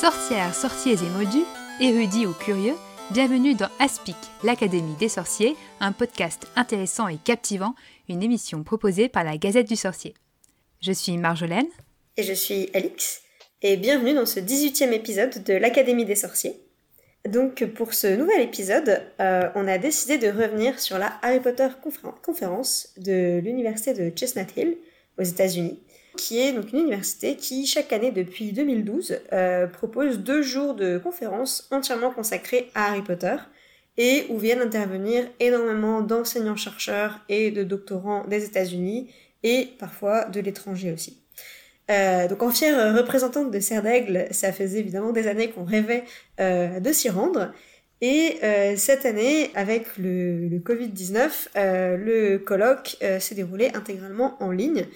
Sorcières, sorciers et moldus, érudits ou curieux, bienvenue dans Aspic, l'Académie des sorciers, un podcast intéressant et captivant, une émission proposée par la Gazette du Sorcier. Je suis Marjolaine. Et je suis Alix. Et bienvenue dans ce 18e épisode de l'Académie des sorciers. Donc pour ce nouvel épisode, euh, on a décidé de revenir sur la Harry Potter conférence de l'université de Chestnut Hill aux États-Unis, qui est donc une université qui chaque année depuis 2012 euh, propose deux jours de conférences entièrement consacrées à Harry Potter et où viennent intervenir énormément d'enseignants-chercheurs et de doctorants des États-Unis et parfois de l'étranger aussi. Euh, donc en fière représentante de Serre d'Aigle, ça faisait évidemment des années qu'on rêvait euh, de s'y rendre. Et cette année, avec le Covid-19, le colloque s'est déroulé intégralement en ligne,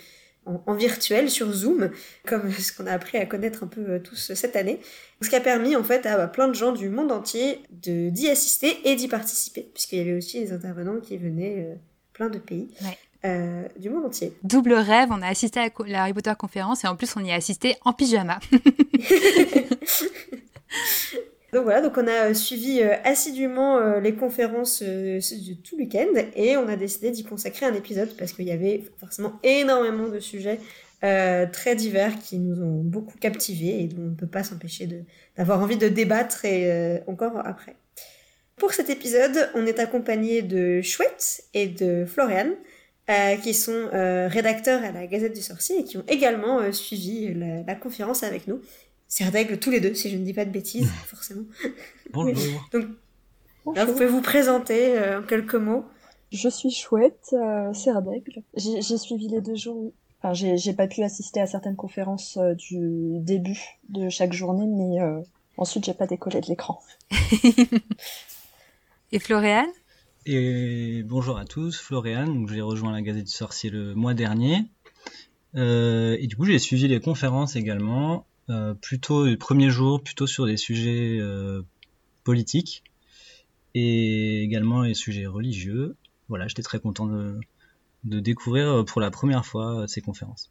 en, virtuel, sur Zoom, comme ce qu'on a appris à connaître un peu tous cette année. Ce qui a permis en fait à bah, plein de gens du monde entier d'y assister et d'y participer, puisqu'il y avait aussi des intervenants qui venaient plein de pays. Euh, du monde entier. Double rêve, on a assisté à la Harry Potter conférence et en plus on y a assisté en pyjama. donc voilà, donc on a euh, suivi euh, assidûment les conférences de tout week-end et on a décidé d'y consacrer un épisode parce qu'il y avait forcément énormément de sujets très divers qui nous ont beaucoup captivés et dont on ne peut pas s'empêcher d'avoir envie de débattre et encore après. Pour cet épisode, on est accompagné de Chouette et de Floriane. Euh, qui sont euh, rédacteurs à la Gazette du Sorcier et qui ont également euh, suivi la, conférence avec nous. C'est d'aigle tous les deux, si je ne dis pas de bêtises, forcément. Bonjour. Donc, vous pouvez vous présenter en quelques mots. Je suis chouette, Serre d'aigle. J'ai suivi les deux jours. Enfin, j'ai pas pu assister à certaines conférences du début de chaque journée, mais ensuite j'ai pas décollé de l'écran. Et Floriane et bonjour à tous, Florian, j'ai rejoint la Gazette du Sorcier le mois dernier. Euh, et du coup, j'ai suivi les conférences également, euh, plutôt le premier jour, plutôt sur des sujets euh, politiques et également les sujets religieux. Voilà, j'étais très content de, découvrir pour la première fois ces conférences.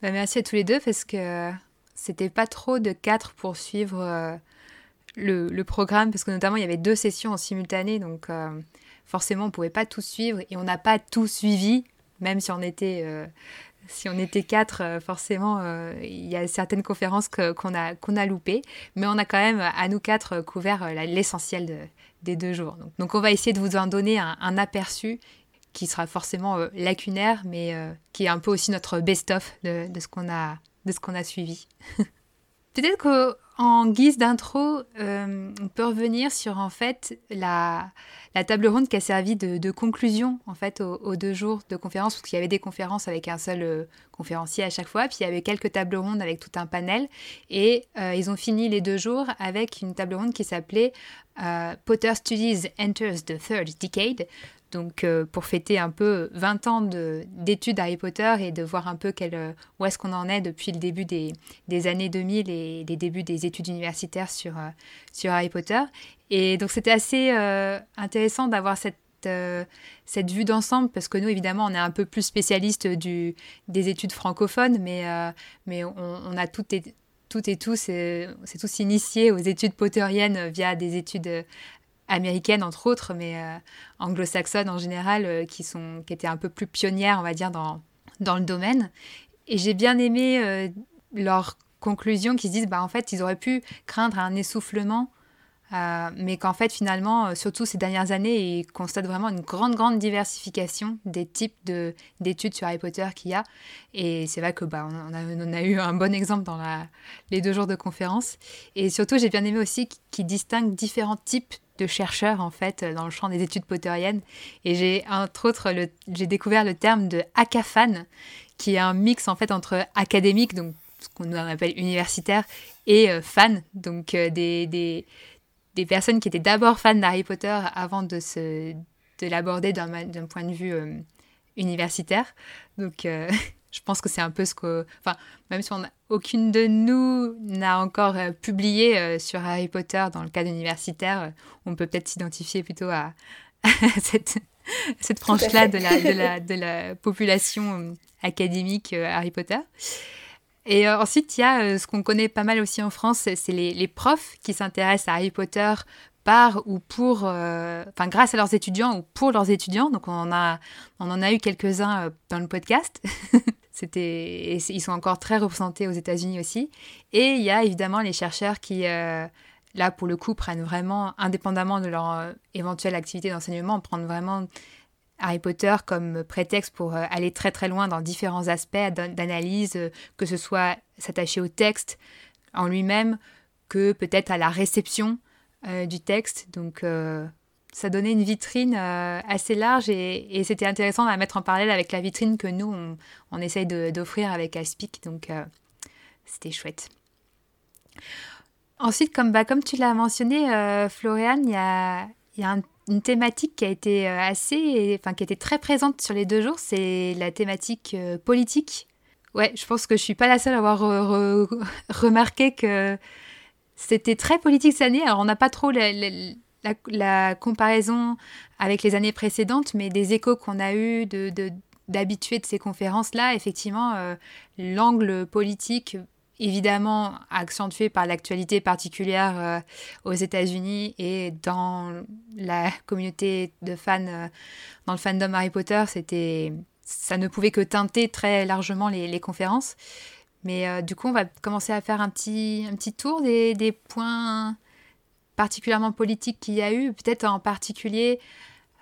Bah, merci à tous les deux parce que c'était pas trop de quatre pour suivre le, programme parce que notamment il y avait deux sessions en simultané donc forcément on pouvait pas tout suivre et on n'a pas tout suivi, même si on était euh, si on était quatre, euh, forcément, euh, il y a certaines conférences qu'on a, a loupées, mais on a quand même, à nous quatre, couvert l'essentiel des deux jours. Donc, on va essayer de vous en donner un, aperçu qui sera forcément lacunaire, mais qui est un peu aussi notre best-of de, ce qu'on a, suivi. Peut-être qu'en guise d'intro, on peut revenir sur en fait la, table ronde qui a servi de, conclusion en fait aux, deux jours de conférence, parce qu'il y avait des conférences avec un seul euh, conférencier à chaque fois, puis il y avait quelques tables rondes avec tout un panel, et euh, ils ont fini les deux jours avec une table ronde qui s'appelait euh, Potter Studies Enters the Third Decade, donc euh, pour fêter un peu 20 ans d'études Harry Potter et de voir un peu euh, où est-ce qu'on en est depuis le début des, années 2000 et les débuts des études universitaires sur, euh, sur Harry Potter. Et donc c'était assez intéressant d'avoir cette cette vue d'ensemble, parce que nous, évidemment, on est un peu plus spécialiste des études francophones, mais, mais on, on, a toutes toutes et tous, c'est tous initiés aux études potteriennes via des études américaines entre autres, mais euh, anglo-saxonnes en général, euh, qui, sont, qui étaient un peu plus pionnières, on va dire, dans, dans le domaine. Et j'ai bien aimé euh, leurs conclusions qui se disent, bah, en fait, ils auraient pu craindre un essoufflement, mais qu'en fait, finalement, surtout ces dernières années, ils constatent vraiment une grande, grande diversification des types d'études sur Harry Potter qu'il y a. Et c'est vrai que bah, on, a, eu un bon exemple dans les deux jours de conférence. Et surtout, j'ai bien aimé aussi qu'ils distinguent différents types de chercheurs en fait dans le champ des études potteriennes et j'ai entre autres j'ai découvert le terme de akafan qui est un mix en fait entre académique donc ce qu'on appelle universitaire et euh, fan donc euh, des, des, personnes qui étaient d'abord fans d'Harry Potter avant de se de l'aborder d'un point de vue euh, universitaire donc je pense que c'est un peu ce que. Enfin, même si on aucune de nous n'a encore euh, publié euh, sur Harry Potter dans le cadre universitaire, euh, on peut peut-être s'identifier plutôt à, cette, cette frange-là de la, de, la, de la population académique Harry Potter. Et ensuite, il y a ce qu'on connaît pas mal aussi en France, c'est les, les, profs qui s'intéressent à Harry Potter par ou pour, enfin grâce à leurs étudiants ou pour leurs étudiants. Donc on en a, on en a eu quelques-uns dans le podcast. C'était, ils sont encore très représentés aux États-Unis aussi. Et il y a évidemment les chercheurs qui là, pour le coup, prennent vraiment, indépendamment de leur euh, éventuelle activité d'enseignement, prennent vraiment Harry Potter comme prétexte pour euh, aller très très loin dans différents aspects d'analyse, euh, que ce soit s'attacher au texte en lui-même, que peut-être à la réception du texte. Donc ça donnait une vitrine assez large et, c'était intéressant à mettre en parallèle avec la vitrine que nous, on, essaye d'offrir avec Aspic. Donc c'était chouette. Ensuite, comme, bah, comme tu l'as mentionné, euh, Florian, il y a, une thématique qui a été euh, assez, enfin, qui était très présente sur les deux jours, c'est la thématique euh, politique. Ouais, je pense que je suis pas la seule à avoir remarqué que c'était très politique cette année. Alors, on n'a pas trop comparaison avec les années précédentes, mais des échos qu'on a eus de, d'habitués de ces conférences-là, effectivement, l'angle politique évidemment accentué par l'actualité particulière euh, aux États-Unis et dans la communauté de fans, euh, dans le fandom Harry Potter, c'était, ça ne pouvait que teinter très largement les, conférences. Mais euh, du coup, on va commencer à faire un petit, un petit tour des points particulièrement politiques qu'il y a eu, peut-être en particulier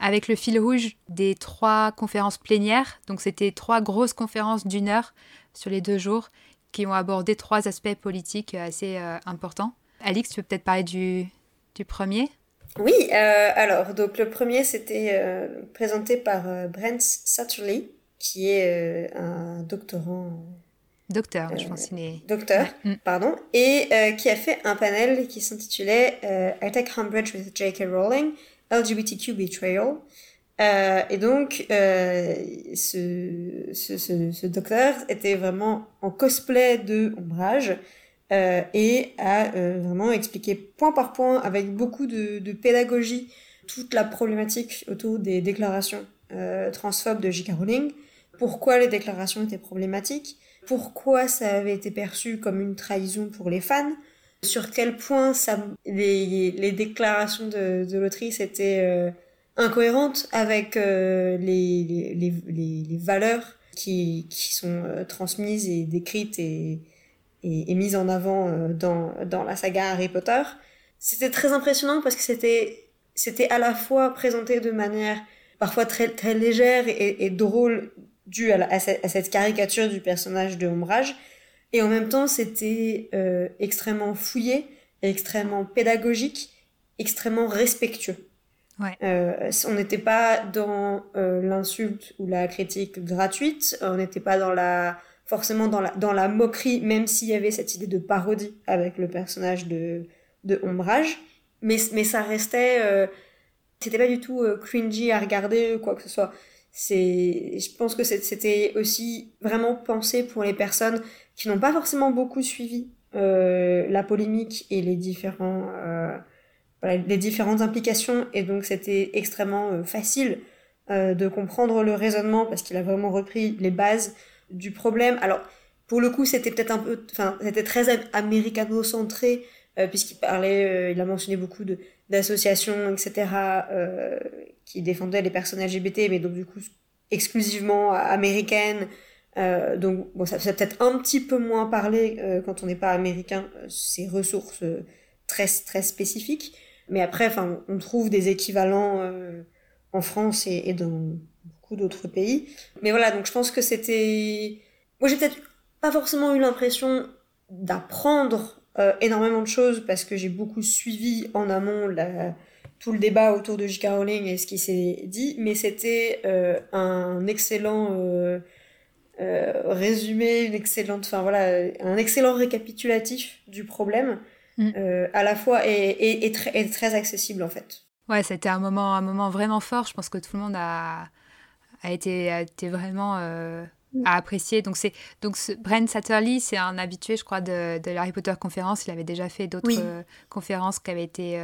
avec le fil rouge des trois conférences plénières. Donc c'était trois grosses conférences d'une heure sur les deux jours qui ont abordé trois aspects politiques assez euh, importants. Alix, tu peux peut-être parler du, du premier? Oui, euh, alors, donc le premier, c'était euh, présenté par Brent Satterley, qui est un doctorant. Docteur, je pense qu'il est. Docteur, mm. pardon, et qui a fait un panel qui s'intitulait I Take Humbridge with J.K. Rowling, LGBTQ Betrayal. Euh, et donc, euh, ce, ce, ce, docteur était vraiment en cosplay de ombrage euh, et a vraiment expliqué point par point, avec beaucoup de, de pédagogie, toute la problématique autour des déclarations transphobes de J.K. Rowling, pourquoi les déclarations étaient problématiques, pourquoi ça avait été perçu comme une trahison pour les fans, sur quel point ça, les, les déclarations de, de l'autrice étaient incohérente avec euh, les, les, les, valeurs qui, qui sont euh, transmises et décrites et, et, mises en avant euh, dans, dans la saga Harry Potter. C'était très impressionnant parce que c'était c'était à la fois présenté de manière parfois très, très légère et drôle due à, à, cette, caricature du personnage de Ombrage, et en même temps c'était extrêmement fouillé, extrêmement pédagogique, extrêmement respectueux. Euh, on n'était pas dans euh, l'insulte ou la critique gratuite, on n'était pas dans la forcément dans la, dans la moquerie, même s'il y avait cette idée de parodie avec le personnage de, de Ombrage. Mais, mais ça restait... Euh, c'était pas du tout cringy à regarder quoi que ce soit. C'est, je pense que c'était aussi vraiment pensé pour les personnes qui n'ont pas forcément beaucoup suivi la polémique et les différents les différentes implications et donc c'était extrêmement euh, facile euh, de comprendre le raisonnement parce qu'il a vraiment repris les bases du problème. Alors pour le coup c'était peut-être un peu, enfin c'était très américano-centré euh, puisqu'il parlait, il a mentionné beaucoup de d'associations etc qui défendaient les personnes LGBT mais donc du coup exclusivement américaines. donc bon ça, peut-être un petit peu moins parler quand on n'est pas américain ces ressources très très spécifiques mais après, on trouve des équivalents euh, en France et, dans beaucoup d'autres pays. Mais voilà, donc je pense que c'était. Moi, j'ai peut-être pas forcément eu l'impression d'apprendre euh, énormément de choses parce que j'ai beaucoup suivi en amont la... tout le débat autour de J.K. Rowling et ce qui s'est dit, mais c'était euh, un excellent résumé, une excellente, enfin voilà, un excellent récapitulatif du problème Mm. Euh, à la fois et, et, très, très, accessible en fait. Ouais, c'était un moment, un moment vraiment fort. Je pense que tout le monde a, a, été, a été vraiment euh, mm. a apprécié. Donc, c'est, donc ce, Brent Satterley, c'est un habitué, je crois, de, de Harry Potter conférence. Il avait déjà fait d'autres euh, conférences qui avaient été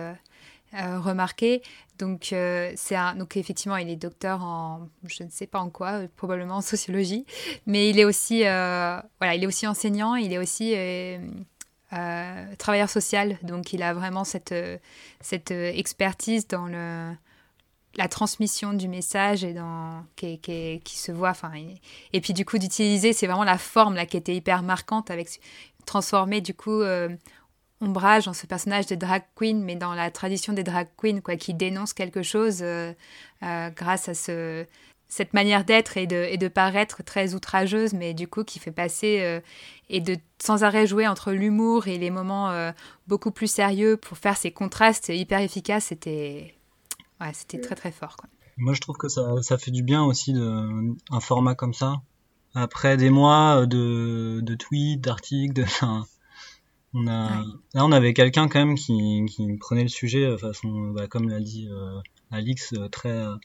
remarqué. Donc, c'est un, donc effectivement, il est docteur en, je ne sais pas en quoi, probablement en sociologie, mais il est aussi, voilà, il est aussi enseignant, il est aussi travailleur social, donc il a vraiment cette, cette expertise dans le, la transmission du message et dans, qui, se voit. Enfin, et, puis du coup d'utiliser, c'est vraiment la forme là qui était hyper marquante avec transformer du coup euh, Ombrage en ce personnage de drag queen, mais dans la tradition des drag queens, quoi, qui dénonce quelque chose euh, euh, grâce à ce, cette manière d'être et de, de paraître très outrageuse, mais du coup qui fait passer et de sans arrêt jouer entre l'humour et les moments beaucoup plus sérieux pour faire ces contrastes hyper efficaces. C'était Ouais, c'était très très fort. Quoi. Moi, je trouve que ça, ça fait du bien aussi de, un format comme ça. Après des mois de, de tweets, d'articles, de, on a, là, on avait quelqu'un quand même qui, qui prenait le sujet de façon, bah, comme l'a dit euh, Alix, euh, très, euh,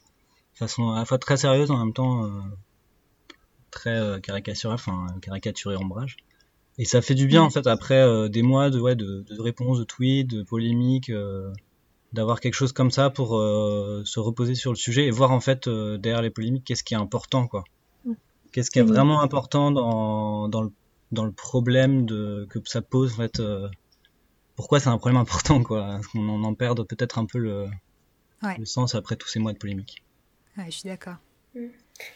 façon à la fois très sérieuse en même temps euh, très euh, caricaturée, enfin caricaturé ombrage. Et ça fait du bien mm. en fait après des mois de ouais de, de réponses, de tweets, de polémiques d'avoir quelque chose comme ça pour euh, se reposer sur le sujet et voir en fait euh, derrière les polémiques qu'est-ce qui est important quoi. Qu'est-ce qui est vraiment important dans, dans, le, dans le problème de, que ça pose en fait. Euh, pourquoi c'est un problème important quoi Parce qu'on en, en perd peut-être un peu le, le sens après tous ces mois de polémique. Ouais, je suis d'accord. Mm.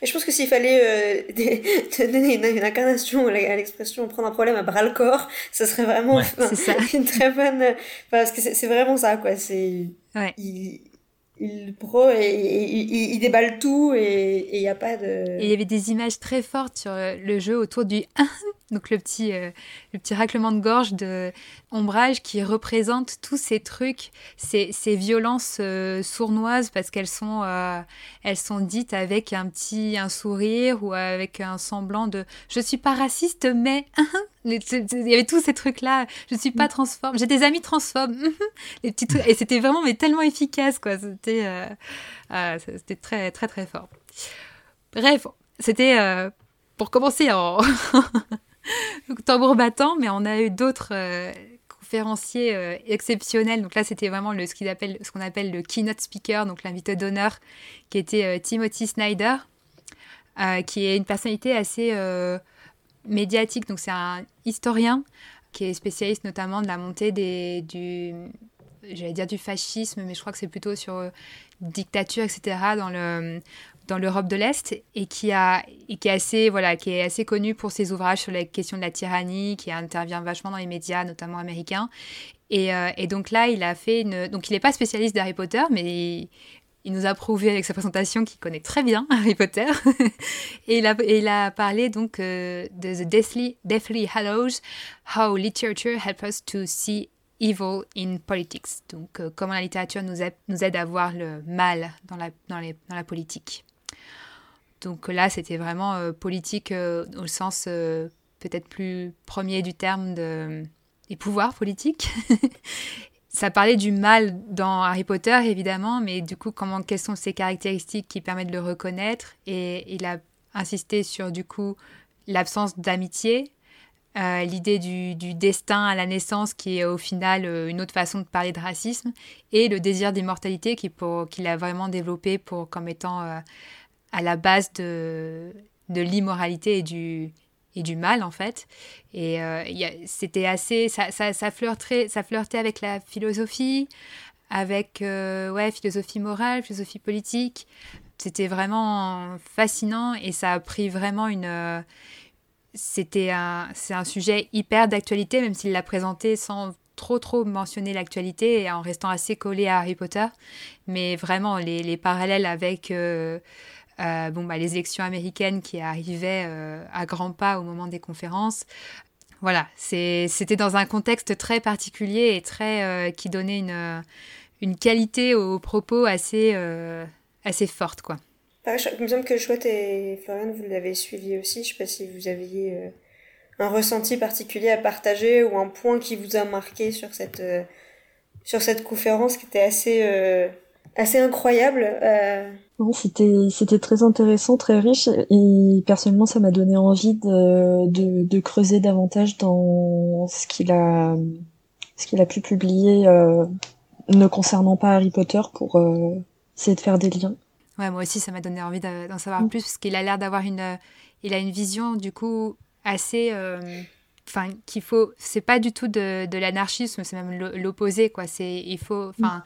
Et je pense que s'il fallait euh, donner une, incarnation à l'expression prendre un problème à bras le corps, ce serait vraiment une très bonne. Parce que c'est vraiment ça, quoi. C'est. Il, il pro et, il, il, déballe tout et il n'y a pas de. Et il y avait des images très fortes sur le jeu autour du donc le petit, euh, le petit raclement de gorge de Ombrage qui représente tous ces trucs, ces, ces violences euh, sournoises parce qu'elles sont, euh, elles sont dites avec un petit un sourire ou avec un semblant de je suis pas raciste mais il y avait tous ces trucs là, je suis pas mm. transphobe, j'ai des amis transphobes, les petits et c'était vraiment mais tellement efficace quoi, c'était c'était très très très fort. Bref, c'était pour commencer en tambour battant, mais on a eu d'autres euh, conférenciers euh, exceptionnels. Donc là, c'était vraiment le, ce qu'on appelle, le keynote speaker, donc l'invité d'honneur, qui était euh, Timothy Snyder, qui est une personnalité assez médiatique. Donc c'est un historien qui est spécialiste notamment de la montée du, j'allais dire du fascisme, mais je crois que c'est plutôt sur dictature, etc., dans l'Europe de l'Est et qui a et qui est assez voilà qui est assez connu pour ses ouvrages sur la question de la tyrannie qui intervient vachement dans les médias notamment américains et, euh, donc là il a fait une donc il n'est pas spécialiste d'Harry Potter mais il, nous a prouvé avec sa présentation qu'il connaît très bien Harry Potter et, il a, parlé donc euh, de The Deathly, Deathly Hallows How Literature Helps Us to See Evil in Politics. Donc, euh, comment la littérature nous aide, nous aide à voir le mal dans la, dans, les, dans la politique. Donc là, c'était vraiment euh, politique euh, au sens euh, peut-être plus premier du terme de, des pouvoirs politiques. Ça parlait du mal dans Harry Potter, évidemment, mais du coup, comment, quelles sont ses caractéristiques qui permettent de le reconnaître? Et il a insisté sur, du coup, l'absence d'amitié, l'idée du, destin à la naissance, qui est au final une autre façon de parler de racisme, et le désir d'immortalité qu'il a vraiment développé pour, comme étant à la base de, de l'immoralité et du, et du mal en fait. Et euh, c'était assez, ça, ça, ça, flirtait, ça flirtait avec la philosophie, avec euh, ouais, philosophie morale, philosophie politique. C'était vraiment fascinant et ça a pris vraiment une... Euh, c'était un, c'est un sujet hyper d'actualité, même s'il l'a présenté sans trop trop mentionner l'actualité et en restant assez collé à Harry Potter. Mais vraiment, les, les parallèles avec... Euh, bon, bah, les élections américaines qui arrivaient euh, à grands pas au moment des conférences. Voilà, c'était dans un contexte très particulier et très euh, qui donnait une, une qualité aux propos assez, assez forte. Quoi. il me semble que Chouette et Florian, vous l'avez suivi aussi. Je ne sais pas si vous aviez un ressenti particulier à partager ou un point qui vous a marqué sur cette, sur cette conférence qui était assez, assez incroyable. Oui, c'était c'était très intéressant, très riche et personnellement ça m'a donné envie de, de, de creuser davantage dans ce qu'il a ce qu'il a pu publier euh, ne concernant pas Harry Potter pour essayer de faire des liens. Ouais, moi aussi, ça m'a donné envie d'en savoir mm. plus parce qu'il a l'air d'avoir une, il a une vision du coup assez, enfin, qu'il faut, c'est pas du tout de, de l'anarchisme, c'est même l'opposé, quoi. C'est, il faut, enfin,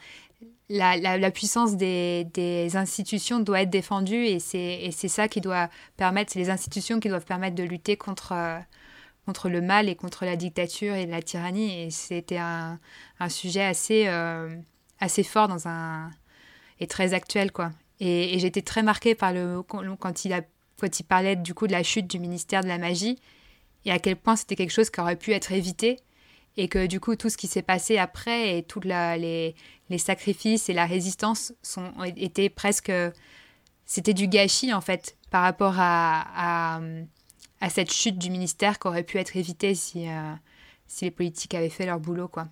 la, puissance des, institutions doit être défendue et c'est ça qui doit permettre, c'est les institutions qui doivent permettre de lutter contre, euh, le mal et contre la dictature et la tyrannie. Et c'était un, sujet assez, euh, assez fort dans un, et très actuel, quoi. Et, j'étais très marquée par le, quand, il a, quand il parlait du coup de la chute du ministère de la magie et à quel point c'était quelque chose qui aurait pu être évité et que du coup tout ce qui s'est passé après et tous les, les, sacrifices et la résistance sont étaient presque c'était du gâchis en fait par rapport à, à, cette chute du ministère qui aurait pu être évitée si, euh, si les politiques avaient fait leur boulot quoi.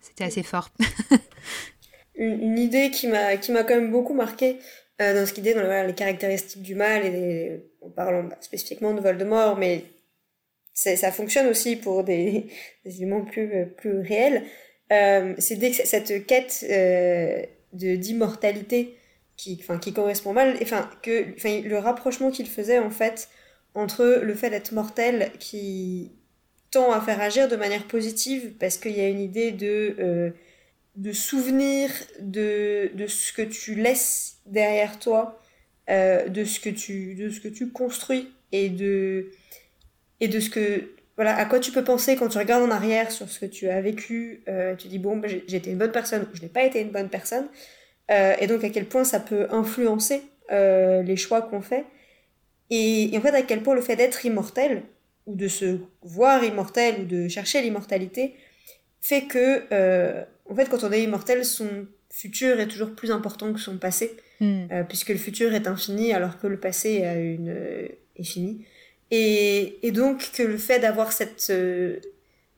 C'était assez fort. Une, idée qui m'a quand même beaucoup marqué euh, dans ce qu'il dit dans les caractéristiques du mal et en parlant bah, spécifiquement de Voldemort mais ça fonctionne aussi pour des, éléments plus, plus réels. Euh, c'est cette quête euh, d'immortalité qui, qui correspond mal, enfin, que, enfin, le rapprochement qu'il faisait en fait entre le fait d'être mortel qui tend à faire agir de manière positive parce qu'il y a une idée de, euh, de souvenir de, de ce que tu laisses derrière toi, euh, de, ce que tu, de ce que tu construis et de, et de ce que voilà à quoi tu peux penser quand tu regardes en arrière sur ce que tu as vécu euh, tu dis bon bah, j'ai été une bonne personne ou je n'ai pas été une bonne personne euh, et donc à quel point ça peut influencer euh, les choix qu'on fait et, en fait à quel point le fait d'être immortel ou de se voir immortel ou de chercher l'immortalité fait que en fait quand on est immortel son futur est toujours plus important que son passé hmm. puisque le futur est infini alors que le passé a une, est fini et, donc que le fait d'avoir cette, euh,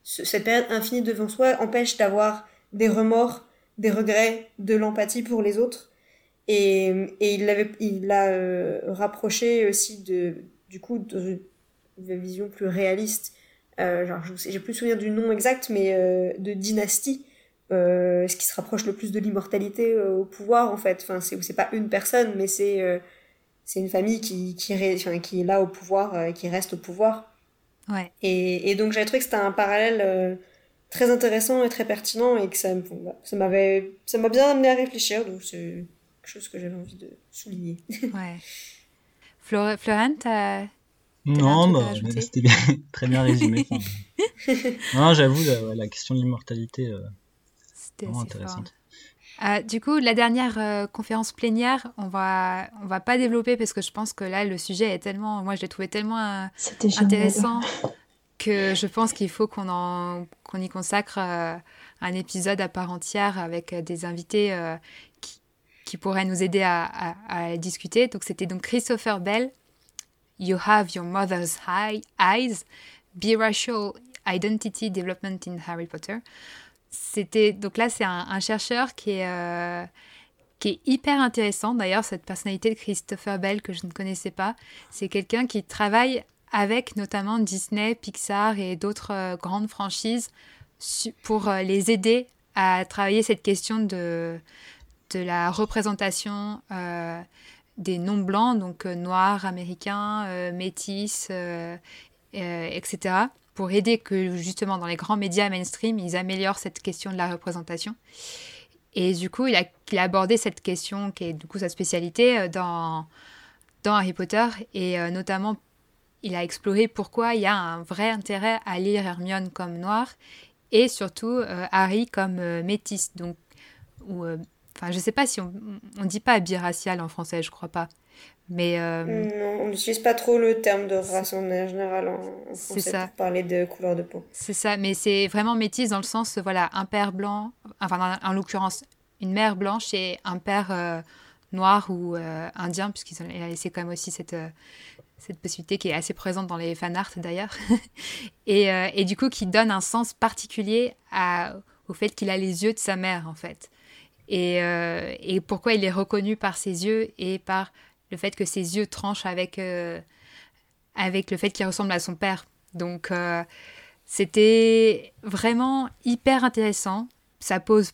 cette période infinie devant soi empêche d'avoir des remords, des regrets, de l'empathie pour les autres. Et, et il l'a il a, euh, rapproché aussi de, du coup, de, vision plus réaliste. Euh, genre, j'ai plus souvenir du nom exact, mais euh, de dynastie. ce qui se rapproche le plus de l'immortalité au pouvoir en fait. Enfin, c'est pas une personne, mais c'est c'est une famille qui, qui, qui, est là au pouvoir, euh, qui reste au pouvoir. Ouais. Et, et donc j'avais trouvé que c'était un parallèle euh, très intéressant et très pertinent et que ça, ça m'avait, ça m'a bien amené à réfléchir. Donc c'est quelque chose que j'avais envie de souligner. ouais. Flor Florent, t'as non, bah, c'était très bien résumé. non, j'avoue, la, la, question de l'immortalité, euh, c'était vraiment intéressante. Euh, du coup, la dernière euh, conférence plénière, on va, on va pas développer parce que je pense que là, le sujet est tellement, moi, je l'ai trouvé tellement euh, intéressant que je pense qu'il faut qu'on en, qu'on y consacre un épisode à part entière avec des invités qui, qui, pourraient nous aider à, à, à discuter. Donc, c'était donc Christopher Bell, You Have Your Mother's high Eyes, Biracial Identity Development in Harry Potter c'était donc là c'est un, chercheur qui est euh, qui est hyper intéressant. D'ailleurs cette personnalité de Christopher Bell que je ne connaissais pas c'est quelqu'un qui travaille avec notamment Disney Pixar et d'autres euh, grandes franchises pour euh, les aider à travailler cette question de de la représentation des non blancs donc noirs américains métis etc pour aider que justement dans les grands médias mainstream, ils améliorent cette question de la représentation. Et du coup, il a, abordé cette question qui est du coup sa spécialité euh, dans, dans Harry Potter et euh, notamment il a exploré pourquoi il y a un vrai intérêt à lire Hermione comme noire et surtout euh, Harry comme métis. Donc, ou, enfin, je sais pas si on, on dit pas biracial en français, je crois pas. Mais euh, non, on n'utilise pas trop le terme de race en général en, français ça. pour parler de couleur de peau. C'est ça, mais c'est vraiment métis dans le sens, voilà, un père blanc, enfin en, l'occurrence une mère blanche et un père euh, noir ou euh, indien, puisqu'il a laissé quand même aussi cette, cette possibilité qui est assez présente dans les fan art d'ailleurs, et, et, du coup qui donne un sens particulier à, au fait qu'il a les yeux de sa mère en fait. Et, et pourquoi il est reconnu par ses yeux et par le fait que ses yeux tranchent avec, euh, avec le fait qu'il ressemble à son père. Donc euh, c'était vraiment hyper intéressant. Ça pose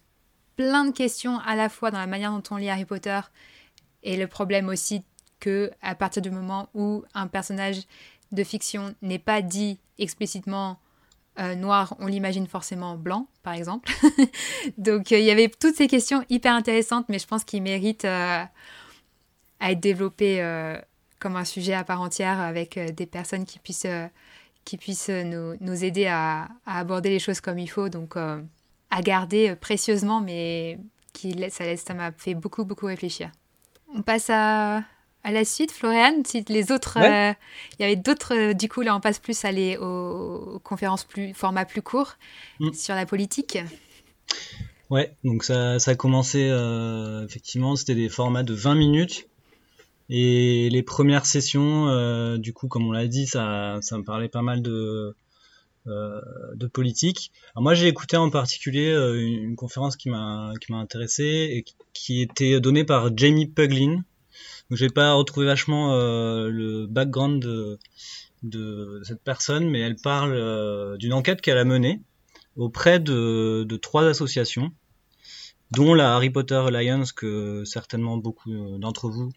plein de questions à la fois dans la manière dont on lit Harry Potter et le problème aussi que à partir du moment où un personnage de fiction n'est pas dit explicitement euh, noir, on l'imagine forcément blanc, par exemple. Donc il y avait toutes ces questions hyper intéressantes, mais je pense qu'ils méritent euh, à être développées comme un sujet à part entière avec des personnes qui puissent, qui puissent nous, nous aider à, à, aborder les choses comme il faut. Donc à garder précieusement, mais qui, ça m'a fait beaucoup, beaucoup réfléchir. On passe à à la suite, Florian, si les autres, euh, il y avait d'autres, euh, du coup là on passe plus à aller aux, conférences plus format plus court mm. sur la politique. Ouais, donc ça, ça a commencé euh, effectivement, c'était des formats de 20 minutes et les premières sessions, du coup comme on l'a dit, ça, me parlait pas mal de de politique. Moi j'ai écouté en particulier une, une, conférence qui m'a qui m'a intéressé et qui était donnée par Jamie Puglin donc j'ai pas retrouvé vachement euh, le background de, cette personne, mais elle parle euh, d'une enquête qu'elle a menée auprès de, trois associations, dont la Harry Potter Alliance que certainement beaucoup d'entre vous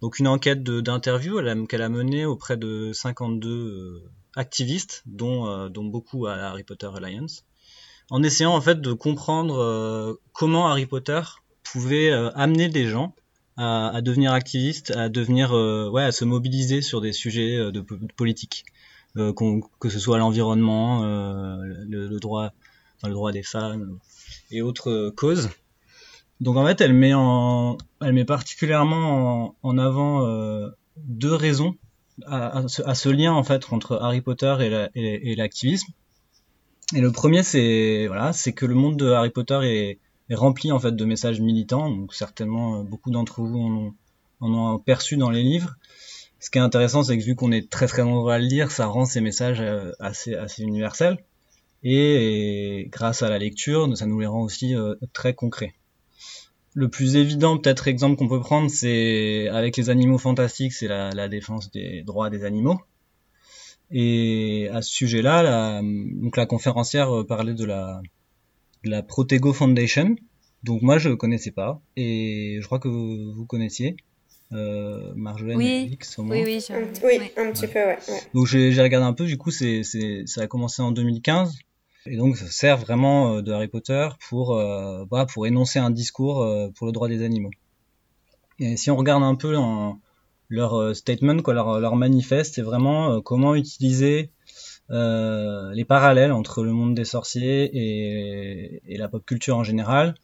Donc une enquête d'interview qu'elle a menée auprès de 52 euh, activistes, dont, dont beaucoup à Harry Potter Alliance, en essayant en fait de comprendre comment Harry Potter pouvait amener des gens à, devenir activiste, à devenir, euh, ouais, à se mobiliser sur des sujets euh, de, politique, euh, que ce soit l'environnement, le, droit, le droit des femmes et autres causes. Donc en fait, elle met en, elle met particulièrement en, avant deux raisons à, ce, lien en fait entre Harry Potter et l'activisme. Et, le premier, c'est que le monde de Harry Potter est, rempli en fait de messages militants. Donc certainement euh, beaucoup d'entre vous en ont, en ont, perçu dans les livres. Ce qui est intéressant, c'est que vu qu'on est très très nombreux à le lire, ça rend ces messages euh, assez universels. Et, grâce à la lecture, ça nous les rend aussi euh, très concrets. Le plus évident peut-être exemple qu'on peut prendre, c'est avec les animaux fantastiques, c'est la, la, défense des droits des animaux. Et à ce sujet-là, la, donc la conférencière parlait de la, la Protego Foundation. Donc moi je connaissais pas et je crois que vous connaissiez. Euh, Marjolaine oui. X, oui, oui, oui, un petit peu, ouais. Donc j'ai regardé un peu, du coup c'est, c'est, ça a commencé en 2015 et donc ça sert vraiment euh, de Harry Potter pour, voilà, pour énoncer un discours euh, pour le droit des animaux. Et si on regarde un peu leur statement, quoi, leur, manifeste, c'est vraiment comment utiliser les parallèles entre le monde des sorciers et, la pop culture en général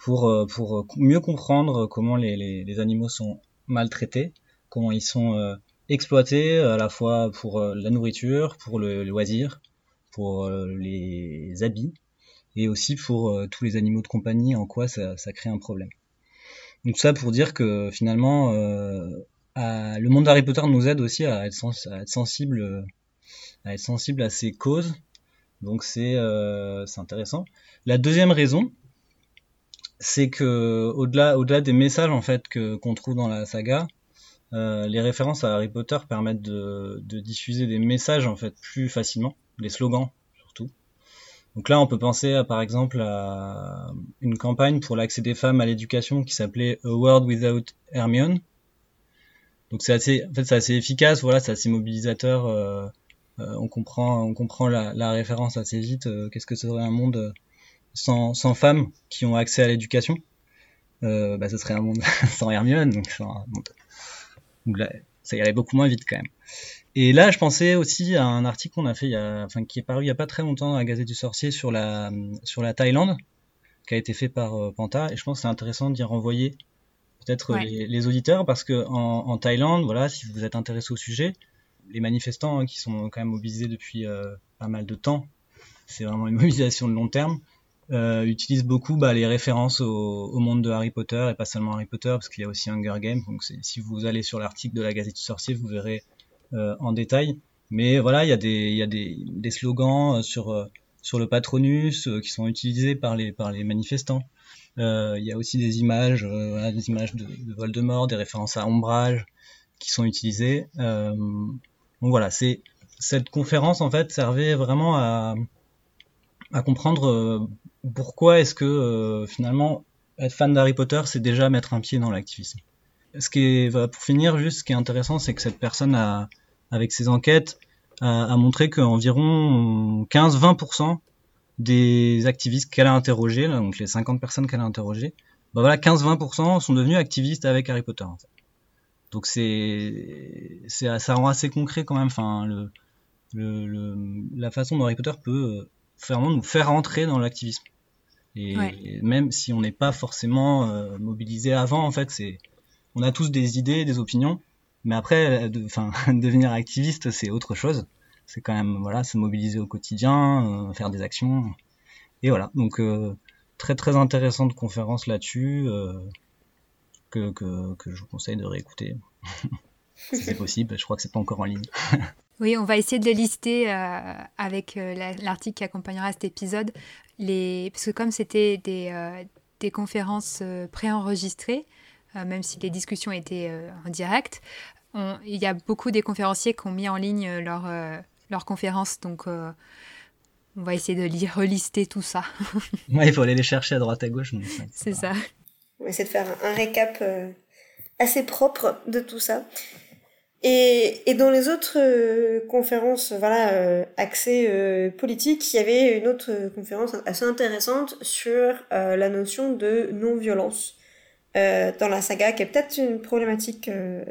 pour, pour mieux comprendre comment les, les, animaux sont maltraités, comment ils sont exploités à la fois pour la nourriture, pour le, loisir, pour les habits et aussi pour tous les animaux de compagnie, en quoi ça, crée un problème. Donc ça pour dire que finalement, à, le monde d'Harry Potter nous aide aussi à être, à être sensible à être sensible à ces causes. Donc c'est euh, intéressant. La deuxième raison, c'est que au-delà au-delà des messages en fait qu'on trouve dans la saga, euh, les références à Harry Potter permettent de, de, diffuser des messages en fait plus facilement, des slogans surtout. Donc là, on peut penser à, par exemple à une campagne pour l'accès des femmes à l'éducation qui s'appelait A World Without Hermione. Donc c'est assez, en fait, c'est assez efficace, voilà, c'est assez mobilisateur. Euh, euh, on comprend, on comprend la, la référence assez vite. Euh, qu'est-ce que serait un monde euh, sans, sans femmes qui ont accès à l'éducation euh, bah, Ce serait un monde sans Hermione, donc un monde... ça irait beaucoup moins vite quand même. Et là, je pensais aussi à un article qu'on a fait, il y a, enfin, qui est paru il y a pas très longtemps la Gazette du Sorcier sur la sur la Thaïlande, qui a été fait par Panta, et je pense que c'est intéressant d'y renvoyer peut-être les, les, auditeurs parce que en, en, Thaïlande, voilà, si vous êtes intéressé au sujet, les manifestants hein, qui sont quand même mobilisés depuis euh, pas mal de temps, c'est vraiment une mobilisation de long terme, euh, utilisent beaucoup bah, les références au, monde de Harry Potter et pas seulement Harry Potter parce qu'il y a aussi Hunger Games. Donc si vous allez sur l'article de la Gazette du Sorcier, vous verrez euh, en détail. Mais voilà, il y a des, y a des, des slogans sur sur le Patronus qui sont utilisés par les par les manifestants. il y a aussi des images, voilà, des images de, de Voldemort, des références à Ombrage qui sont utilisées. Donc voilà, c'est cette conférence en fait servait vraiment à, à comprendre euh, pourquoi est-ce que finalement être fan d'Harry Potter, c'est déjà mettre un pied dans l'activisme. Ce qui est, pour finir, juste ce qui est intéressant, c'est que cette personne a, avec ses enquêtes, a, montré qu'environ 15-20% des activistes qu'elle a interrogés, donc les 50 personnes qu'elle a interrogées, bah voilà, 15-20% sont devenus activistes avec Harry Potter. En fait. Donc c'est, c'est, ça rend assez concret quand même. Enfin, le, le, la façon dont Harry Potter peut vraiment nous faire entrer dans l'activisme. Et, même si on n'est pas forcément euh, mobilisé avant, en fait, c'est, on a tous des idées, des opinions, mais après, de, enfin, devenir activiste, c'est autre chose. C'est quand même, voilà, se mobiliser au quotidien, euh, faire des actions. Et voilà. Donc, euh, très très intéressante conférence là-dessus que, que, que je vous conseille de réécouter. si c'est possible, je crois que c'est pas encore en ligne. Oui, on va essayer de les lister euh, avec euh, l'article qui accompagnera cet épisode. Les... Parce que comme c'était des, euh, des conférences préenregistrées, même si les discussions étaient en direct, il y a beaucoup des conférenciers qui ont mis en ligne leur, leur conférence. Donc, on va essayer de relister tout ça. Oui, il faut aller les chercher à droite à gauche. C'est ça. On va essayer de faire un récap assez propre de tout ça. Et, et dans les autres euh, conférences, voilà, euh, accès euh, politique, il y avait une autre conférence assez intéressante sur la notion de non-violence dans la saga, qui est peut-être une problématique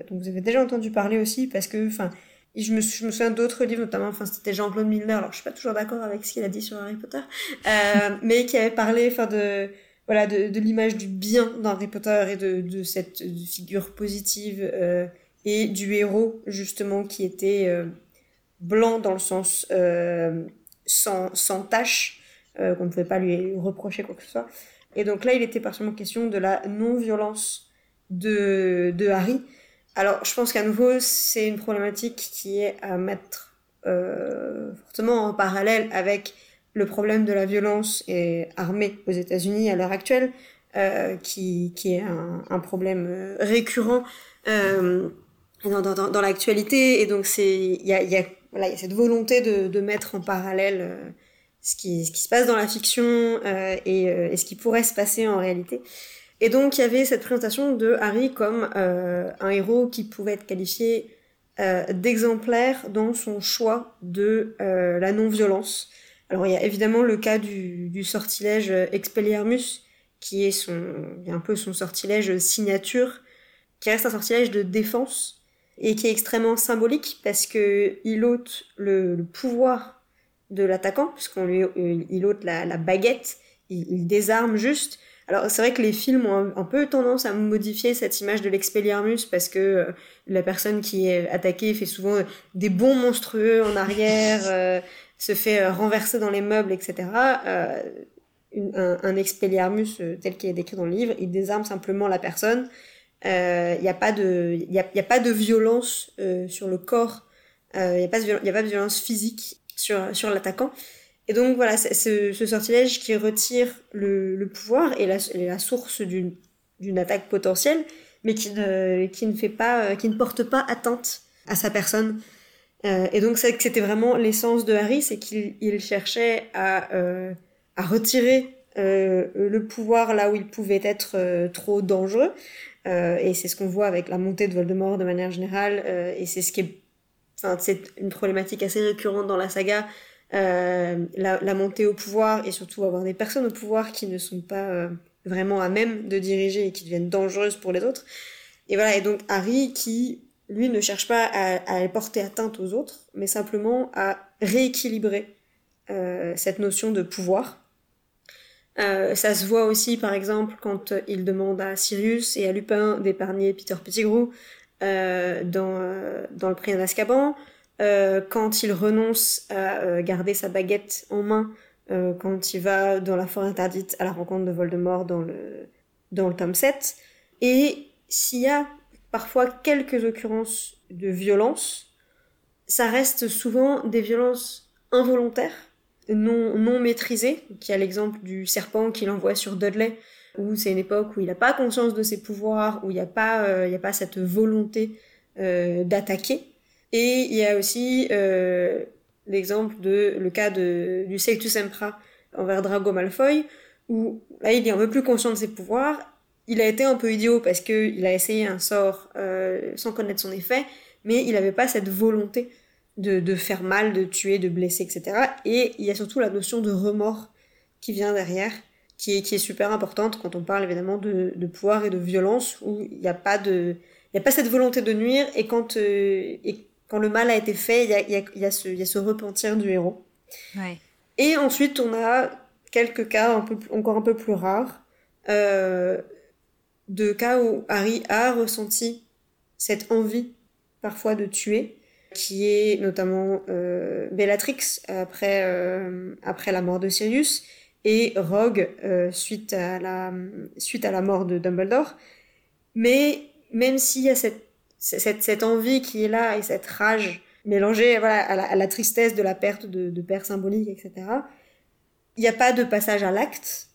dont vous avez déjà entendu parler aussi, parce que, enfin, je me, je me souviens d'autres livres, notamment, enfin, c'était Jean-Claude Milner, alors je suis pas toujours d'accord avec ce qu'il a dit sur Harry Potter, mais qui avait parlé, enfin, de voilà, de, de l'image du bien dans Harry Potter et de, de cette figure positive et du héros justement qui était euh, blanc dans le sens euh, sans, sans tache, euh, qu'on ne pouvait pas lui reprocher quoi que ce soit. Et donc là, il était particulièrement question de la non-violence de, de Harry. Alors, je pense qu'à nouveau, c'est une problématique qui est à mettre fortement en parallèle avec le problème de la violence armée aux États-Unis à l'heure actuelle, qui, qui est un, problème récurrent dans, dans, l'actualité. Et donc, il y a, y, a, y a cette volonté de, de mettre en parallèle euh, ce, qui, se passe dans la fiction euh, et, euh, et, ce qui pourrait se passer en réalité. Et donc, il y avait cette présentation de Harry comme un héros qui pouvait être qualifié d'exemplaire dans son choix de la non-violence. Alors, il y a évidemment le cas du, du sortilège Expelliarmus, qui est son, un peu son sortilège signature, qui reste un sortilège de défense, et qui est extrêmement symbolique parce que il ôte le, pouvoir de l'attaquant puisqu'on lui euh, il ôte la, la baguette, il, désarme juste. Alors c'est vrai que les films ont un, peu tendance à modifier cette image de l'expelliarmus parce que euh, la personne qui est attaquée fait souvent des bons monstrueux en arrière, euh, se fait renverser dans les meubles, etc. un, un expelliarmus tel qu'il est décrit dans le livre, il désarme simplement la personne il n'y a pas de il y a, y a, pas de violence sur le corps il n'y a a pas de violence physique sur sur l'attaquant et donc voilà ce, ce sortilège qui retire le, le pouvoir et la, la source d'une attaque potentielle mais qui ne qui ne fait pas qui ne porte pas atteinte à sa personne et donc c'était vraiment l'essence de Harry c'est qu'il il cherchait à à retirer le pouvoir là où il pouvait être trop dangereux euh, et c'est ce qu'on voit avec la montée de Voldemort de manière générale. Euh, et c'est ce qui est, c'est une problématique assez récurrente dans la saga. Euh, la, montée au pouvoir et surtout avoir des personnes au pouvoir qui ne sont pas vraiment à même de diriger et qui deviennent dangereuses pour les autres. Et voilà, et donc Harry qui, lui, ne cherche pas à, porter atteinte aux autres, mais simplement à rééquilibrer euh, cette notion de pouvoir euh, ça se voit aussi, par exemple, quand il demande à Sirius et à Lupin d'épargner Peter Pettigrew euh, dans, euh, dans le prix d'Azkaban, euh, quand il renonce à garder sa baguette en main, quand il va dans la forêt interdite à la rencontre de Voldemort dans le, dans tome 7. Et s'il y a parfois quelques occurrences de violence, ça reste souvent des violences involontaires non, non maîtrisé, qui a l'exemple du serpent qu'il envoie sur Dudley, où c'est une époque où il n'a pas conscience de ses pouvoirs, où il n'y a, pas, euh, a pas cette volonté euh, d'attaquer. Et il y a aussi euh, l'exemple de le cas de, du Sectus Empra envers Drago Malfoy, où là il est un peu plus conscient de ses pouvoirs. Il a été un peu idiot parce qu'il a essayé un sort sans connaître son effet, mais il n'avait pas cette volonté de, de, faire mal, de tuer, de blesser, etc. Et il y a surtout la notion de remords qui vient derrière, qui est, qui est super importante quand on parle évidemment de, de pouvoir et de violence, où il n'y a pas de, il y a pas cette volonté de nuire, et quand, euh, et quand le mal a été fait, il y a, y a, y a, ce, y a ce repentir du héros. Ouais. Et ensuite, on a quelques cas un peu, encore un peu plus rares, euh, de cas où Harry a ressenti cette envie parfois de tuer, qui est notamment euh, Bellatrix après, euh, après la mort de Sirius et Rogue euh, suite, à la, suite à la mort de Dumbledore. Mais même s'il y a cette, cette, cette envie qui est là et cette rage mélangée voilà, à, la, tristesse de la perte de, pères symboliques, etc., il n'y a pas de passage à l'acte.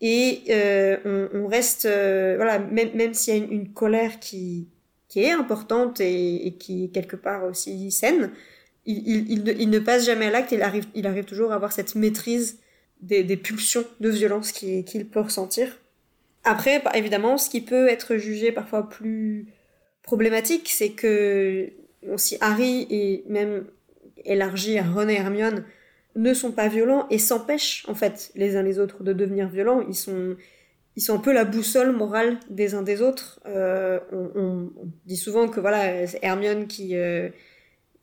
Et euh, on, reste, euh, voilà, même, même s'il y a une, colère qui, qui est importante et, qui est quelque part aussi saine, il, il, il ne passe jamais à l'acte, il arrive, il arrive toujours à avoir cette maîtrise des, pulsions de violence qu'il qui peut ressentir. Après, évidemment, ce qui peut être jugé parfois plus problématique, c'est que bon, si Harry et même élargi à Ron et Hermione ne sont pas violents et s'empêchent en fait les uns les autres de devenir violents. Ils sont ils sont un peu la boussole morale des uns des autres. Euh, on, dit souvent que voilà, c'est Hermione qui, euh,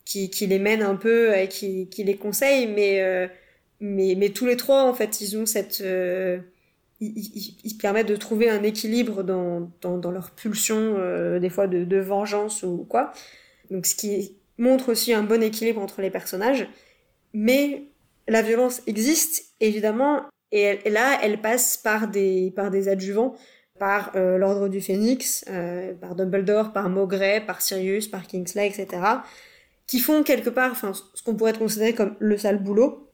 qui, qui les mène un peu et qui, qui les conseille, mais, euh, mais mais tous les trois en fait ils ont cette euh, ils, permettent de trouver un équilibre dans, dans, leur pulsion euh, des fois de, vengeance ou quoi. Donc ce qui montre aussi un bon équilibre entre les personnages, mais la violence existe, évidemment, et, là, elle passe par des, par des adjuvants, par euh, l'Ordre du Phénix, par Dumbledore, par Maugrey, par Sirius, par Kingsley, etc., qui font quelque part, enfin, ce qu'on pourrait considérer comme le sale boulot,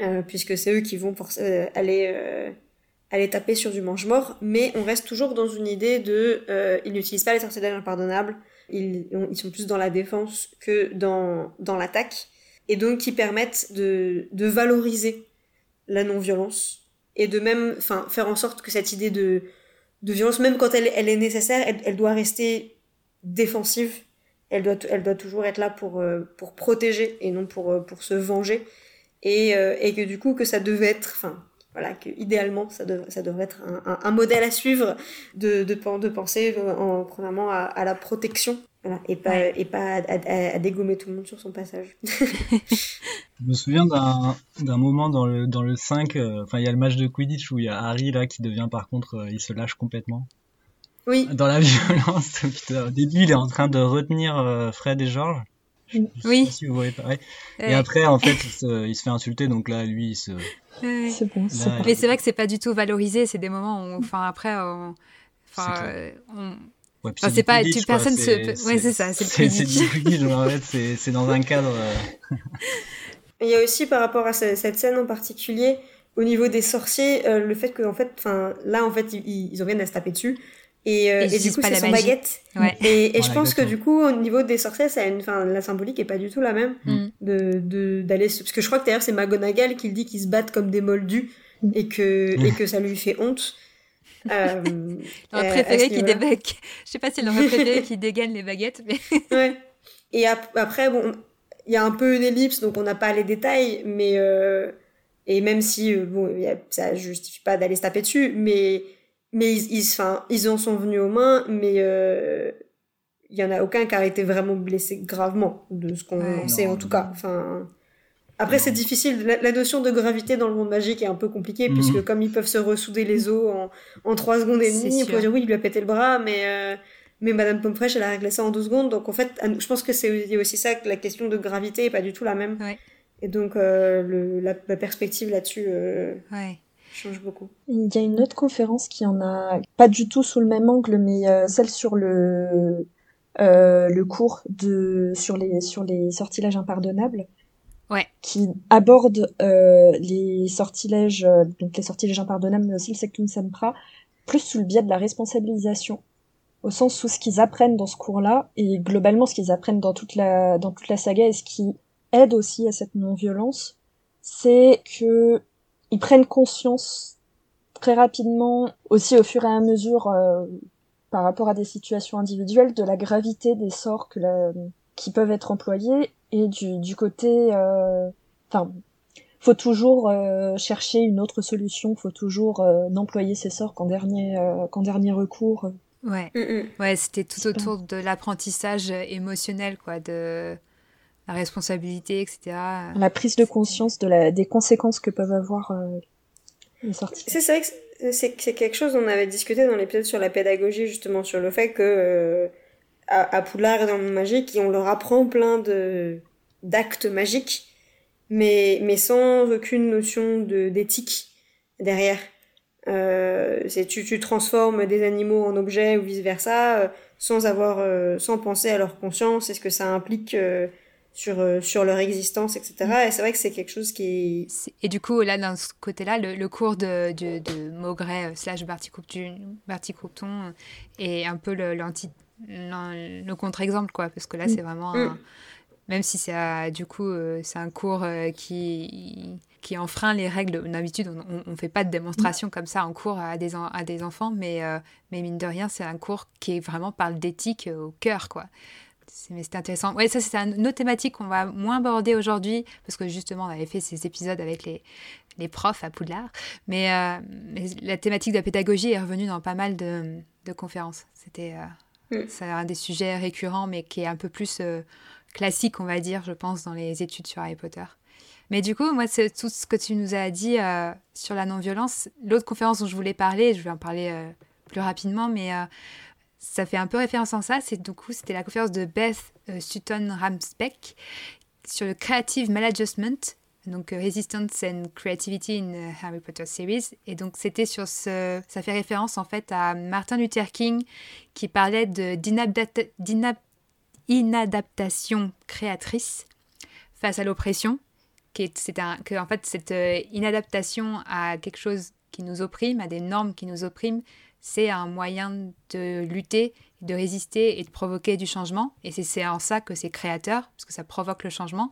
euh, puisque c'est eux qui vont euh, aller, euh, aller taper sur du mange-mort, mais on reste toujours dans une idée de, ils n'utilisent pas les sortilèges impardonnables, ils, ils sont plus dans la défense que dans, dans l'attaque. Et donc qui permettent de, de valoriser la non-violence et de même faire en sorte que cette idée de, de violence même quand elle, elle est nécessaire elle, doit rester défensive. Elle doit, elle doit toujours être là pour, pour protéger et non pour, pour se venger et, euh, et que du coup que ça devait être enfin voilà que idéalement ça, dev, ça devrait être un, un, un, modèle à suivre de, de, de penser en, premièrement à, à la protection voilà, et pas, ouais. et pas à, à, à, dégommer tout le monde sur son passage. Je me souviens d'un moment dans le, dans le 5, euh, enfin il y a le match de Quidditch où il y a Harry là qui devient par contre, euh, il se lâche complètement. Oui. Dans la violence, putain, au début il est en train de retenir euh, Fred et George. Oui. Si vous voyez pareil. Ouais. Et après en fait il se, il se, fait insulter donc là lui il se. Ouais. C'est bon. Là, Mais c'est vrai que c'est pas du tout valorisé, c'est des moments où, enfin après, on, enfin on Ouais, enfin, c'est pas, tu, personne se, ouais, c'est ça, c'est le C'est du Quidditch, en fait, c'est, c'est dans un cadre. Euh... Il y a aussi par rapport à ce, cette scène en particulier, au niveau des sorciers, euh, le fait que, en fait, enfin, là, en fait, ils, ils en viennent à se taper dessus. Et, euh, et, et du coup, c'est son magie. baguette. Ouais. Et, et voilà, je pense exactement. que du coup, au niveau des sorciers, ça a une, enfin, la symbolique est pas du tout la même. Mm. De, de, d'aller, parce que je crois que d'ailleurs, c'est McGonagall qui le dit qu'ils se battent comme des moldus et que, et que ça lui fait honte. Euh, leur préféré qui débague. Je sais pas si leur préféré qui dégaine les baguettes, mais. ouais. Et ap après, bon, il y a un peu une ellipse, donc on n'a pas les détails, mais euh, et même si bon, a, ça justifie pas d'aller se taper dessus, mais mais ils, ils, enfin, ils en sont venus aux mains, mais euh, il y en a aucun qui a été vraiment blessé gravement de ce qu'on ouais, sait non, en tout cas. Enfin. Après, c'est difficile. La, la, notion de gravité dans le monde magique est un peu compliquée, mmh. puisque comme ils peuvent se ressouder les os en, en 3 secondes et demie, on peut dire oui, il lui a pété le bras, mais, euh, mais Madame Pommefresh, elle a réglé ça en 12 secondes. Donc en fait, je pense que c'est aussi ça, que la question de gravité est pas du tout la même. Ouais. Et donc, euh, le, la, la, perspective là-dessus euh, ouais. Change beaucoup. Il y a une autre conférence qui en a, pas du tout sous le même angle, mais euh, celle sur le, euh, le cours de, sur les, sur les sortilèges impardonnables ouais. qui aborde euh, les sortilèges, euh, donc les sortilèges impardonnables, mais aussi le Sectum Sempra, plus sous le biais de la responsabilisation, au sens où ce qu'ils apprennent dans ce cours-là, et globalement ce qu'ils apprennent dans toute la dans toute la saga, et ce qui aide aussi à cette non-violence, c'est que ils prennent conscience très rapidement, aussi au fur et à mesure, par rapport à des situations individuelles, de la gravité des sorts que la, qui peuvent être employés et du, du côté, enfin, faut toujours chercher une autre solution, faut toujours n'employer ces sorts qu'en dernier, qu'en dernier recours. Ouais, mm, mm. ouais c'était tout autour de l'apprentissage émotionnel, quoi, de la responsabilité, etc. La prise de conscience de la, des conséquences que peuvent avoir euh, les sorties. C'est vrai que c'est quelque chose dont on avait discuté dans l'épisode sur la pédagogie, justement, sur le fait que euh, à, Poulard et dans le monde magique, on leur apprend plein de d'actes magiques, mais, mais sans aucune notion d'éthique derrière. Euh, c'est tu, tu transformes des animaux en objets ou vice versa euh, sans avoir euh, sans penser à leur conscience et ce que ça implique sur sur leur existence etc mm. et c'est vrai que c'est quelque chose qui et du coup là dans ce côté là le, cours de, de, de Maugret slash Barty Croupton est un peu le, le contre-exemple quoi parce que là mm. c'est vraiment mm. même si c'est du coup c'est un cours qui qui enfreint les règles. D'habitude, on ne fait pas de démonstration comme ça en cours à des, à des enfants, mais, euh, mais mine de rien, c'est un cours qui vraiment parle d'éthique euh, au cœur, quoi. C'est intéressant. Ouais, ça, c'est une autre thématique qu'on va moins aborder aujourd'hui, parce que justement, on avait fait ces épisodes avec les, les profs à Poudlard. Mais, euh, mais, la thématique de la pédagogie est revenue dans pas mal de, de conférences. C'était mm. un des sujets récurrents, mais qui est un peu plus classique, on va dire, je pense, dans les études sur Harry Potter. Mais du coup, moi, c'est tout ce que tu nous as dit euh, sur la non-violence. L'autre conférence dont je voulais parler, je vais en parler euh, plus rapidement, mais euh, ça fait un peu référence en ça. C'est du coup, c'était la conférence de Beth Sutton Ramspeck sur le Creative Maladjustment, donc Resistance and Creativity in Harry Potter Series. Et donc, c'était sur ce. Ça fait référence en fait à Martin Luther King qui parlait d'inadaptation créatrice face à l'oppression c'est que en fait cette euh, inadaptation à quelque chose qui nous opprime, à des normes qui nous oppriment, c'est un moyen de lutter, de résister et de provoquer du changement. Et c'est en ça que c'est créateur, parce que ça provoque le changement.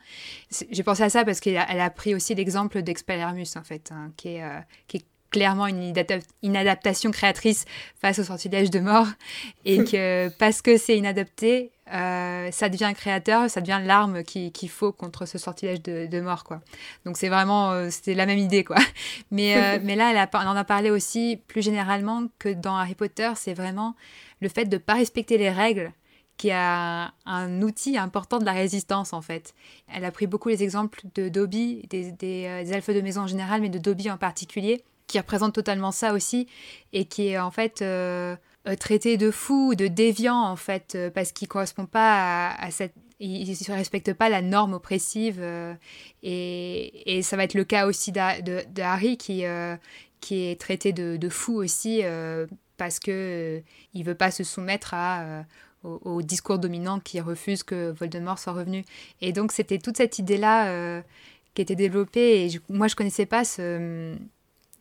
J'ai pensé à ça parce qu'elle a, pris aussi l'exemple d'Expelliarmus, en fait, hein, qui, est, euh, qui est clairement une inadaptation créatrice face au sortilège de mort et que parce que c'est inadapté, euh, ça devient créateur, ça devient l'arme qu'il faut contre ce sortilège de, mort quoi. Donc c'est vraiment euh, c'était la même idée quoi. Mais euh, mais là elle on en a parlé aussi plus généralement que dans Harry Potter, c'est vraiment le fait de pas respecter les règles qui a un outil important de la résistance en fait. Elle a pris beaucoup les exemples de Dobby, des, des, des elfes de maison en général, mais de Dobby en particulier, qui représente totalement ça aussi, et qui est en fait traité de fou, de déviant en fait, euh, parce qu'il correspond pas à, cette il ne respecte pas la norme oppressive et, et, ça va être le cas aussi de, de, Harry qui, qui est traité de, de fou aussi parce que il veut pas se soumettre à, au, discours dominant qui refuse que Voldemort soit revenu. Et donc c'était toute cette idée-là qui était développée et moi je connaissais pas ce,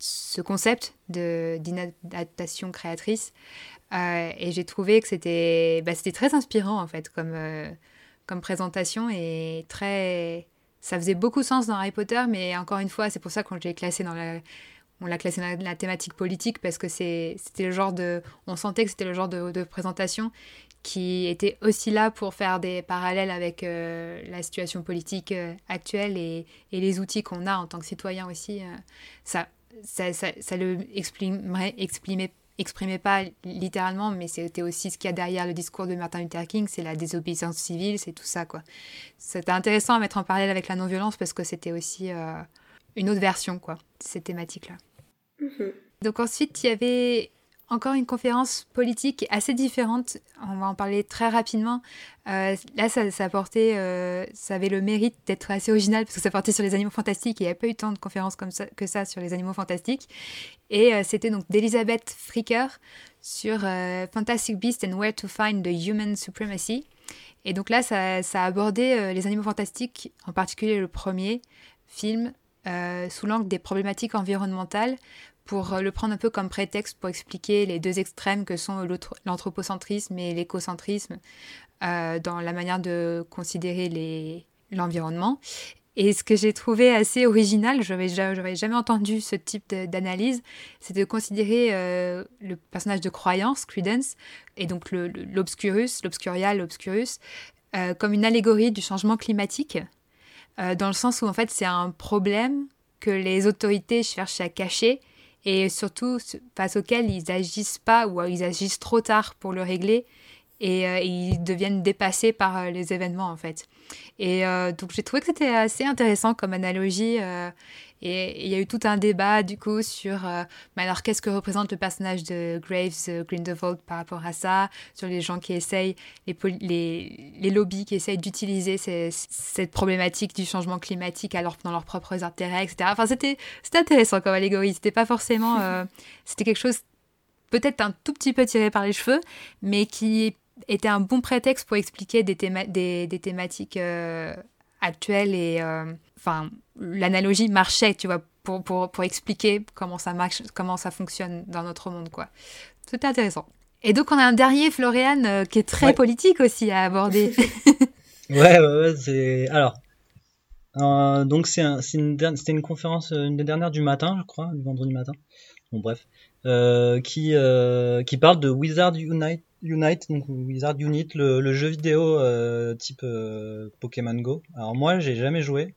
ce concept d'inadaptation créatrice. Euh, et j'ai trouvé que c'était bah, très inspirant, en fait, comme, euh, comme présentation et très... Ça faisait beaucoup sens dans Harry Potter, mais encore une fois, c'est pour ça qu'on l'a classé dans la... On l'a classé dans la, thématique politique parce que c'était le genre de... On sentait que c'était le genre de, présentation qui était aussi là pour faire des parallèles avec euh, la situation politique actuelle et, et, les outils qu'on a en tant que citoyen aussi. ça, ça, ça, ça, le exprimerait, exprimait, exprimait pas littéralement, mais c'était aussi ce qu'il y a derrière le discours de Martin Luther King, c'est la désobéissance civile, c'est tout ça, quoi. C'était intéressant à mettre en parallèle avec la non-violence parce que c'était aussi euh, une autre version, quoi, de cette thématique-là. Mm-hmm. Donc ensuite, il y avait encore une conférence politique assez différente. On va en parler très rapidement. Euh, là, ça, portait, euh, ça avait le mérite d'être assez original parce que ça portait sur les animaux fantastiques et il n'y a pas eu tant de conférences comme ça, que ça sur les animaux fantastiques. Et euh, c'était donc d'Elisabeth Fricker sur Fantastic Beasts and Where to Find the Human Supremacy. Et donc là, ça, ça a abordé les animaux fantastiques, en particulier le premier film, sous l'angle des problématiques environnementales pour euh, le prendre un peu comme prétexte pour expliquer les deux extrêmes que sont l'anthropocentrisme et l'écocentrisme euh, dans la manière de considérer l'environnement. Et ce que j'ai trouvé assez original, je n'avais jamais entendu ce type d'analyse, c'est de considérer euh, le personnage de croyance, Credence, et donc l'obscurus, l'obscuria, l'obscurus, comme une allégorie du changement climatique, dans le sens où en fait c'est un problème que les autorités cherchent à cacher et surtout face auquel ils n'agissent pas ou ils agissent trop tard pour le régler et, euh, ils deviennent dépassés par euh, les événements en fait. Et euh, donc j'ai trouvé que c'était assez intéressant comme analogie. et il y a eu tout un débat du coup sur mais alors qu'est-ce que représente le personnage de Graves Grindelwald par rapport à ça, sur les gens qui essayent, les, les, les lobbies qui essayent d'utiliser cette problématique du changement climatique alors dans leurs propres intérêts, etc. Enfin c'était intéressant comme allégorie. C'était pas forcément c'était quelque chose peut-être un tout petit peu tiré par les cheveux, mais qui était un bon prétexte pour expliquer des, des, thématiques euh, actuelles et euh, enfin l'analogie marchait, tu vois, pour, pour, pour, expliquer comment ça marche, comment ça fonctionne dans notre monde, quoi. C'était intéressant. Et donc on a un dernier Florian euh, qui est très politique aussi à aborder. ouais, ouais, ouais c'est alors. donc c'est un, une, c'était une conférence une des dernières du matin, je crois, du vendredi matin. Bon bref, qui qui parle de Wizard Unite Unite, donc Wizard Unit, le, jeu vidéo euh, type euh, Pokémon Go. Alors moi, j'ai jamais joué.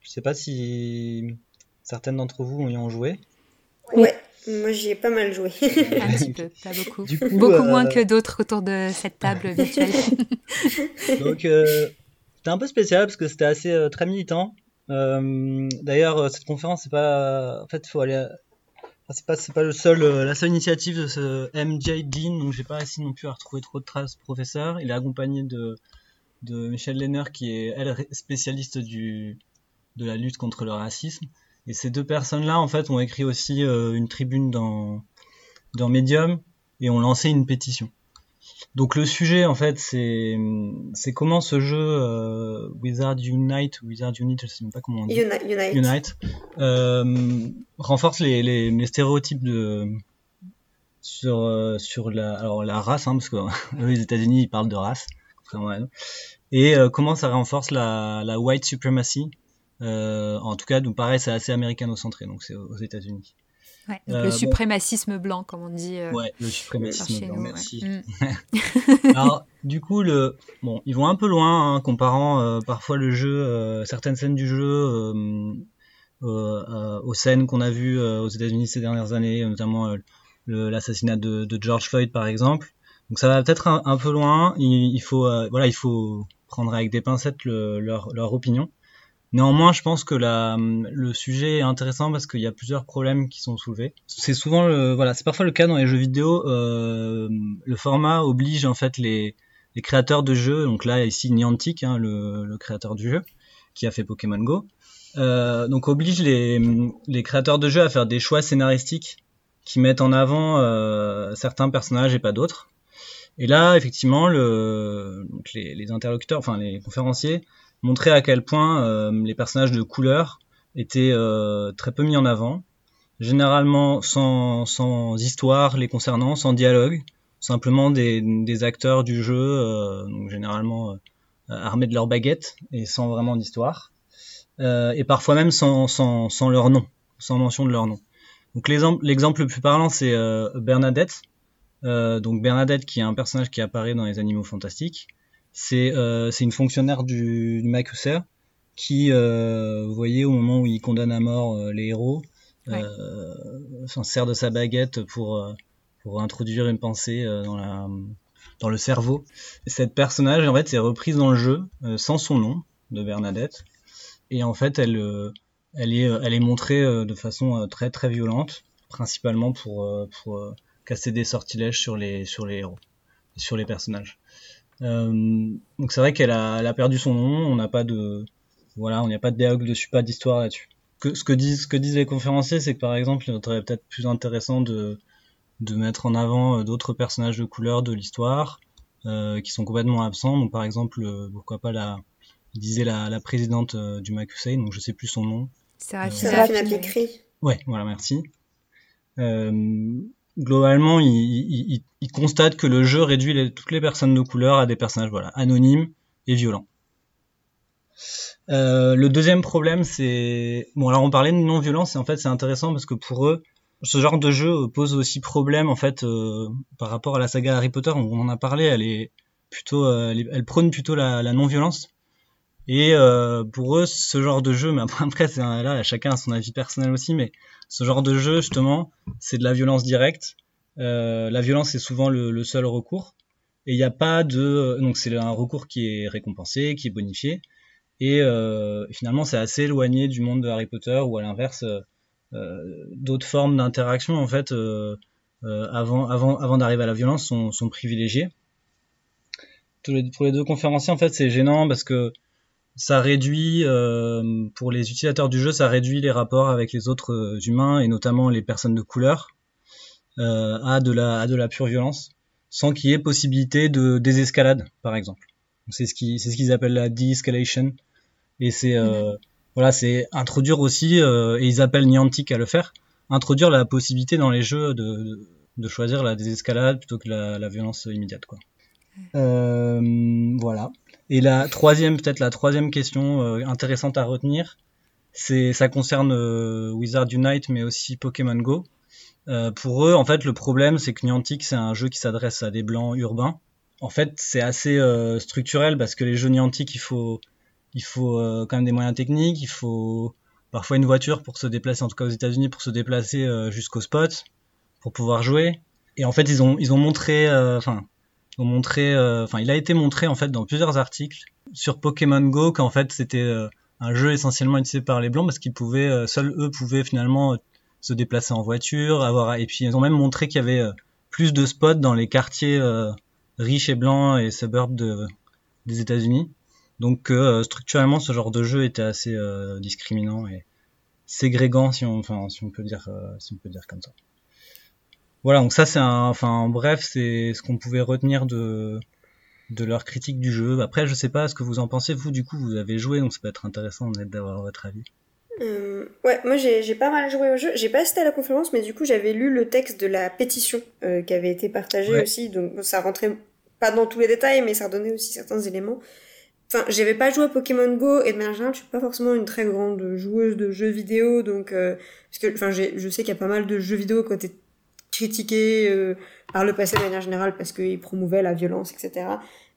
Je sais pas si certaines d'entre vous y ont joué. Ouais, moi j'y ai pas mal joué. Un petit peu, pas beaucoup. beaucoup moins euh, que d'autres autour de cette table virtuelle. donc c'était un peu spécial parce que c'était assez très militant. D'ailleurs, cette conférence, c'est pas. En fait, il faut aller c'est pas pas le seul euh, la seule initiative de ce MJ Dean donc j'ai pas réussi non plus à retrouver trop de traces professeur. Il est accompagné de de Michel Lenner qui est elle spécialiste du de la lutte contre le racisme. Et ces deux personnes là en fait ont écrit aussi euh, une tribune dans dans Medium et ont lancé une pétition donc le sujet en fait c'est c'est comment ce jeu euh, Wizard Unite Wizard Unite je sais même pas comment on dit. Unite, Unite euh, renforce les, les, les, stéréotypes de sur euh, sur la alors la race hein, parce que les États-Unis ils parlent de race et euh, comment ça renforce la, la white supremacy euh, en tout cas donc pareil c'est assez américano-centré donc c'est aux États-Unis Ouais, donc le euh, suprémacisme blanc, comme on dit. Euh, ouais, le suprémacisme blanc, merci. Mm. Alors, du coup, le, bon, ils vont un peu loin, hein, comparant euh, parfois le jeu, certaines scènes du jeu aux scènes qu'on a vues aux États-Unis ces dernières années, notamment l'assassinat de, de, George Floyd, par exemple. Donc ça va peut-être un, peu loin. Il, il faut, voilà, il faut prendre avec des pincettes le, leur, leur opinion. Néanmoins, je pense que la, le sujet est intéressant parce qu'il y a plusieurs problèmes qui sont soulevés. C'est souvent le, voilà, c'est parfois le cas dans les jeux vidéo. Euh, le format oblige en fait les, créateurs de jeux, donc là ici Niantic, hein, le, le, créateur du jeu, qui a fait Pokémon Go, euh, donc oblige les, les créateurs de jeux à faire des choix scénaristiques qui mettent en avant euh, certains personnages et pas d'autres. Et là, effectivement, le, donc les, les interlocuteurs, enfin les conférenciers, montrer à quel point euh, les personnages de couleur étaient euh, très peu mis en avant, généralement sans, sans histoire les concernant, sans dialogue, simplement des, acteurs du jeu, euh, donc généralement armés de leur baguette et sans vraiment d'histoire, et parfois même sans, sans, sans, leur nom, sans mention de leur nom. L'exemple le plus parlant c'est Bernadette, donc Bernadette qui est un personnage qui apparaît dans les Animaux Fantastiques, euh, c'est une fonctionnaire du, du qui, euh, vous voyez, au moment où il condamne à mort euh, les héros, s'en sert de sa baguette pour, pour introduire une pensée dans, la, dans le cerveau. cette personnage, en fait, est reprise dans le jeu sans son nom de Bernadette. Et en fait, elle, elle, est, elle est montrée de façon très très violente, principalement pour, pour casser des sortilèges sur les, sur les héros, sur les personnages. Euh, donc c'est vrai qu'elle a, elle a perdu son nom. On n'a pas de, voilà, on n'y a pas de dialogue dessus, pas d'histoire là-dessus. Que, ce que disent, ce que disent les conférenciers, c'est que par exemple, il serait peut-être plus intéressant de, de mettre en avant euh, d'autres personnages de couleur de l'histoire euh, qui sont complètement absents. Donc par exemple, euh, pourquoi pas la, il disait la, la présidente du Makusei, donc je sais plus son nom. Séraphine euh, Ouais, voilà, merci. Euh, globalement, il, constate que le jeu réduit toutes les personnes de couleur à des personnages voilà, anonymes et violents. le deuxième problème, c'est bon. Alors on parlait de non-violence, et en fait c'est intéressant parce que pour eux, ce genre de jeu pose aussi problème en fait par rapport à la saga Harry Potter. On en a parlé. Elle est plutôt, elle, prône plutôt la non-violence. Et euh, pour eux, ce genre de jeu, mais après, c'est là, chacun a son avis personnel aussi, mais ce genre de jeu, justement, c'est de la violence directe. Euh, la violence est souvent le, seul recours. Et il n'y a pas de... Donc c'est un recours qui est récompensé, qui est bonifié. Et euh, finalement, c'est assez éloigné du monde de Harry Potter, ou à l'inverse, euh, d'autres formes d'interaction, en fait, euh, avant, avant, avant d'arriver à la violence, sont, sont privilégiées. Pour les deux conférenciers, en fait, c'est gênant parce que ça réduit euh, pour les utilisateurs du jeu, ça réduit les rapports avec les autres euh, humains et notamment les personnes de couleur euh, à de la à de la pure violence, sans qu'il y ait possibilité de désescalade, par exemple. C'est ce qui c'est ce qu'ils appellent la de-escalation et c'est euh, voilà c'est introduire aussi euh, et ils appellent Niantic à le faire, introduire la possibilité dans les jeux de de choisir la désescalade plutôt que la, la violence immédiate quoi. Euh, voilà. Et la troisième, peut-être la troisième question euh, intéressante à retenir, c'est ça concerne euh, Wizard Unite, mais aussi Pokémon Go. Euh, pour eux, en fait, le problème, c'est que Niantic, c'est un jeu qui s'adresse à des blancs urbains. En fait, c'est assez structurel parce que les jeux Niantic, il faut, il faut quand même des moyens techniques, il faut parfois une voiture pour se déplacer, en tout cas aux États-Unis, pour se déplacer jusqu'au spot, pour pouvoir jouer. Et en fait, ils ont, ils ont montré, enfin, montré, euh, enfin, il a été montré en fait dans plusieurs articles sur Pokémon Go qu'en fait c'était euh, un jeu essentiellement utilisé par les blancs parce qu'ils pouvaient, euh, seuls eux pouvaient finalement se déplacer en voiture, avoir, et puis ils ont même montré qu'il y avait plus de spots dans les quartiers riches et blancs et suburbs de, des États-Unis. Donc structurellement, ce genre de jeu était assez discriminant et ségrégant, si on, enfin, si on peut dire, si on peut dire comme ça. Voilà, donc ça c'est un, enfin bref, c'est ce qu'on pouvait retenir de de leur critique du jeu. Après, je sais pas ce que vous en pensez. Vous, du coup, vous avez joué, donc ça peut être intéressant d'avoir votre avis. Euh, ouais, moi j'ai pas mal joué au jeu. J'ai pas assisté à la conférence, mais du coup j'avais lu le texte de la pétition euh, qui avait été partagée aussi, donc ça rentrait pas dans tous les détails, mais ça redonnait aussi certains éléments. Enfin, j'avais pas joué à Pokémon Go et de manière générale, je suis pas forcément une très grande joueuse de jeux vidéo, donc euh, parce que enfin je sais qu'il y a pas mal de jeux vidéo t'es critiqué euh, par le passé de manière générale parce qu'il promouvait la violence, etc.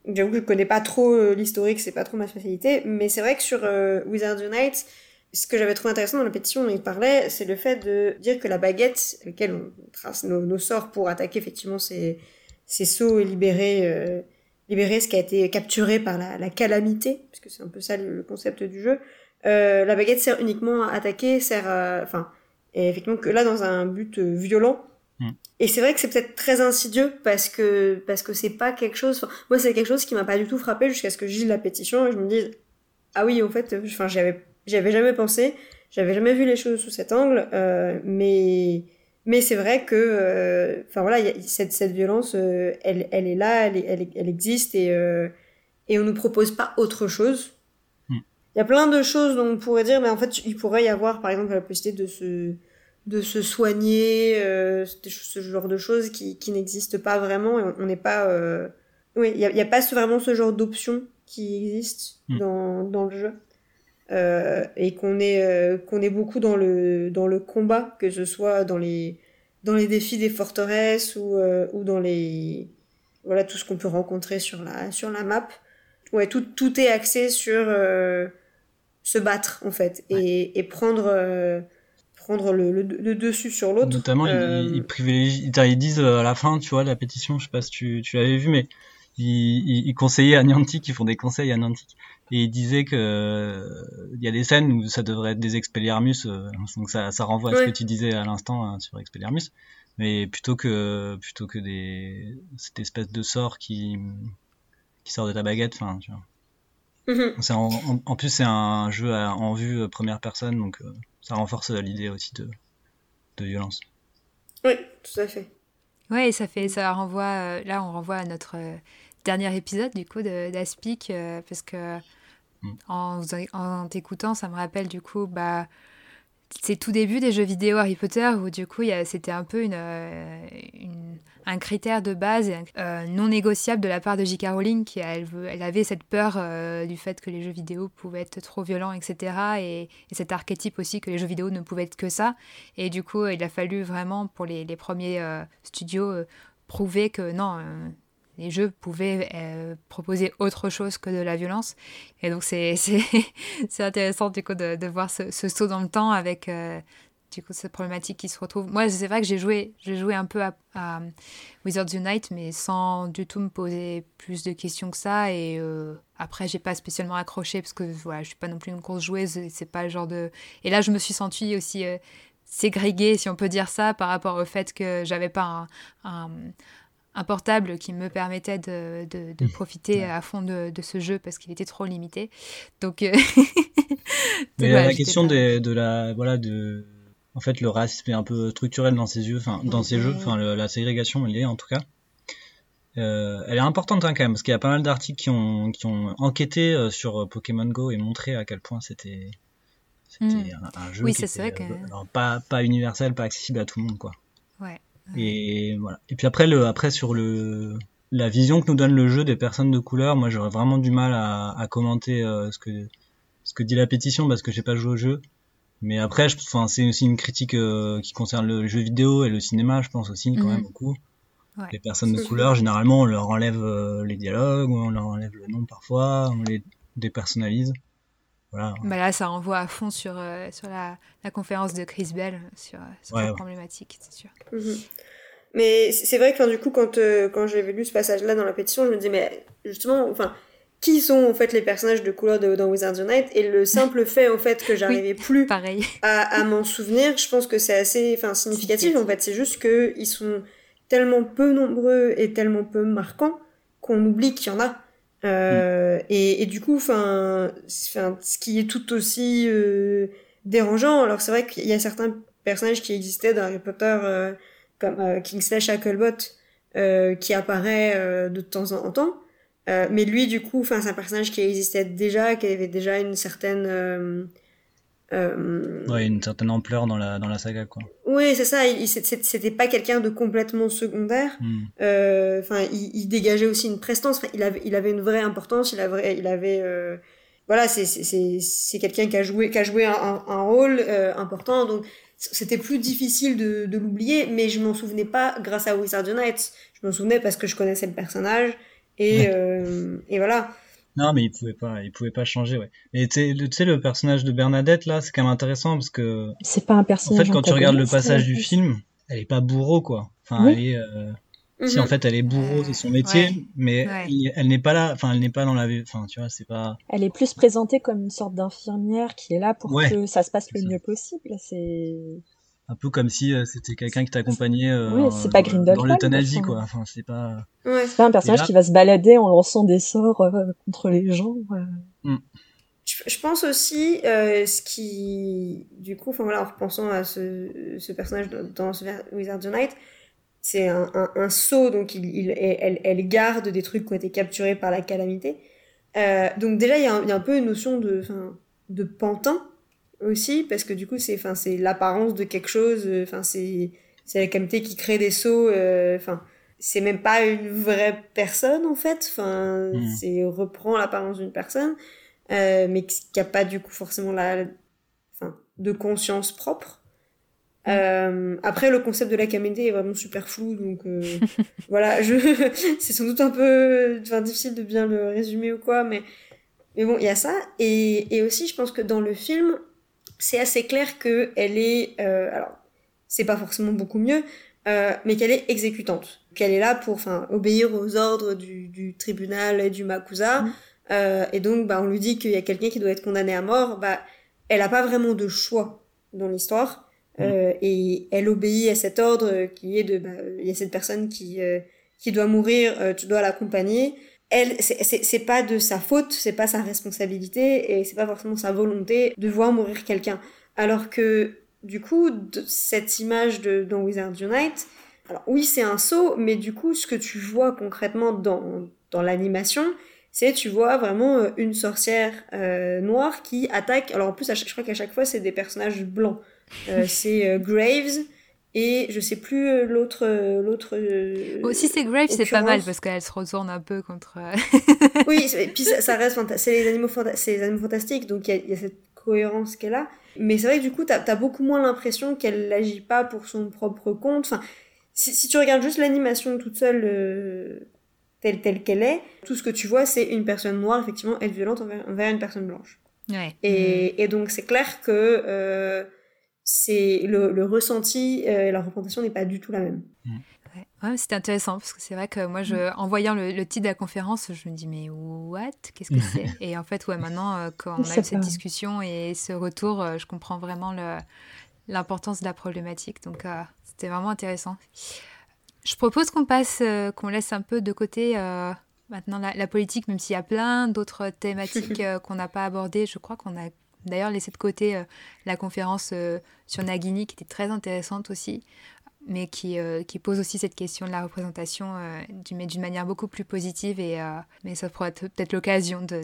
J'avoue que je connais pas trop euh, l'historique, c'est pas trop ma spécialité, mais c'est vrai que sur euh, Wizards Unite, ce que j'avais trouvé intéressant dans la pétition dont il parlait, c'est le fait de dire que la baguette, laquelle on trace nos, sorts pour attaquer effectivement ces, ces et libérer, libérer ce qui a été capturé par la, la calamité, parce que c'est un peu ça le, concept du jeu, la baguette sert uniquement à attaquer, sert à, enfin, et effectivement que là dans un but violent, Mm. Et c'est vrai que c'est peut-être très insidieux parce que parce que c'est pas quelque chose. moi, c'est quelque chose qui m'a pas du tout frappé jusqu'à ce que je lise la pétition et je me dise ah oui, en fait, enfin, j'avais j'avais jamais pensé, j'avais jamais vu les choses sous cet angle, euh, mais mais c'est vrai que euh, enfin voilà, cette cette violence, euh, elle elle est là, elle elle, elle existe et et on nous propose pas autre chose. Mm. Il y a plein de choses dont on pourrait dire, mais en fait, il pourrait y avoir, par exemple, la possibilité de se de se soigner, euh, ce genre de choses qui, qui n'existent pas vraiment. on n'est pas. Euh... Oui, il n'y a, y a, pas vraiment ce genre d'option qui existe hmm. dans, dans le jeu. Euh, et qu'on est, qu'on est beaucoup dans le, dans le combat, que ce soit dans les, dans les défis des forteresses ou, ou dans les. Voilà, tout ce qu'on peut rencontrer sur la, sur la map. Ouais, tout, tout est axé sur se battre, en fait, et, et prendre prendre le, dessus sur l'autre. Notamment, ils, euh, privilégient, ils disent euh, à la fin, tu vois, la pétition, je sais pas si tu, tu l'avais vu, mais ils, ils, conseillaient à Niantic, ils font des conseils à Niantic, et ils disaient que euh, il y a des scènes où ça devrait être des Expelliarmus, donc ça, ça renvoie à ce que tu disais à l'instant hein, sur Expelliarmus, mais plutôt que plutôt que des cette espèce de sort qui qui sort de ta baguette, enfin, tu vois. En, en, plus, c'est un jeu en vue première personne, donc ça renforce l'idée aussi de, de violence. Oui, tout à fait. Oui, et ça fait, ça renvoie, euh, là on renvoie à notre euh, dernier épisode du coup d'Aspic, euh, parce que mm. en, en t'écoutant, ça me rappelle du coup, bah, ces tout débuts des jeux vidéo Harry Potter où du coup c'était un peu une, un critère de base euh, non négociable de la part de J.K. Rowling, qui elle, elle avait cette peur euh, du fait que les jeux vidéo pouvaient être trop violents, etc. Et, cet archétype aussi que les jeux vidéo ne pouvaient être que ça. Et du coup, il a fallu vraiment pour les, premiers euh, studios prouver que non les jeux pouvaient proposer autre chose que de la violence. Et donc c'est intéressant du coup de, de voir ce, saut dans le temps avec du coup cette problématique qui se retrouve. Moi, c'est vrai que j'ai joué, j'ai joué un peu à, Wizards Unite, mais sans du tout me poser plus de questions que ça. Et euh, après, j'ai pas spécialement accroché parce que voilà, je suis pas non plus une grosse joueuse. C'est pas le genre de. Et là, je me suis sentie aussi euh, ségrégée, si on peut dire ça, par rapport au fait que j'avais pas un, portable qui me permettait de, de, mmh. profiter à fond de, de, ce jeu parce qu'il était trop limité. Donc. Euh, mais la question de la voilà de en fait, le racisme est un peu structurel dans ses yeux, enfin, dans ces jeux, enfin, la ségrégation, elle est en tout cas. Euh, elle est importante hein, quand même, parce qu'il y a pas mal d'articles qui ont, qui ont enquêté euh, sur Pokémon Go et montré à quel point c'était hmm. un, jeu qui était, que... Pas, pas universel, pas accessible à tout le monde, quoi. Ouais. Et voilà. Et puis après, le, après sur le, la vision que nous donne le jeu des personnes de couleur, moi j'aurais vraiment du mal à, à commenter ce que ce que dit la pétition parce que j'ai pas joué au jeu. Mais après, enfin, c'est aussi une critique euh, qui concerne le jeu vidéo et le cinéma, je pense aussi, quand mhm. même beaucoup. Les personnes de couleur, généralement, on leur enlève euh, les dialogues, on leur enlève le nom parfois, on les dépersonnalise. Voilà. Bah là, ça envoie à fond sur, euh, sur la, la, conférence de Chris Bell sur, sur cette problématique, c'est sûr. Mhm. Mais c'est vrai que du coup, quand, quand j'ai lu ce passage-là dans la pétition, je me disais, mais justement, enfin, qui sont en fait les personnages de couleur de, dans Wizards Unite? Et le simple fait en fait que j'arrivais plus pareil. à, m'en souvenir je pense que c'est assez enfin significatif en fait c'est juste que ils sont tellement peu nombreux et tellement peu marquants qu'on oublie qu'il y en a euh, et, et, du coup enfin ce qui est tout aussi euh, dérangeant alors c'est vrai qu'il y a certains personnages qui existaient dans Harry Potter euh, comme euh, Kingslash Shacklebot euh, qui apparaît de temps en temps euh, mais lui, du coup, c'est un personnage qui existait déjà, qui avait déjà une certaine. Euh, euh, ouais, une certaine ampleur dans la, dans la saga, quoi. Oui, c'est ça. Il, c'était pas quelqu'un de complètement secondaire. Hmm. Enfin, il, il, dégageait aussi une prestance. il avait, il avait une vraie importance. Il avait, il avait. voilà, c'est quelqu'un qui a joué, qui a joué un, un, rôle important. Donc, c'était plus difficile de, de l'oublier, mais je m'en souvenais pas grâce à Wizard Unite. Je m'en souvenais parce que je connaissais le personnage et, euh, et voilà. Non, mais il pouvait pas, il pouvait pas changer, ouais. Mais tu sais, le personnage de Bernadette là, c'est quand même intéressant parce que. C'est pas un personnage. En fait, quand tu regardes le passage du film, elle est pas bourreau quoi. Enfin, elle est. Euh... Si en mhm. fait elle est bourreau, c'est son métier, mais elle n'est pas là, enfin elle n'est pas dans la, enfin tu vois, c'est pas. Elle est plus présentée comme une sorte d'infirmière qui est là pour que ça se passe le mieux possible. C'est un peu comme si euh, c'était quelqu'un qui t'accompagnait euh, dans l'euthanasie quoi. Enfin c'est pas c'est pas un personnage qui va se balader en lançant des sorts euh, contre les gens mm. je, pense aussi ce qui du coup enfin voilà en repensant à ce, ce personnage dans, ce Wizard Unite c'est un, un, saut donc il, il elle, elle, garde des trucs qui ont été capturés par la calamité. Donc déjà il y, a un, y a un peu une notion de de pantin aussi parce que du coup c'est enfin c'est l'apparence de quelque chose euh, enfin c'est c'est la calamité qui crée des sauts euh, enfin c'est même pas une vraie personne en fait enfin hmm. c'est reprend l'apparence d'une personne euh, mais qui a pas du coup forcément la enfin de conscience propre hmm. euh, après le concept de la calamité est vraiment super flou donc voilà je c'est sans doute un peu enfin difficile de bien le résumer ou quoi mais mais bon il y a ça et et aussi je pense que dans le film c'est assez clair que elle est, euh, alors c'est pas forcément beaucoup mieux, euh, mais qu'elle est exécutante, qu'elle est là pour, enfin, obéir aux ordres du, du tribunal et du Makusa, mm. euh, et donc bah on lui dit qu'il y a quelqu'un qui doit être condamné à mort, bah elle a pas vraiment de choix dans l'histoire. Mm. Euh, et elle obéit à cet ordre qui est de bah, il y a cette personne qui euh, qui doit mourir euh, tu dois l'accompagner elle, c'est pas de sa faute, c'est pas sa responsabilité et c'est pas forcément sa volonté de voir mourir quelqu'un. Alors que, du coup, de, cette image de, dans Wizard Unite, alors oui, c'est un saut, mais du coup, ce que tu vois concrètement dans, dans l'animation, c'est tu vois vraiment euh, une sorcière euh, noire qui attaque. Alors en plus, je crois qu'à chaque fois, c'est des personnages blancs. c'est Graves et je sais plus l'autre l'autre aussi c'est Graves c'est pas mal parce qu'elle se retourne un peu contre oui et puis ça, reste c'est les animaux c'est les animaux fantastiques donc il y, y, a cette cohérence qu'elle a mais c'est vrai que du coup t'as as beaucoup moins l'impression qu'elle n'agit pas pour son propre compte enfin si, tu regardes juste l'animation toute seule euh, telle telle qu'elle est, tout ce que tu vois, c'est une personne noire, effectivement, être violente envers, une personne blanche. Ouais. Et, mm. et, donc c'est clair que euh, c'est le, le, ressenti euh, et la représentation n'est pas du tout la même. Mm. Ouais, c'était intéressant parce que c'est vrai que moi, je, mm. en voyant le, le, titre de la conférence, je me dis mais what? Qu'est-ce que c'est? Et en fait, ouais, maintenant, quand on a eu cette discussion et ce retour, je comprends vraiment l'importance de la problématique. Donc, c'était vraiment intéressant. Je propose qu'on passe, euh, qu'on laisse un peu de côté euh, maintenant la, politique, même s'il y a plein d'autres thématiques euh, qu'on n'a pas abordées. Je crois qu'on a d'ailleurs laissé de côté la conférence sur Nagini, qui était très intéressante aussi, mais qui, qui pose aussi cette question de la représentation d'une manière beaucoup plus positive. Et, mais ça pourrait être peut-être l'occasion de,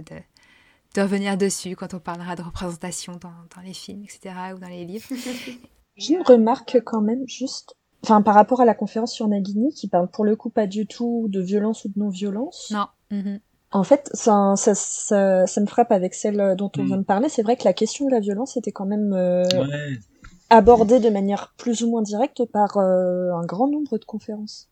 de, revenir dessus quand on parlera de représentation dans, dans les films, etc., ou dans les livres. J'ai une remarque quand même, juste, enfin, par rapport à la conférence sur Nagini, qui parle pour le coup pas du tout de violence ou de non-violence. Non. Mm-hmm. En fait, ça, ça, ça, ça, me frappe avec celle dont on mm. vient de parler. C'est vrai que la question de la violence était quand même euh, abordée de manière plus ou moins directe par euh, un grand nombre de conférences.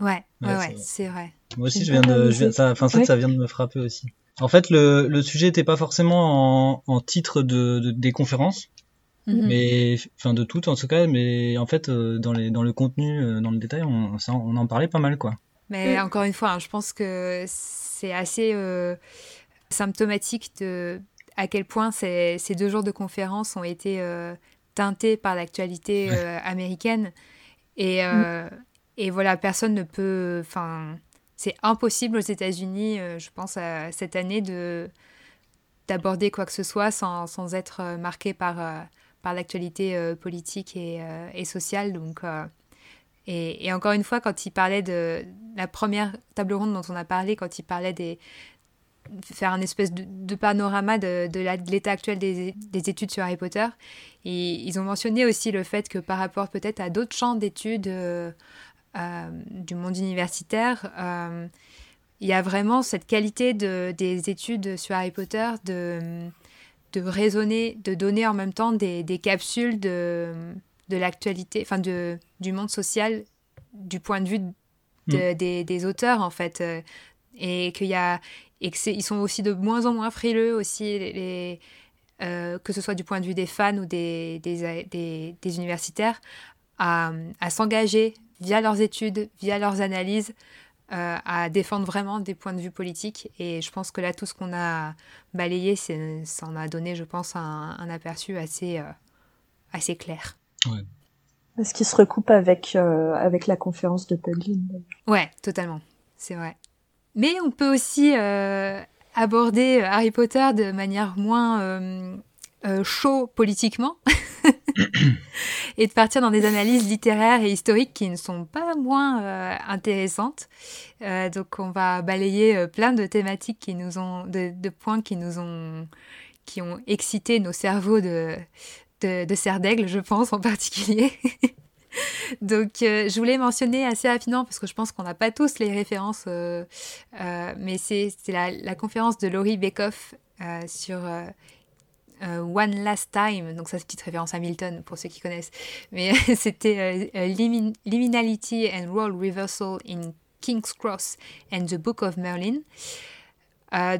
Ouais, ouais, ouais, c'est vrai. Moi aussi, je viens de, je viens, ça, enfin, ça, ça vient de me frapper aussi. En fait, le, le sujet n'était pas forcément en, en titre de, de, des conférences, Mhm. Mais, enfin, de tout en tout cas, mais en fait, euh, dans, les, dans le contenu, euh, dans le détail, on, on en parlait pas mal, quoi. Mais encore une fois, hein, je pense que c'est assez euh, symptomatique de à quel point ces, ces, deux jours de conférence ont été teintés par l'actualité américaine. Et, mm. et voilà, personne ne peut. Enfin, c'est impossible aux États-Unis, je pense, à cette année, de d'aborder quoi que ce soit sans, sans être marqué par par l'actualité euh, politique et, euh, et, sociale. Donc, euh, et, encore une fois, quand il parlait de la première table ronde dont on a parlé, quand il parlait des faire un espèce de, panorama de, l'état actuel des, des, études sur Harry Potter. Ils ont mentionné aussi le fait que par rapport peut-être à d'autres champs d'études du monde universitaire, il y a vraiment cette qualité de, des études sur Harry Potter de raisonner, de donner en même temps des capsules de, de l'actualité, enfin de, du monde social du point de vue de, mm. des, des, auteurs en fait. Euh, et qu'il y a et que ils sont aussi de moins en moins frileux aussi les, euh, que ce soit du point de vue des fans ou des, des, des, des universitaires à, à s'engager via leurs études, via leurs analyses euh, à défendre vraiment des points de vue politiques. Et je pense que là, tout ce qu'on a balayé, ça en a donné, je pense, un, aperçu assez, euh, assez clair. Ouais. Ce qui se recoupe avec, euh, avec la conférence de Puglin. Ouais, totalement. C'est vrai. Mais on peut aussi aborder Harry Potter de manière moins chaud politiquement. et de partir dans des analyses littéraires et historiques qui ne sont pas moins euh, intéressantes. Euh, donc on va balayer euh, plein de thématiques qui nous ont, de, points qui nous ont, qui ont excité nos cerveaux de, de, de cerf d'aigle, je pense en particulier. Donc, je voulais mentionner assez rapidement, parce que je pense qu'on n'a pas tous les références, mais c'est la, conférence de Laurie Bekoff sur euh, One Last Time, donc ça c'est petite référence à Milton pour ceux qui connaissent, mais c'était euh, euh, Liminality and Role Reversal in King's Cross and the Book of Merlin.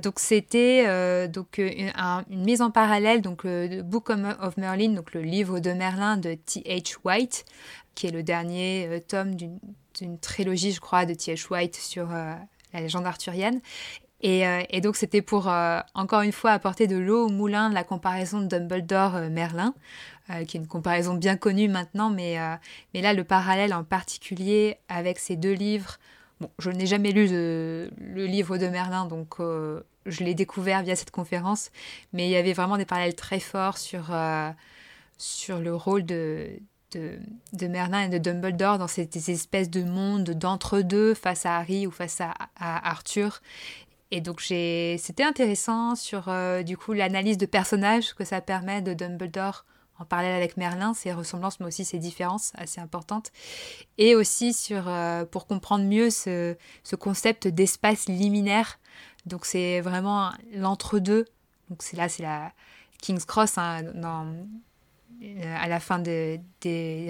Donc c'était donc une, mise en parallèle donc le Book of Merlin donc le livre de Merlin de T.H. White qui est le dernier tome d'une trilogie je crois de T.H. White sur la légende arthurienne euh, et, donc c'était pour euh, encore une fois apporter de l'eau au moulin de la comparaison de Dumbledore-Merlin, euh, qui est une comparaison bien connue maintenant, mais, mais là le parallèle en particulier avec ces deux livres. Je n'ai jamais lu le livre de Merlin, donc je l'ai découvert via cette conférence, mais il y avait vraiment des parallèles très forts sur, sur le rôle de, de, Merlin et de Dumbledore dans ces, espèces de mondes d'entre-deux face à Harry ou face à, à Arthur. Et donc c'était intéressant sur euh, du coup l'analyse de personnages que ça permet de Dumbledore en parallèle avec Merlin, ses ressemblances mais aussi ses différences assez importantes. Et aussi sur, pour comprendre mieux ce, ce concept d'espace liminaire. Donc c'est vraiment l'entre-deux. Donc c'est là, c'est la King's Cross hein, dans, à la fin des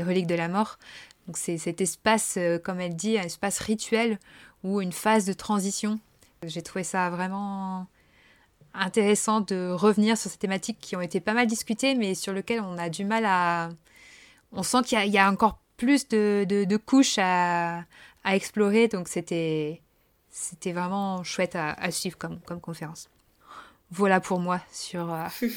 reliques de la mort. Donc c'est cet espace, comme elle dit, un espace rituel ou une phase de transition. J'ai trouvé ça vraiment intéressant de revenir sur ces thématiques qui ont été pas mal discutées, mais sur lesquelles on a du mal à... On sent qu'il y, a encore plus de, de, couches à, à, explorer, donc c'était c'était vraiment chouette à, à, suivre comme, comme conférence. Voilà pour moi sur, euh,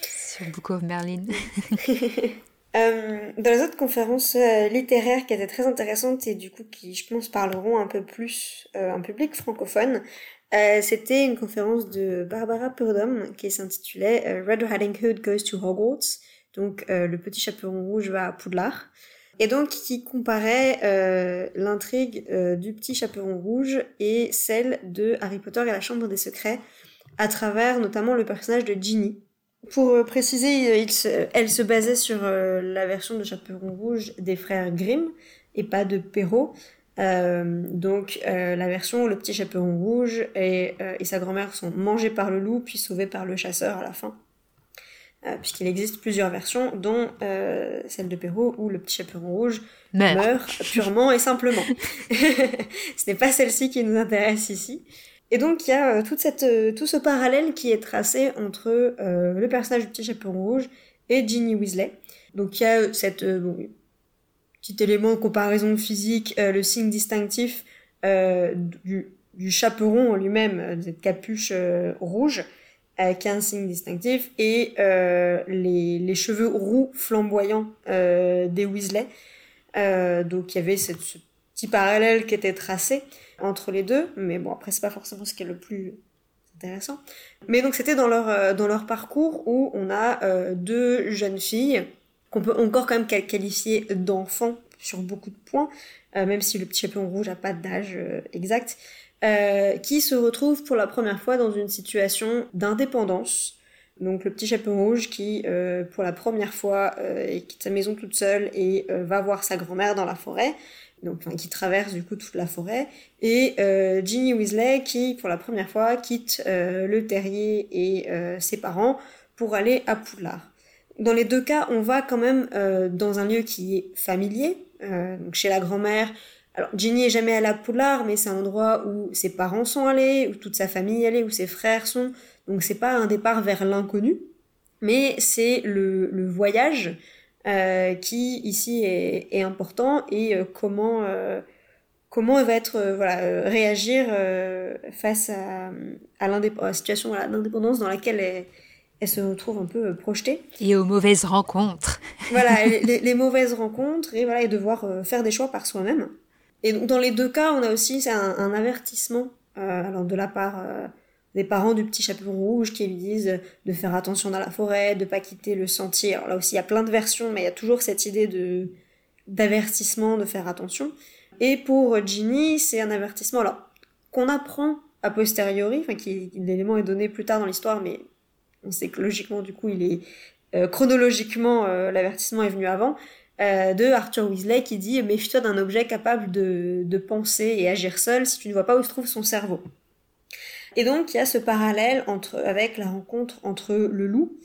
sur Book of Merlin. Euh, dans les autres conférences euh, littéraires qui étaient très intéressantes et du coup qui, je pense, parleront un peu plus euh, un public francophone, c'était une conférence de Barbara Purdom qui s'intitulait Red Riding Hood Goes to Hogwarts, donc le petit chaperon rouge va à Poudlard, et donc qui comparait l'intrigue du petit chaperon rouge et celle de Harry Potter et la Chambre des Secrets à travers notamment le personnage de Ginny, pour euh, préciser, elle se basait sur euh, la version de Chaperon Rouge des frères Grimm et pas de Perrault. Euh, donc la version où le petit chaperon rouge et, et sa grand-mère sont mangés par le loup puis sauvés par le chasseur à la fin. Puisqu'il existe plusieurs versions, dont celle de Perrault où le petit chaperon rouge meurt purement et simplement. Ce n'est pas celle-ci qui nous intéresse ici. Et donc il y a euh, toute cette, euh, tout ce parallèle qui est tracé entre euh, le personnage du petit chaperon rouge et Ginny Weasley. Donc il y a cette petit élément de comparaison physique, le signe distinctif du, du, chaperon en lui-même, cette capuche rouge, qui est un signe distinctif, et les, cheveux roux flamboyants des Weasley. donc il y avait ce petit parallèle qui était tracé entre les deux, mais bon, après, c'est pas forcément ce qui est le plus intéressant. Mais donc, c'était dans leur, euh, dans leur parcours où on a euh, deux jeunes filles qu'on peut encore quand même qualifier d'enfants sur beaucoup de points, euh, même si le petit chaperon rouge n'a pas d'âge exact, qui se retrouvent pour la première fois dans une situation d'indépendance. Donc le petit chaperon rouge qui, pour la première fois, quitte sa maison toute seule et va voir sa grand-mère dans la forêt donc qui traverse du coup toute la forêt, et euh, Ginny Weasley qui, pour la première fois, quitte euh, le terrier et euh, ses parents pour aller à Poudlard. Dans les deux cas, on va quand même euh, dans un lieu qui est familier, euh, donc chez la grand-mère. Alors Ginny est jamais allée à Poudlard, mais c'est un endroit où ses parents sont allés, où toute sa famille est allée, où ses frères sont. Donc c'est pas un départ vers l'inconnu, mais c'est le, voyage euh, qui ici est, important et comment comment va être voilà réagir face à, à, la situation d'indépendance dans laquelle elle, elle, se retrouve un peu projetée et aux mauvaises rencontres voilà les, les, mauvaises rencontres et voilà et devoir faire des choix par soi-même et donc dans les deux cas on a aussi un, un avertissement alors de la part des parents du petit chaperon rouge qui lui disent de faire attention dans la forêt, de pas quitter le sentier. Alors là aussi, il y a plein de versions, mais il y a toujours cette idée de d'avertissement, de faire attention. Et pour Ginny, c'est un avertissement alors qu'on apprend a posteriori, enfin qui l'élément est donné plus tard dans l'histoire, mais on sait que logiquement du coup il est euh, chronologiquement euh, l'avertissement est venu avant euh, de Arthur Weasley qui dit méfie-toi d'un objet capable de, penser et agir seul si tu ne vois pas où se trouve son cerveau. Et donc il y a ce parallèle entre, avec la rencontre entre le loup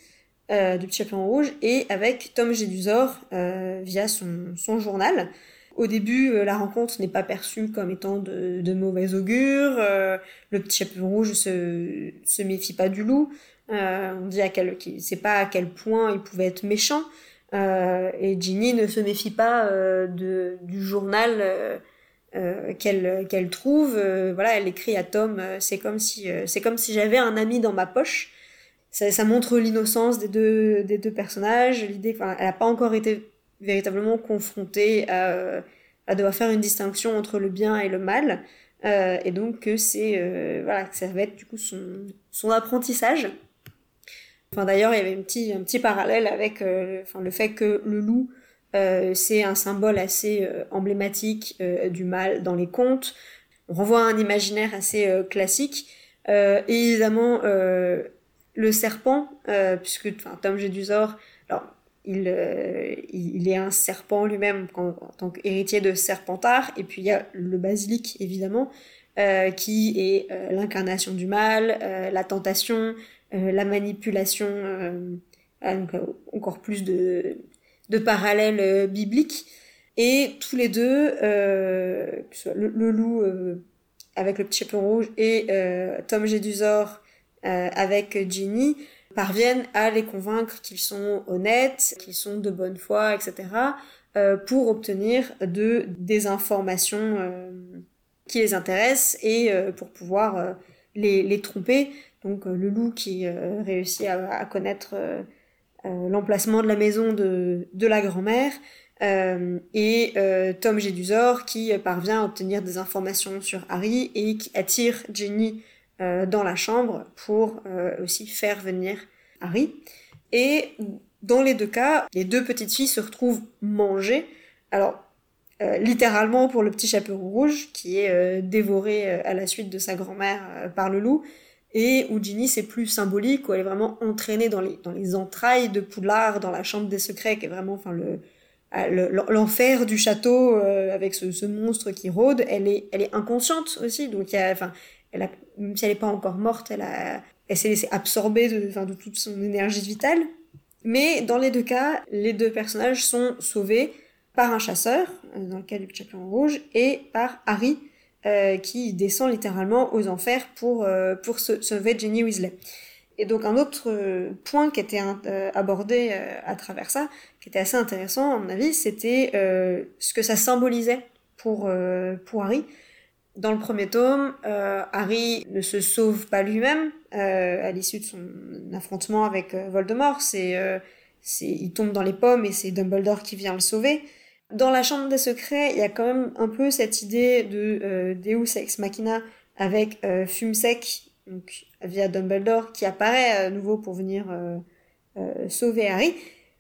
du petit chaperon rouge et avec Tom Jedusor euh, via son, journal. Au début, la rencontre n'est pas perçue comme étant de, mauvais augure. Le petit chaperon rouge se, se méfie pas du loup. Euh, on dit à quel, sait pas à quel point il pouvait être méchant. et Ginny ne se méfie pas de, du journal euh, qu'elle qu'elle trouve. Euh, voilà elle écrit à Tom euh, c'est comme si c'est comme si j'avais un ami dans ma poche. Ça, ça montre l'innocence des deux des deux personnages. L'idée elle n'a pas encore été véritablement confrontée à, à devoir faire une distinction entre le bien et le mal. Et donc que c'est voilà que ça va être du coup son son apprentissage enfin d'ailleurs il y avait un petit un petit parallèle avec enfin le fait que le loup euh, c'est un symbole assez euh, emblématique euh, du mal dans les contes. On renvoie à un imaginaire assez classique. évidemment, le serpent, puisque Tom Jedusor, alors il, il, est un serpent lui-même en, tant qu'héritier de Serpentard. Et puis il y a le basilic, évidemment, qui est l'incarnation du mal, la tentation, la manipulation, encore plus de, de parallèles bibliques. Et tous les deux, le, loup avec le petit chaperon rouge et Tom Jedusor avec Ginny, parviennent à les convaincre qu'ils sont honnêtes, qu'ils sont de bonne foi, etc., euh, pour obtenir de, des informations euh, qui les intéressent et euh, pour pouvoir les, tromper. Donc le loup qui réussit à, connaître l'emplacement de la maison de, la grand-mère, et Tom Jedusor qui parvient à obtenir des informations sur Harry et qui attire Jenny euh, dans la chambre pour euh, aussi faire venir Harry. Et dans les deux cas, les deux petites filles se retrouvent manger. Alors, euh, littéralement pour le petit chaperon rouge qui est dévoré à la suite de sa grand-mère par le loup, et Ginny c'est plus symbolique, où elle est vraiment entraînée dans les, dans les entrailles de Poudlard, dans la chambre des secrets, qui est vraiment enfin le l'enfer du château avec ce, monstre qui rôde, elle est, elle est inconsciente aussi, donc a, enfin, elle même si elle n'est pas encore morte, elle, a, elle s'est laissée absorber de, de toute son énergie vitale. Mais dans les deux cas, les deux personnages sont sauvés par un chasseur, euh, dans le cas du Chaperon Rouge, et par Harry, euh, qui descend littéralement aux enfers pour, euh, pour sauver Jenny Weasley. Et donc un autre point qui était abordé à travers ça, qui était assez intéressant à mon avis, c'était ce que ça symbolisait pour, pour Harry dans le premier tome, euh, Harry ne se sauve pas lui-même euh, à l'issue de son affrontement avec euh, Voldemort. C'est, euh, c'est, il tombe dans les pommes et c'est Dumbledore qui vient le sauver. Dans la Chambre des Secrets, il y a quand même un peu cette idée de euh, Deus ex machina avec Fumsec, donc via Dumbledore, qui apparaît à nouveau pour venir sauver Harry.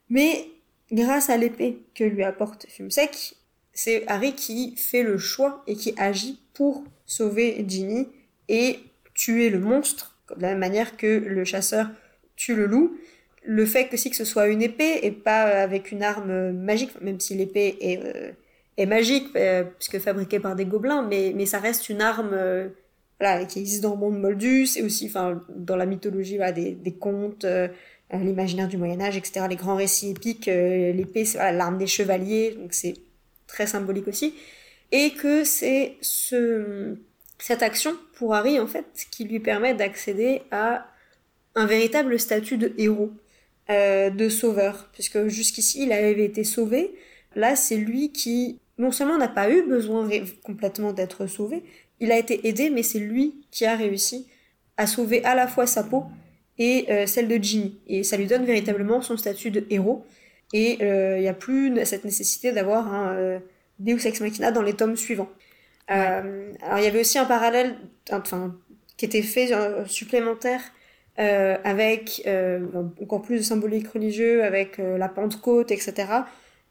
Mais grâce à l'épée que lui apporte Fumsec, c'est Harry qui fait le choix et qui agit pour sauver Ginny et tuer le monstre, de la même manière que le chasseur tue le loup. Le fait que si que ce soit une épée et pas avec une arme magique, même si l'épée est, euh, magique, euh, puisque fabriquée par des gobelins, mais, ça reste une arme euh, qui existe dans le monde moldus et aussi enfin, dans la mythologie des, contes, l'imaginaire du Moyen Âge, etc., les grands récits épiques, l'épée c'est l'arme des chevaliers, donc c'est très symbolique aussi, et que c'est ce, cette action pour Harry en fait qui lui permet d'accéder à un véritable statut de héros, euh, de sauveur, puisque jusqu'ici il avait été sauvé, là c'est lui qui non seulement n'a pas eu besoin complètement d'être sauvé, il a été aidé, mais c'est lui qui a réussi à sauver à la fois sa peau et euh, celle de Ginny. Et ça lui donne véritablement son statut de héros. Et euh, il n'y a plus cette nécessité d'avoir un Deus Ex Machina dans les tomes suivants. Alors il y avait aussi un parallèle, enfin, qui était fait supplémentaire avec encore plus de symbolique religieux, avec la Pentecôte, etc.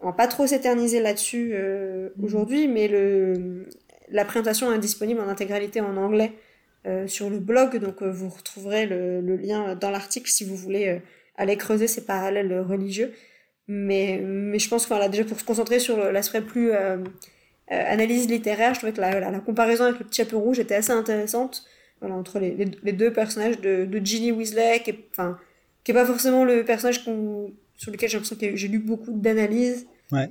On va pas trop s'éterniser là-dessus mm. aujourd'hui, mais le, la présentation est disponible en intégralité en anglais sur le blog, donc vous retrouverez le, le lien dans l'article si vous voulez aller creuser ces parallèles religieux. Mais, mais je pense que voilà, déjà pour se concentrer sur l'aspect plus euh, euh, analyse littéraire, je trouvais que la, la, comparaison avec le petit chapeau rouge était assez intéressante voilà, entre les, les, deux personnages de, de Ginny Weasley, qui est, enfin, qui est pas forcément le personnage sur lequel j'ai l'impression que j'ai lu beaucoup d'analyses. Ouais.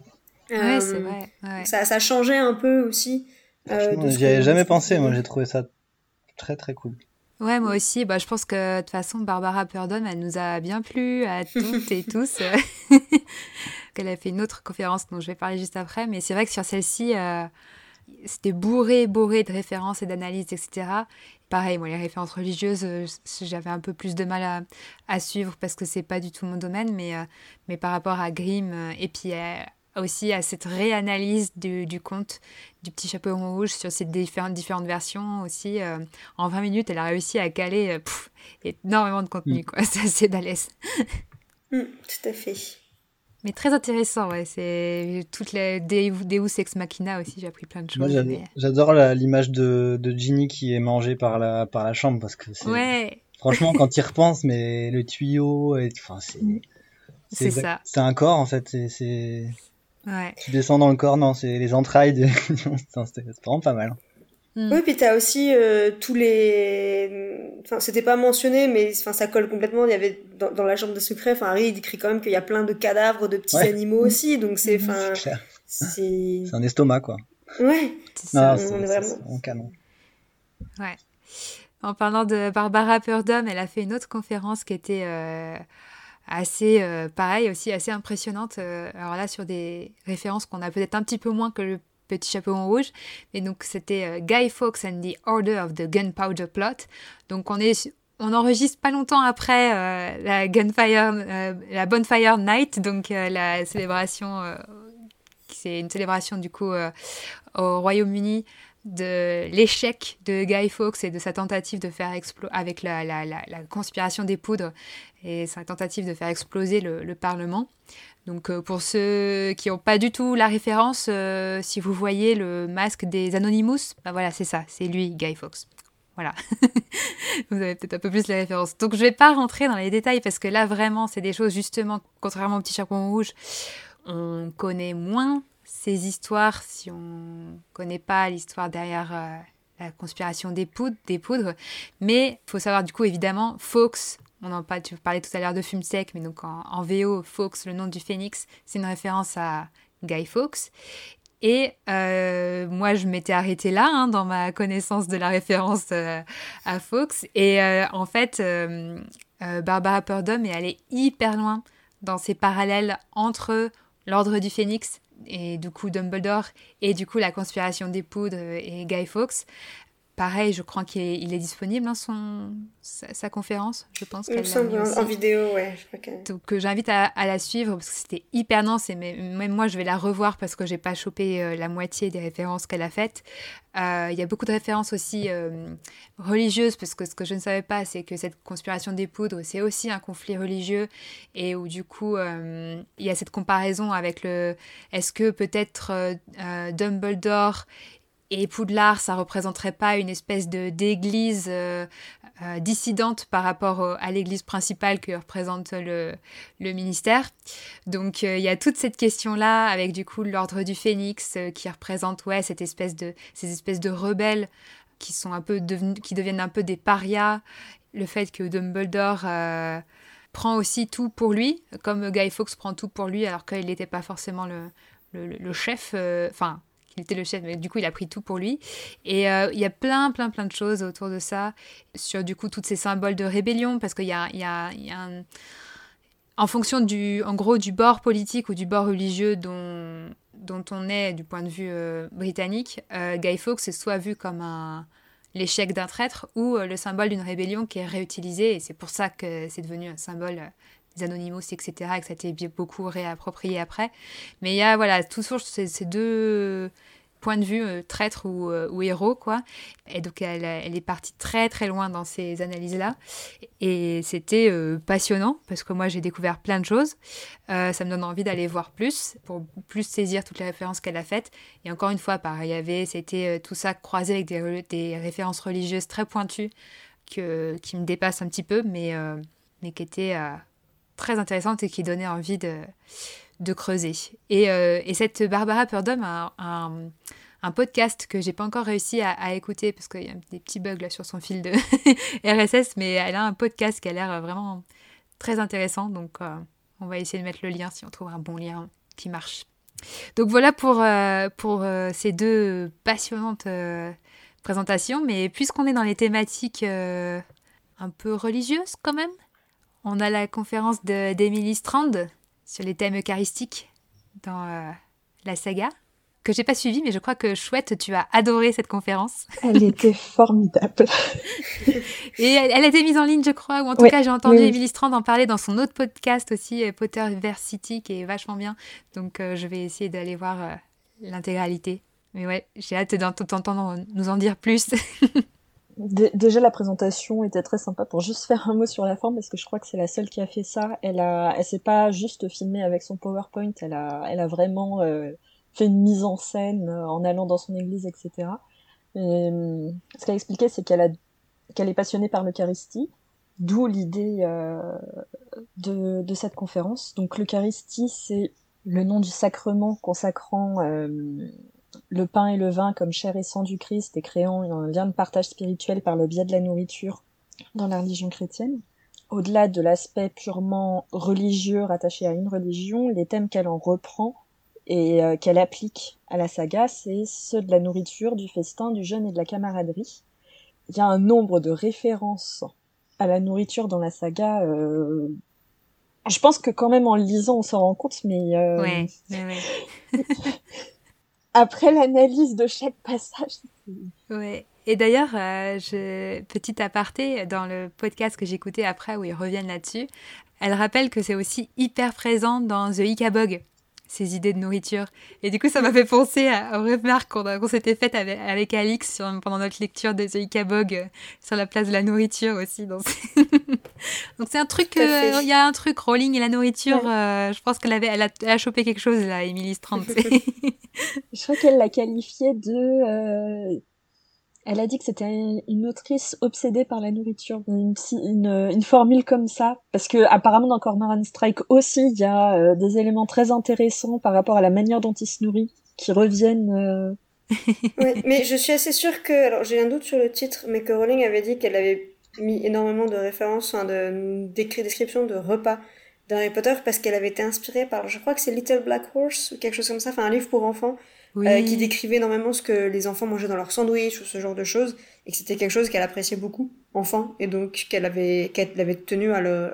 Euh, ouais, c'est vrai. Ouais. Ça, ça changeait un peu aussi. Euh, J'y avais jamais pensé, moi j'ai trouvé ça très très cool. Ouais, moi aussi. Bah, je pense que de toute façon, Barbara Purdon, elle nous a bien plu à toutes et tous. Elle a fait une autre conférence dont je vais parler juste après. Mais c'est vrai que sur celle-ci, euh, c'était bourré, bourré de références et d'analyses, etc. Pareil, moi, les références religieuses, euh, j'avais un peu plus de mal à, à suivre parce que c'est pas du tout mon domaine. Mais, euh, mais par rapport à Grimm et puis aussi à cette réanalyse du, du conte du petit chapeau rouge sur ces différentes, différentes versions aussi. Euh, en 20 minutes, elle a réussi à caler euh, énormément de contenu, mm. quoi. C'est assez balèze. Mm, tout à fait. Mais très intéressant, ouais. C'est toutes les Deus Ex Machina aussi, j'ai appris plein de choses. J'adore l'image de, de Ginny qui est mangée par la, par la chambre parce que c'est. Ouais. Franchement, quand il repense, mais le tuyau, et... enfin, c'est. Mm. C'est ça. C'est un corps en fait. C'est. Ouais. Tu descends dans le corps, non, c'est les entrailles. De... c'est vraiment pas mal. Mm. Oui, puis t'as aussi euh, tous les. Enfin, c'était pas mentionné, mais enfin, ça colle complètement. Il y avait dans, dans la chambre de secret, enfin, Harry il décrit quand même qu'il y a plein de cadavres de petits animaux aussi, donc c'est. Enfin, c'est. C'est un estomac, quoi. Ouais. C'est ça. on est vraiment. canon. Ouais. En parlant de Barbara Purdom, elle a fait une autre conférence qui était. Euh assez euh, pareil aussi assez impressionnante euh, alors là sur des références qu'on a peut-être un petit peu moins que le petit chapeau en rouge. Mais donc c'était euh, Guy Fawkes and the Order of the Gunpowder Plot. Donc on est on enregistre pas longtemps après la Gunfire la Bonfire Night. Donc la célébration c'est une célébration du coup au Royaume-Uni de l'échec de Guy Fawkes et de sa tentative de faire exploser, avec la, la, la, conspiration des poudres et sa tentative de faire exploser le, Parlement. Donc euh, pour ceux qui n'ont pas du tout la référence, euh, si vous voyez le masque des Anonymous, ben voilà, c'est ça, c'est lui, Guy Fawkes. Voilà. vous avez peut-être un peu plus la référence. Donc je ne vais pas rentrer dans les détails parce que là vraiment, c'est des choses justement, contrairement au petit chapeau rouge, on connaît moins ces histoires si on connaît pas l'histoire derrière euh, la conspiration des poudres, des poudres. Mais il faut savoir du coup évidemment, Fox, on en parle, tu parlais tout à l'heure de Fume Sec, mais donc en, VO, Fox, le nom du phénix, c'est une référence à Guy Fawkes. Et euh, moi, je m'étais arrêtée là hein, dans ma connaissance de la référence euh, à Fox. Et en fait, Barbara Purdom est allée hyper loin dans ses parallèles entre l'Ordre du Phénix et du coup Dumbledore et du coup la conspiration des poudres et Guy Fawkes. Pareil, je crois qu'il est, disponible, hein, son, sa, conférence, je pense. Il me semble, en, vidéo, ouais. Je crois Donc euh, j'invite à, la suivre parce que c'était hyper dense et même moi je vais la revoir parce que j'ai pas chopé euh, la moitié des références qu'elle a faites. Euh, il y a beaucoup de références aussi religieuses parce que ce que je ne savais pas, c'est que cette conspiration des poudres, c'est aussi un conflit religieux et où du coup il y a cette comparaison avec le. Est-ce que peut-être Dumbledore et Poudlard, ça représenterait pas une espèce de d'église euh, euh, dissidente par rapport à l'église principale que représente le, le ministère. Donc euh, il y a toute cette question-là avec du coup l'ordre du phénix qui représente ouais cette espèce de ces espèces de rebelles qui sont un peu devenus qui deviennent un peu des parias. Le fait que Dumbledore prend aussi tout pour lui, comme Guy Fawkes prend tout pour lui alors qu'il n'était pas forcément le, le, le chef. Enfin il était le chef, mais du coup, il a pris tout pour lui. Et euh, il y a plein, plein, plein de choses autour de ça, sur du coup, tous ces symboles de rébellion, parce qu'il y a, un... En fonction du, gros, du bord politique ou du bord religieux dont, dont on est du point de vue euh, britannique, euh, Guy Fawkes est soit vu comme un, l'échec d'un traître ou le symbole d'une rébellion qui est réutilisé, et c'est pour ça que c'est devenu un symbole des Anonymous, etc., et que ça a été beaucoup réapproprié après. Mais il y a voilà, toujours ces, ces deux points de vue, euh, traître ou, euh, ou, héros, quoi. Et donc elle, est partie très très loin dans ces analyses-là. Et c'était euh, passionnant, parce que moi j'ai découvert plein de choses. ça me donne envie d'aller voir plus, pour plus saisir toutes les références qu'elle a faites. Et encore une fois, pareil, il y c'était tout ça croisé avec des, des, références religieuses très pointues, que, qui me dépassent un petit peu, mais, mais qui étaient très intéressante et qui donnait envie de, creuser. Et, euh, et, cette Barbara Purdom a un, podcast que j'ai pas encore réussi à, écouter parce qu'il y a des petits bugs sur son fil de RSS, mais elle a un podcast qui a l'air vraiment très intéressant. Donc euh, on va essayer de mettre le lien si on trouve un bon lien qui marche. Donc voilà pour, euh, pour ces deux passionnantes présentations. Mais puisqu'on est dans les thématiques un peu religieuses quand même, on a la conférence d'Emily Strand sur les thèmes eucharistiques dans euh, la saga, que j'ai pas suivi, mais je crois que chouette, tu as adoré cette conférence. Elle était formidable. Et elle, a été mise en ligne, je crois, ou en tout cas, j'ai entendu Emily Strand en parler dans son autre podcast aussi, euh, Potterversity, qui est vachement bien. Donc, euh, je vais essayer d'aller voir l'intégralité. Mais ouais, j'ai hâte d'entendre nous en dire plus. déjà la présentation était très sympa pour juste faire un mot sur la forme parce que je crois que c'est la seule qui a fait ça. Elle a, elle s'est pas juste filmée avec son PowerPoint, elle a, elle a vraiment euh, fait une mise en scène euh, en allant dans son église, etc. Et, euh, ce qu'elle a expliqué, c'est qu'elle a, qu'elle est passionnée par l'Eucharistie D'où l'idée euh, de, de, cette conférence. Donc l'Eucharistie, c'est le nom du sacrement consacrant euh, le pain et le vin comme chair et sang du Christ et créant un lien de partage spirituel par le biais de la nourriture dans la religion chrétienne. Au-delà de l'aspect purement religieux rattaché à une religion, les thèmes qu'elle en reprend et euh, qu'elle applique à la saga, c'est ceux de la nourriture, du festin, du jeûne et de la camaraderie. Il y a un nombre de références à la nourriture dans la saga. Euh... Je pense que quand même en le lisant, on s'en rend compte, mais... Euh... Ouais, ouais, ouais. Après l'analyse de chaque passage. Ouais. Et d'ailleurs, euh, petit aparté, dans le podcast que j'écoutais après où ils reviennent là-dessus, elle rappelle que c'est aussi hyper présent dans The Ikabog, ces idées de nourriture. Et du coup, ça m'a fait penser aux remarques qu'on s'était faites avec, avec, Alix pendant notre lecture de The Ikabog euh, sur la place de la nourriture aussi. Donc c'est un truc, euh, il y a un truc, Rolling et la nourriture, euh, je pense qu'elle avait, elle a, elle a, chopé quelque chose là, Emily Strand. je crois qu'elle l'a qualifié de elle a dit que c'était une autrice obsédée par la nourriture, une, formule comme ça, parce que apparemment dans Cormoran Strike aussi, il y a euh, des éléments très intéressants par rapport à la manière dont il se nourrit, qui reviennent. Euh... mais je suis assez sûre que, alors j'ai un doute sur le titre, mais que Rowling avait dit qu'elle avait mis énormément de références, enfin de descriptions de repas d'Harry Potter parce qu'elle avait été inspirée par, je crois que c'est Little Black Horse ou quelque chose comme ça, enfin un livre pour enfants euh, qui décrivait énormément ce que les enfants mangeaient dans leur sandwich ou ce genre de choses, et que c'était quelque chose qu'elle appréciait beaucoup, enfant, et donc qu'elle avait, qu'elle avait tenu à le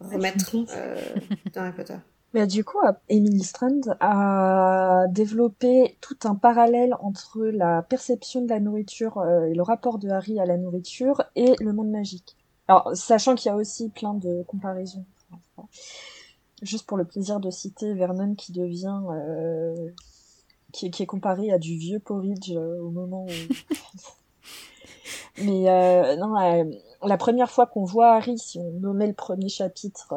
remettre euh, dans Harry Potter. Mais du coup, Emily Strand a développé tout un parallèle entre la perception de la nourriture euh, et le rapport de Harry à la nourriture et le monde magique. Alors, sachant qu'il y a aussi plein de comparaisons. Juste pour le plaisir de citer Vernon qui devient euh, qui, est comparé à du vieux porridge euh, au moment où. Mais euh, non, euh, la première fois qu'on voit Harry, si on nommait le premier chapitre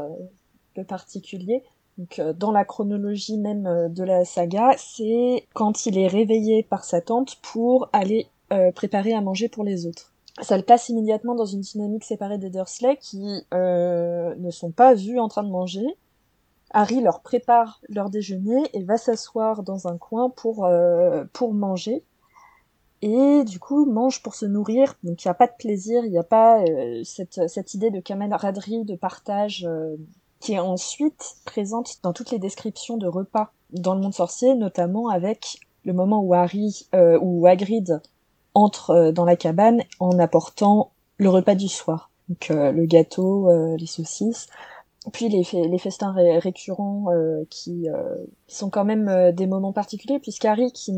peu particulier, donc dans la chronologie même de la saga, c'est quand il est réveillé par sa tante pour aller préparer à manger pour les autres. Ça le passe immédiatement dans une dynamique séparée des Dursley qui ne sont pas vus en train de manger, Harry leur prépare leur déjeuner et va s'asseoir dans un coin pour, euh, pour manger. Et du coup, mange pour se nourrir. Donc il n'y a pas de plaisir, il n'y a pas euh, cette, cette idée de camaraderie, de partage euh, qui est ensuite présente dans toutes les descriptions de repas dans le monde sorcier, notamment avec le moment où Harry ou Hagrid entre dans la cabane en apportant le repas du soir. Donc le gâteau, les saucisses puis les, festins récurrents euh, qui euh, sont quand même euh, des moments particuliers puisqu'Harry qui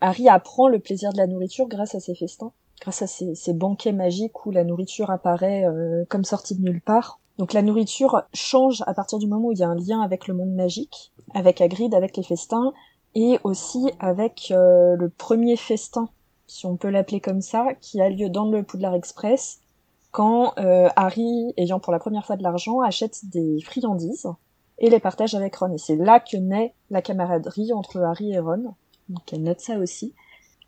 Harry apprend le plaisir de la nourriture grâce à ces festins, grâce à ces, banquets magiques où la nourriture apparaît comme sortie de nulle part. Donc la nourriture change à partir du moment où il y a un lien avec le monde magique, avec Hagrid, avec les festins, et aussi avec le premier festin, si on peut l'appeler comme ça, qui a lieu dans le Poudlard Express, quand euh, Harry, ayant pour la première fois de l'argent, achète des friandises et les partage avec Ron. Et c'est là que naît la camaraderie entre Harry et Ron. Donc elle note ça aussi.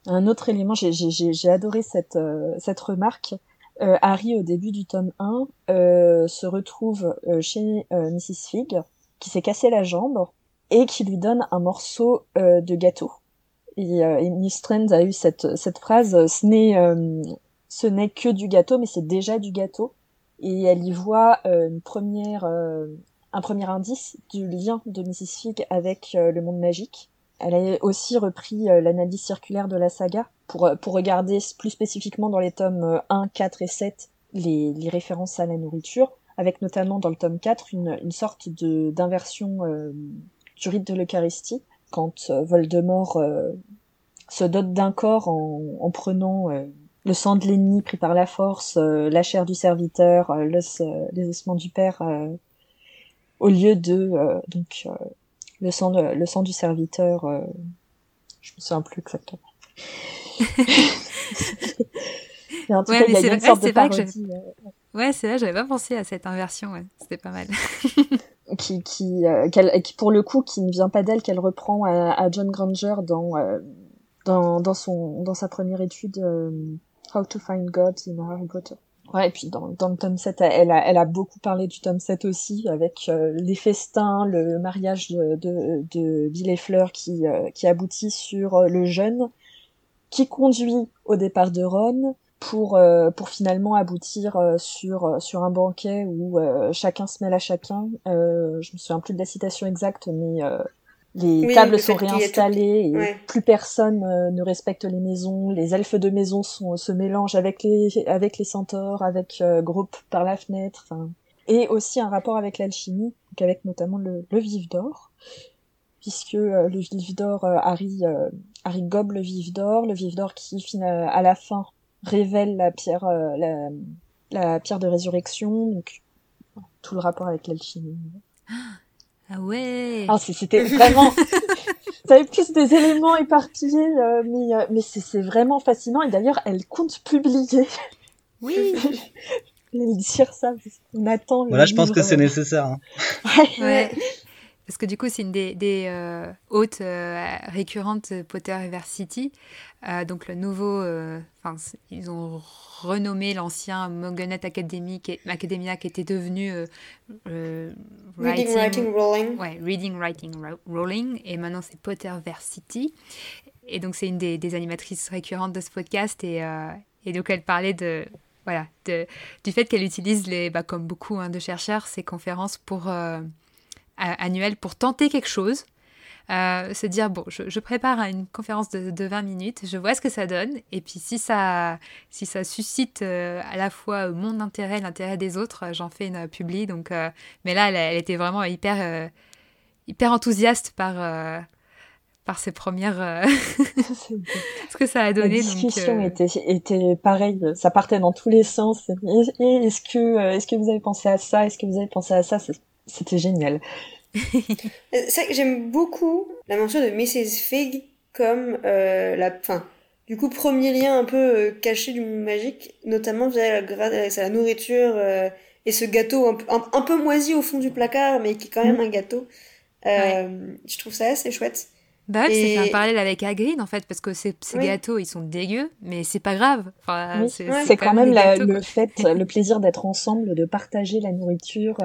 Un autre élément, j'ai adoré cette, euh, cette remarque. Euh, Harry, au début du tome 1, euh, se retrouve euh, chez Mrs. Fig, qui s'est cassé la jambe, et qui lui donne un morceau de gâteau. Et, et Miss Trend a eu cette, cette phrase, ce n'est ce n'est que du gâteau, mais c'est déjà du gâteau. Et elle y voit euh, une première, euh, un premier indice du lien de Mrs. Fig avec euh, le monde magique. Elle a aussi repris l'analyse circulaire de la saga pour, pour regarder plus spécifiquement dans les tomes 1, 4 et 7 les, les références à la nourriture, avec notamment dans le tome 4 une, une sorte de d'inversion du rite de l'Eucharistie, quand Voldemort se dote d'un corps en, en prenant le sang de l'ennemi pris par la force, euh, la chair du serviteur, euh, euh, les ossements du père, au lieu de donc le sang le sang du serviteur. je me souviens plus exactement. Mais en tout cas, il y a une sorte de parodie. Ouais, c'est vrai, j'avais pas pensé à cette inversion, ouais. c'était pas mal. qui, qui, qui, pour le coup, qui ne vient pas d'elle, qu'elle reprend à, John Granger dans, dans, dans, son, dans sa première étude How to Find God in Harry Potter. Ouais, et puis dans, le tome 7, elle a, beaucoup parlé du tome 7 aussi, avec euh, les festins, le mariage de, de, Bill et Fleur qui, euh, aboutit sur euh, le jeune, qui conduit au départ de Ron pour, finalement aboutir sur un banquet où chacun se mêle à chacun. je me souviens plus de la citation exacte, mais les tables sont réinstallées et plus personne euh, ne respecte les maisons. Les elfes de maison sont, se mélangent avec les avec les centaures, avec euh, groupe par la fenêtre. Et aussi un rapport avec l'alchimie, avec notamment le, le vif d'or, puisque euh, le vif d'or Harry Harry gobe le vif d'or, le vif d'or qui à la fin révèle la pierre la, la pierre de résurrection, donc tout le rapport avec l'alchimie. Ah ouais ah, C'était vraiment... Ça avait plus des éléments éparpillés, euh, mais, euh, mais c'est vraiment fascinant. Et d'ailleurs, elle compte publier. Oui Elle dire ça, on attend Voilà, je pense que c'est nécessaire. Hein. ouais. Parce que du coup, c'est une des, des euh, hôtes euh, récurrentes de Potter University. Euh, donc le nouveau, enfin, ils ont renommé l'ancien Mogonet Academy, Academia qui était devenu Reading, Writing, Rolling. Ouais, Reading, Writing, Rolling. Et maintenant, c'est Potter Potterversity. Et donc, c'est une des, des, animatrices récurrentes de ce podcast. Et, et donc, elle parlait de, voilà, de, du fait qu'elle utilise, les, bah, comme beaucoup hein, de chercheurs, ces conférences pour annuel pour tenter quelque chose. Euh, se dire, bon, je, prépare une conférence de, 20 minutes, je vois ce que ça donne, et puis si ça, si ça suscite euh, à la fois mon intérêt, l'intérêt des autres, j'en fais une publi. Donc, euh, mais là, elle, était vraiment hyper, hyper enthousiaste par, par ses premières. ce que ça a donné. La discussion était, était pareille, ça partait dans tous les sens. Est-ce que, est-ce que vous avez pensé à ça? Est-ce que vous avez pensé à ça? C'était génial. c'est que j'aime beaucoup la mention de Mrs. Fig comme euh, la, fin, du coup, premier lien un peu euh, caché du monde magique, notamment via la, la nourriture euh, et ce gâteau un, peu moisi au fond du placard, mais qui est quand même mm. un gâteau. Je trouve ça assez chouette. Bah c'est un parallèle avec Hagrid en fait, parce que ces, gâteaux ils sont dégueux, mais c'est pas grave. c'est quand, même le fait, le plaisir d'être ensemble, de partager la nourriture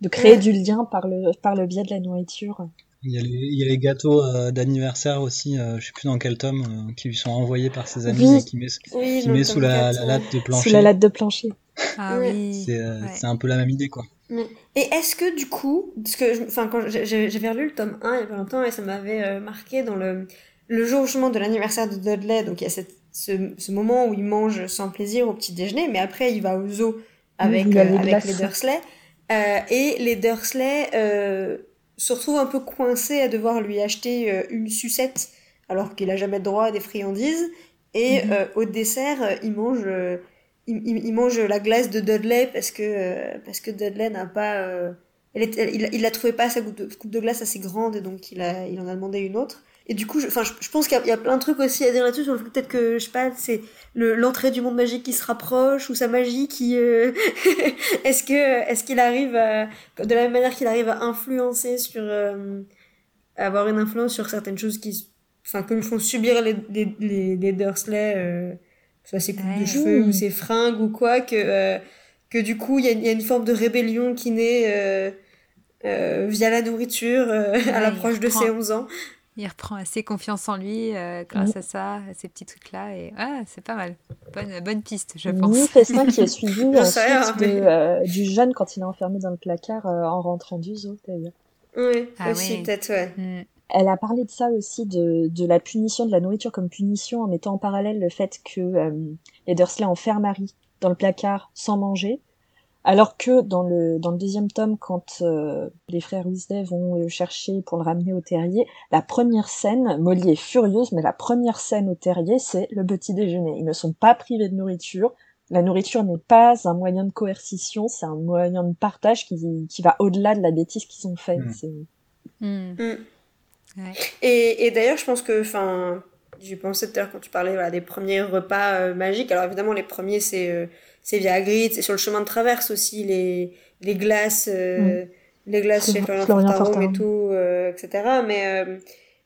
de créer du lien par le, par le biais de la nourriture. Il y a les, il y a les gâteaux euh, d'anniversaire aussi, euh, je sais plus dans quel tome, euh, qui lui sont envoyés par ses amis et qui met, qui met sous la, la, latte de plancher. Sous la latte de plancher. Ah oui. C'est un peu la même idée quoi. Et est-ce que du coup, parce que, enfin, quand j'avais relu le tome 1 il y a pas longtemps et ça m'avait marqué dans le, le jour justement de l'anniversaire de Dudley, donc il y a cette, ce, ce, moment où il mange sans plaisir au petit déjeuner, mais après il va au zoo avec, avec les Dursley. Euh, et les Dursley euh, se retrouvent un peu coincés à devoir lui acheter euh, une sucette alors qu'il a jamais droit à des friandises. Et mhm. au dessert, il mange, il, il, mange la glace de Dudley parce que, parce que Dudley n'a pas... Elle il, il la trouvait pas sa coupe de, coupe de glace assez grande et donc il, a, il en a demandé une autre. Et du coup, je, enfin, je, pense qu'il y, a plein de trucs aussi à dire là-dessus sur le fait peut-être que je sais pas, c'est l'entrée du monde magique qui se rapproche ou sa magie qui euh, est-ce que est-ce qu'il arrive à, de la même manière qu'il arrive à influencer sur euh, avoir une influence sur certaines choses qui enfin que lui font subir les les les, Dursley euh, soit ses coupes de cheveux ou ses fringues ou quoi que euh, que du coup il y a, y a, une forme de rébellion qui naît via la nourriture à l'approche de ses 11 ans il reprend assez confiance en lui euh, grâce à ça, à ces petits trucs-là. Et ah, c'est pas mal. Bonne, bonne piste, je pense. Oui, c'est ça qui est suivi ensuite euh, du jeune quand il est enfermé dans le placard euh, en rentrant du zoo, d'ailleurs. Oui, ah aussi, peut-être, ouais. Mm. Elle a parlé de ça aussi, de, de, la punition, de la nourriture comme punition, en mettant en parallèle le fait que les Dursley enferment Harry dans le placard sans manger, alors que dans le, dans le deuxième tome, quand euh, les frères Weasley vont le chercher pour le ramener au terrier, la première scène, Molly est furieuse, mais la première scène au terrier, c'est le petit déjeuner. Ils ne sont pas privés de nourriture. La nourriture n'est pas un moyen de coercition, c'est un moyen de partage qui, qui va au-delà de la bêtise qu'ils ont faite. Mmh. Mmh. Mmh. Et, et d'ailleurs, je pense que, enfin, j'ai pensé tout à l'heure quand tu parlais voilà, des premiers repas euh, magiques. Alors évidemment, les premiers, c'est euh, c'est via Grid, c'est sur le chemin de traverse aussi, les, les glaces, euh, mm. les glaces chez Florian Fortarum et tout, euh, etc. Mais, euh,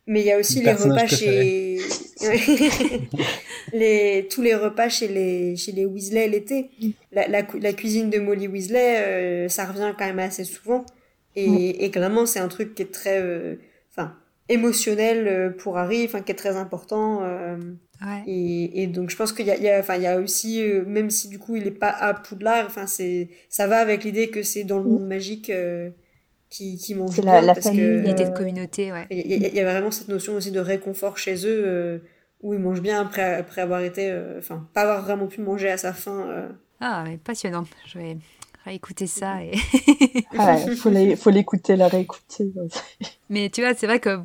Mais il y a aussi les repas chez les tous les repas chez les chez les Weasley l'été. La, la, la, cuisine de Molly Weasley, euh, ça revient quand même assez souvent. Et, et clairement, c'est un truc qui est très, euh, enfin, émotionnel euh, pour Harry, enfin, qui est très important. Ouais. Et, et, donc, je pense qu'il y a, il y a, enfin, il y a aussi, même si du coup, il est pas à Poudlard, enfin, c'est, ça va avec l'idée que c'est dans le monde magique qui, qui mangent bien. La, parce famille, l'idée de communauté, ouais. Il y, y, a vraiment cette notion aussi de réconfort chez eux où ils mangent bien après, après avoir été, euh, enfin, pas avoir vraiment pu manger à sa faim. Euh. Ah, mais passionnant. Je vais réécouter ça et. ah, faut l'écouter, la réécouter. mais tu vois, c'est vrai que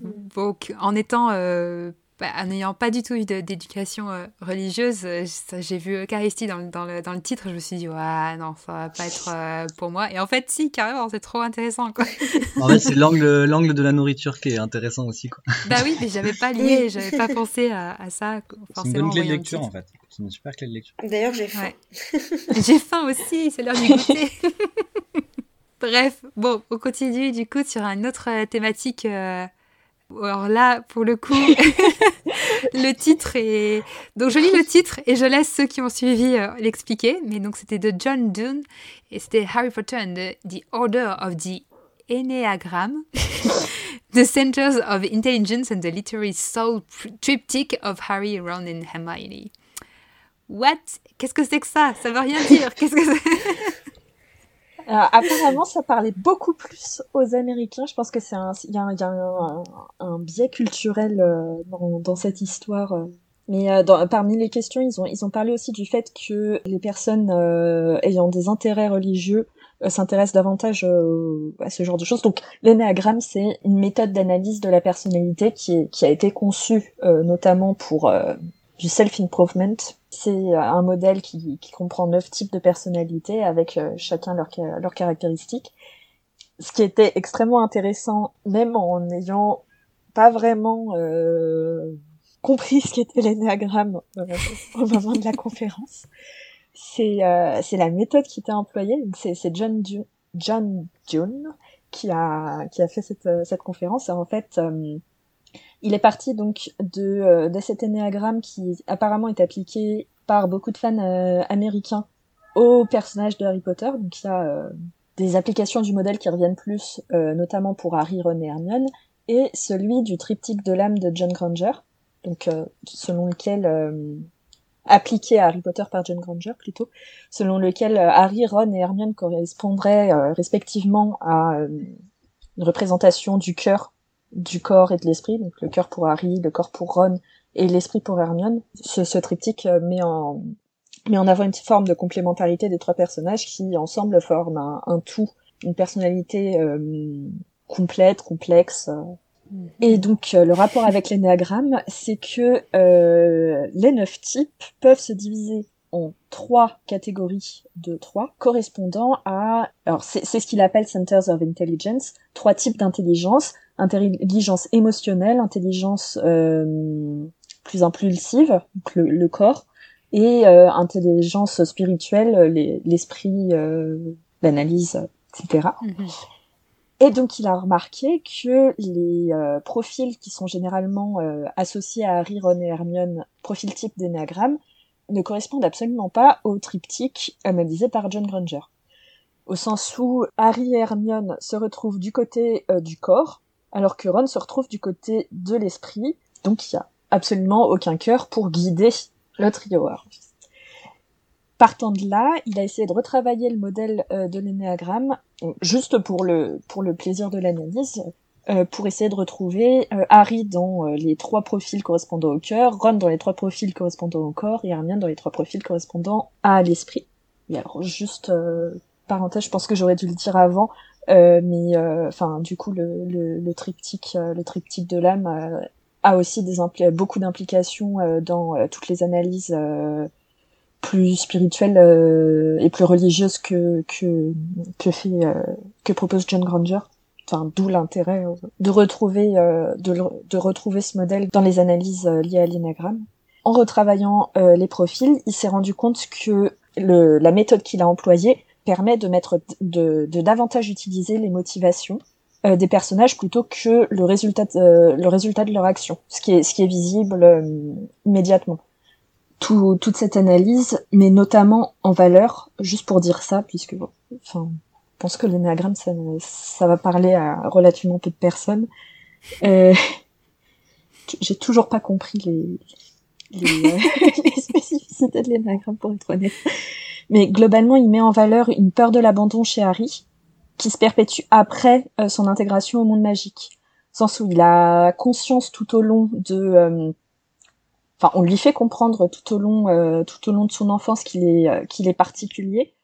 en étant euh, bah, en n'ayant pas du tout eu d'éducation euh, religieuse, euh, j'ai vu Eucharistie dans, dans, le, dans le titre, je me suis dit, ouais, non, ça va pas être euh, pour moi. Et en fait, si, carrément, c'est trop intéressant, quoi. en fait, c'est l'angle, l'angle de la nourriture qui est intéressant aussi, quoi. Bah oui, mais j'avais pas lié, j'avais pas pensé à, à ça. C'est une bonne clé de lecture, en fait. C'est une super clé de lecture. D'ailleurs, j'ai faim. j'ai faim aussi, c'est l'heure du goûter. Bref, bon, on continue du coup sur une autre thématique alors là, pour le coup, le titre est... Donc je lis le titre et je laisse ceux qui ont suivi euh, l'expliquer. Mais donc c'était de John Donne et c'était Harry Potter and the, Order of the Enneagram, The Centers of Intelligence and the Literary Soul Triptych of Harry, Ron and Hermione. What? Qu'est-ce que c'est que ça? Ça veut rien dire. Qu'est-ce que c'est? apparemment, ça parlait beaucoup plus aux Américains. Je pense que c'est un, il y a, un, y a un, un, biais culturel euh, dans, dans, cette histoire. Euh. Mais euh, dans, parmi les questions, ils ont, ils ont parlé aussi du fait que les personnes ayant des intérêts religieux s'intéressent davantage à ce genre de choses. Donc, l'énéagramme, c'est une méthode d'analyse de la personnalité qui, qui a été conçue notamment pour du self-improvement. C'est euh, un modèle qui, qui, comprend neuf types de personnalités avec euh, chacun leurs leur caractéristiques. Ce qui était extrêmement intéressant, même en n'ayant pas vraiment euh, compris ce qu'était l'énéagramme euh, au moment de la conférence, c'est euh, la méthode qui était employée. C'est John, John Dune qui a, qui a fait cette, cette conférence. En fait, il est parti donc de, euh, de cet énéagramme qui apparemment est appliqué par beaucoup de fans euh, américains aux personnages de Harry Potter. Donc il y a euh, des applications du modèle qui reviennent plus, notamment pour Harry, Ron et Hermione, et celui du triptyque de l'âme de John Granger, donc selon lequel appliqué à Harry Potter par John Granger plutôt, selon lequel Harry, Ron et Hermione correspondraient respectivement à une représentation du cœur du corps et de l'esprit, donc le cœur pour Harry, le corps pour Ron et l'esprit pour Hermione. Ce, ce triptyque euh, met en, met en avant une forme de complémentarité des trois personnages qui ensemble forment un, un tout, une personnalité euh, complète, complexe. Mm-hmm. Et donc euh, le rapport avec l'énéagramme, c'est que les neuf types peuvent se diviser en trois catégories de trois correspondant à alors c'est ce qu'il appelle centers of intelligence trois types d'intelligence intelligence émotionnelle, intelligence euh, plus impulsive, le, le, corps, et euh, intelligence spirituelle, l'esprit, euh, l'analyse, etc. Mhm. Et donc il a remarqué que les euh, profils qui sont généralement euh, associés à Harry, Ron et Hermione, profil type d'énéagramme, ne correspondent absolument pas au triptyque analysé par John Granger. Au sens où Harry et Hermione se retrouvent du côté du corps, alors que Ron se retrouve du côté de l'esprit, donc il y a absolument aucun cœur pour guider le trio. Partant de là, il a essayé de retravailler le modèle euh, de l'énéagramme, juste pour le, plaisir de l'analyse, euh, pour essayer de retrouver euh, Harry dans les trois profils correspondant au cœur, Ron dans les trois profils correspondant au corps, et Hermione dans les trois profils correspondant à l'esprit. Et alors, juste parenthèse, je pense que j'aurais dû le dire avant, euh, mais euh, enfin, du coup, le, le, le triptyque, euh, le triptyque de l'âme a aussi des beaucoup d'implications dans toutes les analyses plus spirituelles et plus religieuses que que que fait que propose John Granger. Enfin, d'où l'intérêt de retrouver de, de retrouver ce modèle dans les analyses liées à l'inagramme. En retravaillant les profils, il s'est rendu compte que le, la méthode qu'il a employée permet de mettre de, davantage utiliser les motivations des personnages plutôt que le résultat, de, le résultat de leur action, ce qui est, ce qui est visible immédiatement. Tout, toute cette analyse, mais notamment en valeur, juste pour dire ça, puisque bon, enfin, je pense que l'énéagramme, ça, ça va parler à relativement peu de personnes. Euh, J'ai toujours pas compris les, les, euh, les spécificités de l'énéagramme, pour être honnête. Mais globalement, il met en valeur une peur de l'abandon chez Harry, qui se perpétue après euh, son intégration au monde magique. Sens où il a conscience tout au long de... Euh, enfin, on lui fait comprendre tout au long, tout au long de son enfance qu'il est, qu'il est particulier,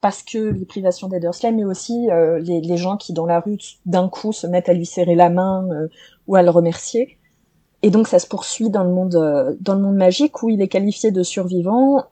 parce que les privations d'Edersley, mais aussi euh, les, les, gens qui dans la rue d'un coup se mettent à lui serrer la main euh, ou à le remercier. Et donc ça se poursuit dans le monde euh, dans le monde magique où il est qualifié de survivant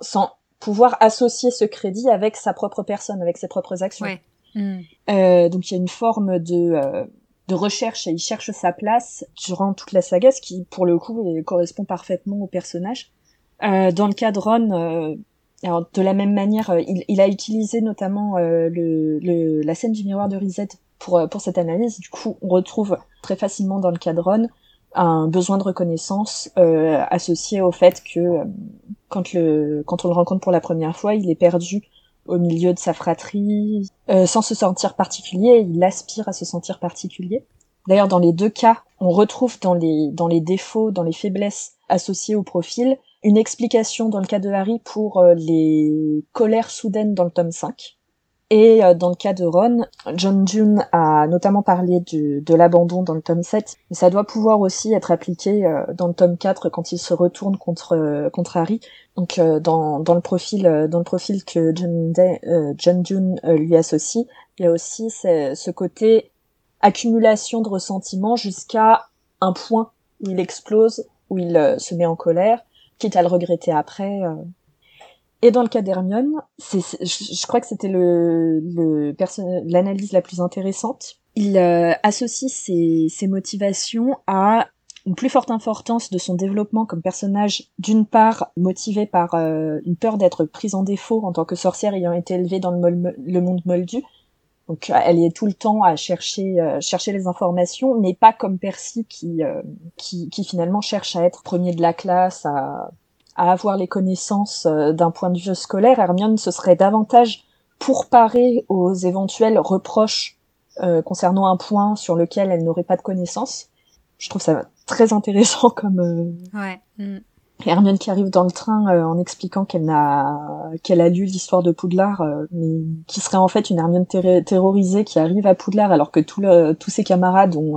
sans pouvoir associer ce crédit avec sa propre personne, avec ses propres actions. Ouais. Mm. donc il y a une forme de de recherche et il cherche sa place durant toute la saga, ce qui pour le coup correspond parfaitement au personnage. dans le cas de Ron, alors de la même manière, euh, il, il a utilisé notamment euh, le, le, la scène du miroir de Reset pour, euh, pour cette analyse. Du coup, on retrouve très facilement dans le cadron un besoin de reconnaissance euh, associé au fait que quand, le, quand on le rencontre pour la première fois, il est perdu au milieu de sa fratrie, euh, sans se sentir particulier, il aspire à se sentir particulier. D'ailleurs, dans les deux cas, on retrouve dans les, dans les défauts, dans les faiblesses associées au profil, une explication dans le cas de Harry pour euh, les colères soudaines dans le tome 5. Et euh, dans le cas de Ron, John June a notamment parlé de, de l'abandon dans le tome 7, mais ça doit pouvoir aussi être appliqué euh, dans le tome 4 quand il se retourne contre, contre Harry. Donc dans, dans, le profil, dans le profil que John, Day, John June lui associe, il y a aussi ce côté accumulation de ressentiments jusqu'à un point où il explose, où il se met en colère, quitte à le regretter après. Euh. Et dans le cas d'Hermione, c'est, je, crois que c'était le, le l'analyse la plus intéressante. Il euh, associe ses, ses motivations à une plus forte importance de son développement comme personnage, d'une part motivé par euh, une peur d'être prise en défaut en tant que sorcière ayant été élevée dans le, le monde moldu. Donc elle est tout le temps à chercher chercher les informations, mais pas comme Percy qui, qui, qui finalement cherche à être premier de la classe, à à avoir les connaissances euh, d'un point de vue scolaire, Hermione se serait davantage pour parer aux éventuels reproches euh, concernant un point sur lequel elle n'aurait pas de connaissances. Je trouve ça très intéressant comme euh... ouais. Mm. Hermione qui arrive dans le train euh, en expliquant qu'elle n'a qu'elle a lu l'histoire de Poudlard, mais qui serait en fait une Hermione terrorisée qui arrive à Poudlard alors que tous ses camarades ont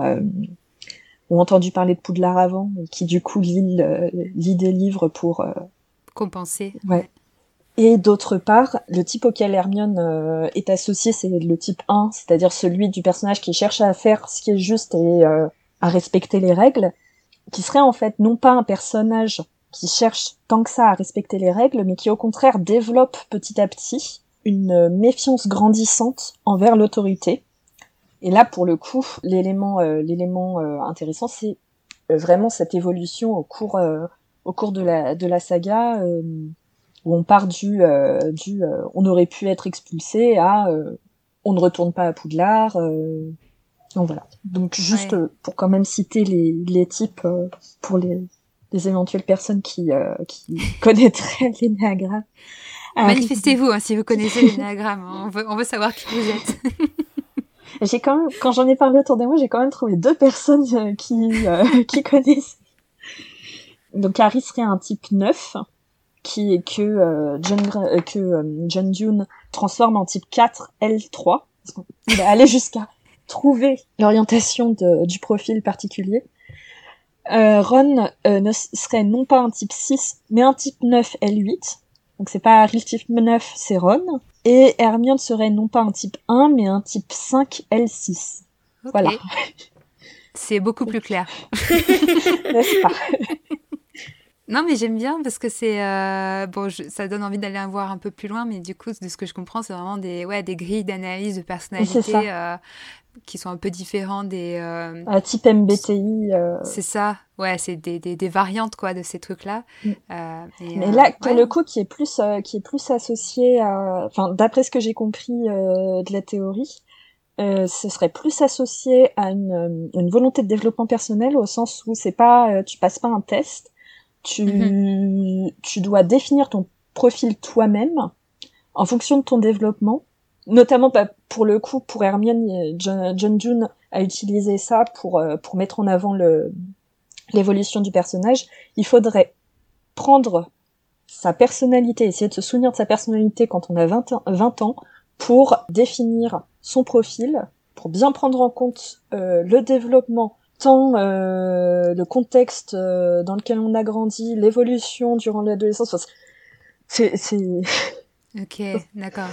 ont entendu parler de Poudlard avant, et qui du coup lit, lit des livres pour euh, compenser. Ouais. Et d'autre part, le type auquel Hermione euh, est associée, c'est le type 1, c'est-à-dire celui du personnage qui cherche à faire ce qui est juste et euh, à respecter les règles, qui serait en fait non pas un personnage qui cherche tant que ça à respecter les règles, mais qui au contraire développe petit à petit une méfiance grandissante envers l'autorité, et là, pour le coup, l'élément, euh, l'élément euh, intéressant, c'est euh, vraiment cette évolution au cours, au cours de la, de la saga, où on part du, du on aurait pu être expulsé à on ne retourne pas à Poudlard. donc voilà. Donc juste pour quand même citer les, les types pour les, les éventuelles personnes qui, qui connaîtraient l'énéagramme. Manifestez-vous hein, si vous connaissez l'énéagramme. On veut, on veut savoir qui vous êtes. j'ai quand même, j'en ai parlé autour de moi, j'ai quand même trouvé deux personnes euh, qui, euh, qui connaissent. Donc Harry serait un type 9, qui, que, euh, John, John Dune transforme en type 4 L3. Il est allé jusqu'à trouver l'orientation du profil particulier. Ron ne serait non pas un type 6, mais un type 9 L8. Donc c'est pas type 9, c'est Ron. Et Hermione serait non pas un type 1, mais un type 5 L6. Voilà. C'est beaucoup plus clair. N'est-ce pas? Non, mais j'aime bien parce que c'est euh, bon, ça donne envie d'aller voir un peu plus loin, mais du coup, de ce que je comprends, c'est vraiment des ouais des grilles d'analyse de personnalité euh, qui sont un peu différents des euh, un type MBTI. C'est ça, ouais, c'est des, des, des, variantes quoi de ces trucs là. Mm. mais là, pour le coup, qui est plus qui est plus associé à, enfin, d'après ce que j'ai compris de la théorie, euh, ce serait plus associé à une, une, volonté de développement personnel au sens où c'est pas tu passes pas un test, tu mhm. tu dois définir ton profil toi-même en fonction de ton développement, notamment bah, pour le coup pour Hermione, John, John June a utilisé ça pour pour mettre en avant le l'évolution du personnage. Il faudrait prendre sa personnalité, essayer de se souvenir de sa personnalité quand on a 20 ans, 20 ans pour définir son profil, pour bien prendre en compte euh, le développement, tant euh, le contexte euh, dans lequel on a grandi, l'évolution durant l'adolescence. c'est, c'est... Ok, d'accord.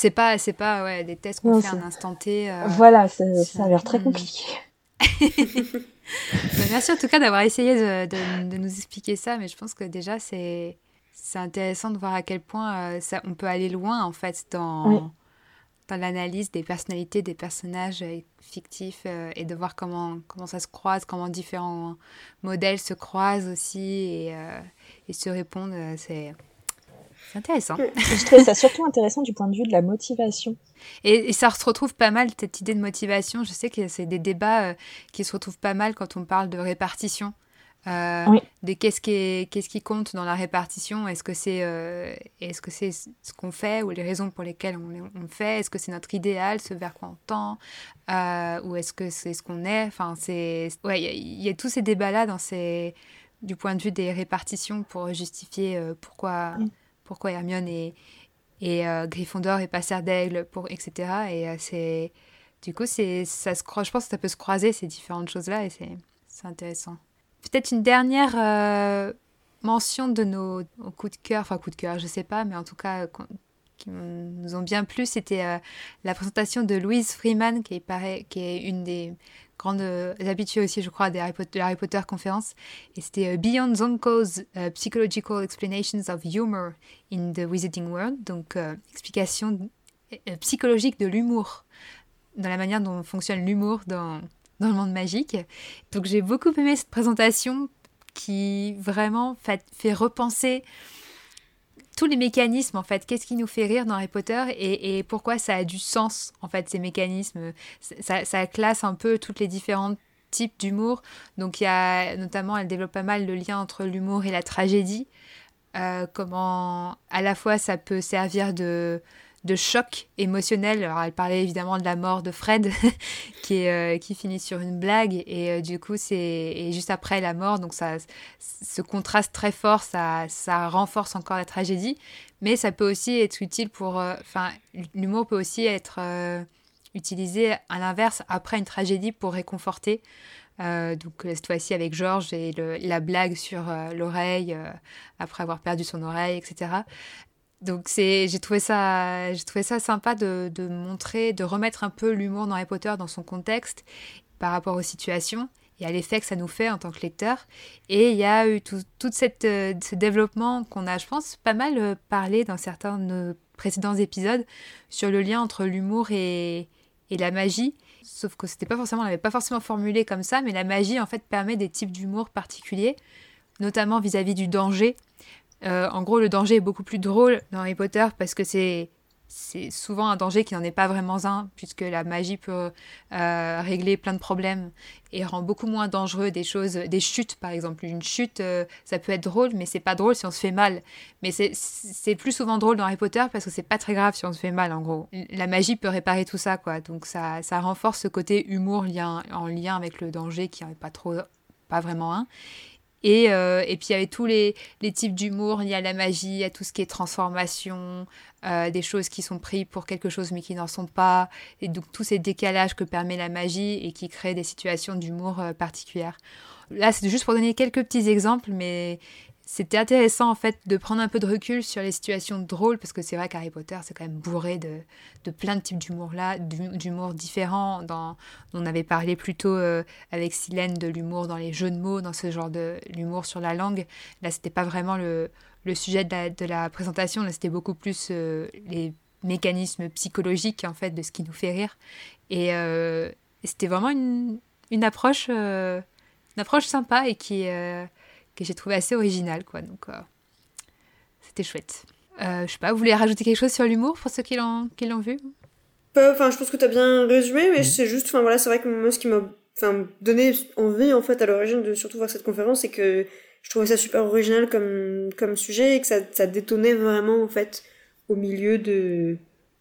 C'est pas, c'est pas ouais, des tests qu'on fait à un instant T. Voilà, ça a l'air très compliqué. Bah, merci en tout cas d'avoir essayé de, nous expliquer ça, mais je pense que déjà c'est c'est intéressant de voir à quel point euh, ça, on peut aller loin en fait dans, dans l'analyse des personnalités des personnages euh, fictifs euh, et de voir comment, comment ça se croise, comment différents modèles se croisent aussi et, et se répondent. C'est intéressant. Je trouve ça surtout intéressant du point de vue de la motivation. Et, ça se retrouve pas mal, cette idée de motivation. Je sais que c'est des débats euh, qui se retrouvent pas mal quand on parle de répartition. Euh, de qu'est-ce qui, qu'est-ce qui compte dans la répartition? Est-ce que c'est euh, est-ce que c'est ce qu'on fait ou les raisons pour lesquelles on, on le fait? Est-ce que c'est notre idéal, ce vers quoi on tend Ou est-ce que c'est ce qu'on est? Enfin, c'est ouais, il y, a tous ces débats là dans ces du point de vue des répartitions pour justifier pourquoi pourquoi Hermione est, et euh, Gryffondor et pas d'aigle, pour, etc. Et euh, c'est. Du coup, c'est, ça se, je pense que ça peut se croiser, ces différentes choses-là, et c'est, c'est intéressant. Peut-être une dernière euh, mention de nos, coups de cœur, enfin coups de cœur, je sais pas, mais en tout cas, qui nous ont bien plu, c'était la présentation de Louise Freeman, qui est, qui est une des grande euh, habituée aussi, je crois, des Harry Potter, de Harry Potter conférence. Et c'était euh, Beyond Zonko's euh, Psychological Explanations of Humor in the Wizarding World. Donc, explication psychologique de l'humour, dans la manière dont fonctionne l'humour dans, dans le monde magique. Donc, j'ai beaucoup aimé cette présentation qui vraiment fait repenser tous les mécanismes en fait. Qu'est-ce qui nous fait rire dans Harry Potter et, pourquoi ça a du sens en fait ces mécanismes? Ça, classe un peu toutes les différentes types d'humour. Donc il y a notamment, elle développe pas mal le lien entre l'humour et la tragédie. Euh, comment à la fois ça peut servir de de choc émotionnel. Alors, elle parlait évidemment de la mort de Fred, qui, est, euh, qui finit sur une blague, et euh, du coup, c'est juste après la mort, donc ça, ce contraste très fort, ça, ça renforce encore la tragédie, mais ça peut aussi être utile pour. Euh, enfin, l'humour peut aussi être utilisé à l'inverse après une tragédie pour réconforter. donc cette fois-ci avec Georges et la blague sur l'oreille après avoir perdu son oreille, etc donc c'est, j'ai trouvé ça, j'ai trouvé ça sympa de, montrer, de remettre un peu l'humour dans Harry Potter dans son contexte par rapport aux situations et à l'effet que ça nous fait en tant que lecteur. Et il y a eu tout, cette, euh, ce développement qu'on a, je pense, pas mal euh, parlé dans certains de nos précédents épisodes sur le lien entre l'humour et, la magie. Sauf que c'était pas forcément, on l'avait pas forcément formulé comme ça, mais la magie en fait permet des types d'humour particuliers, notamment vis à -vis du danger. Euh, en gros, le danger est beaucoup plus drôle dans Harry Potter parce que c'est c'est souvent un danger qui n'en est pas vraiment un, puisque la magie peut euh, régler plein de problèmes et rend beaucoup moins dangereux des choses, des chutes par exemple. Une chute, euh, ça peut être drôle, mais c'est pas drôle si on se fait mal. Mais c'est plus souvent drôle dans Harry Potter parce que c'est pas très grave si on se fait mal en gros. La magie peut réparer tout ça, quoi. Donc ça, ça renforce ce côté humour lien, en lien avec le danger qui n'est pas trop, pas vraiment un. Et, euh, et puis il y avait tous les, les types d'humour, y a la magie, il y a tout ce qui est transformation, euh, des choses qui sont prises pour quelque chose mais qui n'en sont pas, et donc tous ces décalages que permet la magie et qui créent des situations d'humour euh, particulières. Là, c'est juste pour donner quelques petits exemples, mais c'était intéressant en fait de prendre un peu de recul sur les situations drôles parce que c'est vrai qu'Harry Potter c'est quand même bourré de, de plein de types d'humour là, d'humour différents. Dans, on avait parlé plus tôt euh, avec Silène de l'humour dans les jeux de mots, dans ce genre de l'humour sur la langue. Là c'était pas vraiment le, le sujet de la, de la, présentation, là c'était beaucoup plus euh, les mécanismes psychologiques en fait de ce qui nous fait rire. Et, euh, c'était vraiment une, une approche, une approche sympa et qui que j'ai trouvé assez original, quoi. Donc, euh, c'était chouette. Euh, je sais pas, vous voulez rajouter quelque chose sur l'humour pour ceux qui l'ont, qui l'ont vu? Enfin, je pense que tu as bien résumé, mais Mm. c'est juste, enfin voilà, c'est vrai que moi, ce qui m'a enfin, donné envie, en fait, à l'origine de surtout voir cette conférence, c'est que je trouvais ça super original comme, comme sujet et que ça, ça détonnait vraiment, en fait, au milieu de,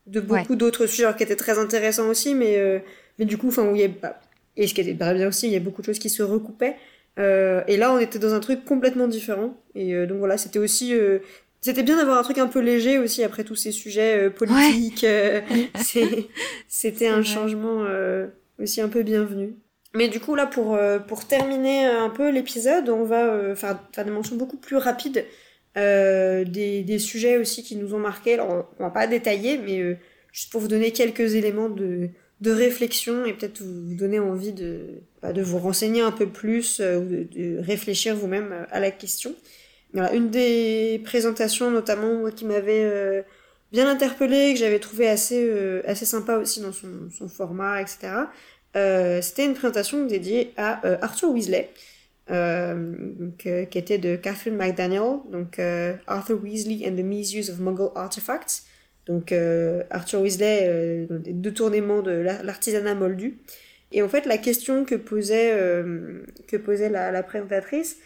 de beaucoup d'autres sujets, alors qui étaient très intéressants aussi, mais, euh, mais du coup, enfin, où il y a, bah, et ce qui était très bien aussi, il y a beaucoup de choses qui se recoupaient. Euh, et là, on était dans un truc complètement différent. Et euh, donc voilà, c'était aussi. euh, c'était bien d'avoir un truc un peu léger aussi après tous ces sujets politiques. c'était un vrai. changement aussi un peu bienvenu. Mais du coup, là, pour, pour terminer un peu l'épisode, on va faire, faire des mentions beaucoup plus rapides des, des sujets aussi qui nous ont marqués. Alors, on va pas détailler, mais juste pour vous donner quelques éléments de, de réflexion et peut-être vous, donner envie de, de vous renseigner un peu plus euh, ou de, réfléchir vous-même euh, à la question. Une des présentations notamment qui m'avait euh, bien interpellée, que j'avais trouvé assez, assez sympa aussi dans son, son format, etc. C'était une présentation dédiée à Arthur Weasley, qui était de Catherine McDaniel, donc Arthur Weasley and the Misuse of Muggle Artifacts. Donc Arthur Weasley, des détournements de la- l'artisanat moldu. Et en fait, la question que posait, euh, que posait la, présentatrice,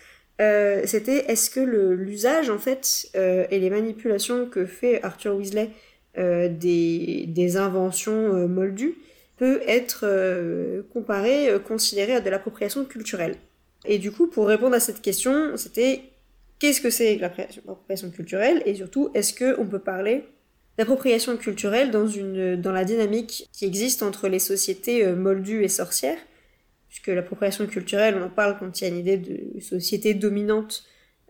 euh, c'était est-ce que l'usage en fait euh, et les manipulations que fait Arthur Weasley des, des inventions moldues peut être comparé, considéré à de l'appropriation culturelle? Et du coup, pour répondre à cette question, c'était qu'est-ce que c'est l'appropriation culturelle? Et surtout est-ce que on peut parler d'appropriation culturelle dans une dans la dynamique qui existe entre les sociétés euh, moldues et sorcières puisque l'appropriation culturelle, on en parle quand il y a une idée de société dominante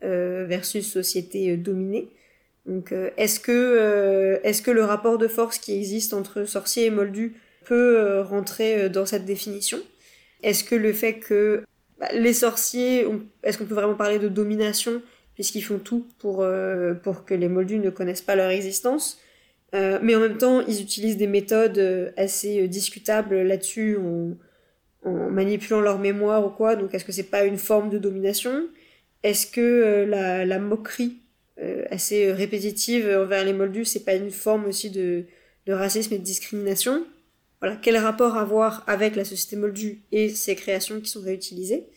euh, versus société euh, dominée. Donc, est-ce que, est-ce que le rapport de force qui existe entre sorciers et moldus peut rentrer dans cette définition? Est-ce que le fait que bah, les sorciers, est-ce qu'on peut vraiment parler de domination puisqu'ils font tout pour, pour que les moldus ne connaissent pas leur existence? Euh, mais en même temps, ils utilisent des méthodes euh, assez euh, discutables là-dessus. En manipulant leur mémoire ou quoi. Donc est-ce que c'est pas une forme de domination? Est-ce que la, moquerie assez répétitive envers les moldus, c'est pas une forme aussi de, de racisme et de discrimination? Voilà, quel rapport avoir avec la société moldue et ses créations qui sont réutilisées?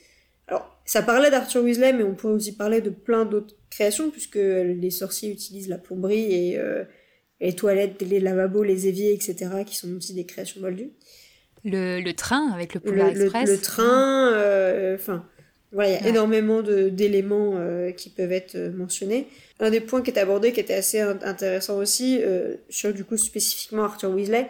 Alors, ça parlait d'Arthur Weasley, mais on pourrait aussi parler de plein d'autres créations, puisque les sorciers utilisent la plomberie et les toilettes, les lavabos, les éviers, etc., qui sont aussi des créations moldues Le, le train avec le Polar le, Express. le train, euh, enfin, voilà, il y a Ouais. énormément d'éléments euh, qui peuvent être euh, mentionnés. Un des points qui est abordé, qui était assez in- intéressant aussi, euh, sur du coup spécifiquement Arthur Weasley,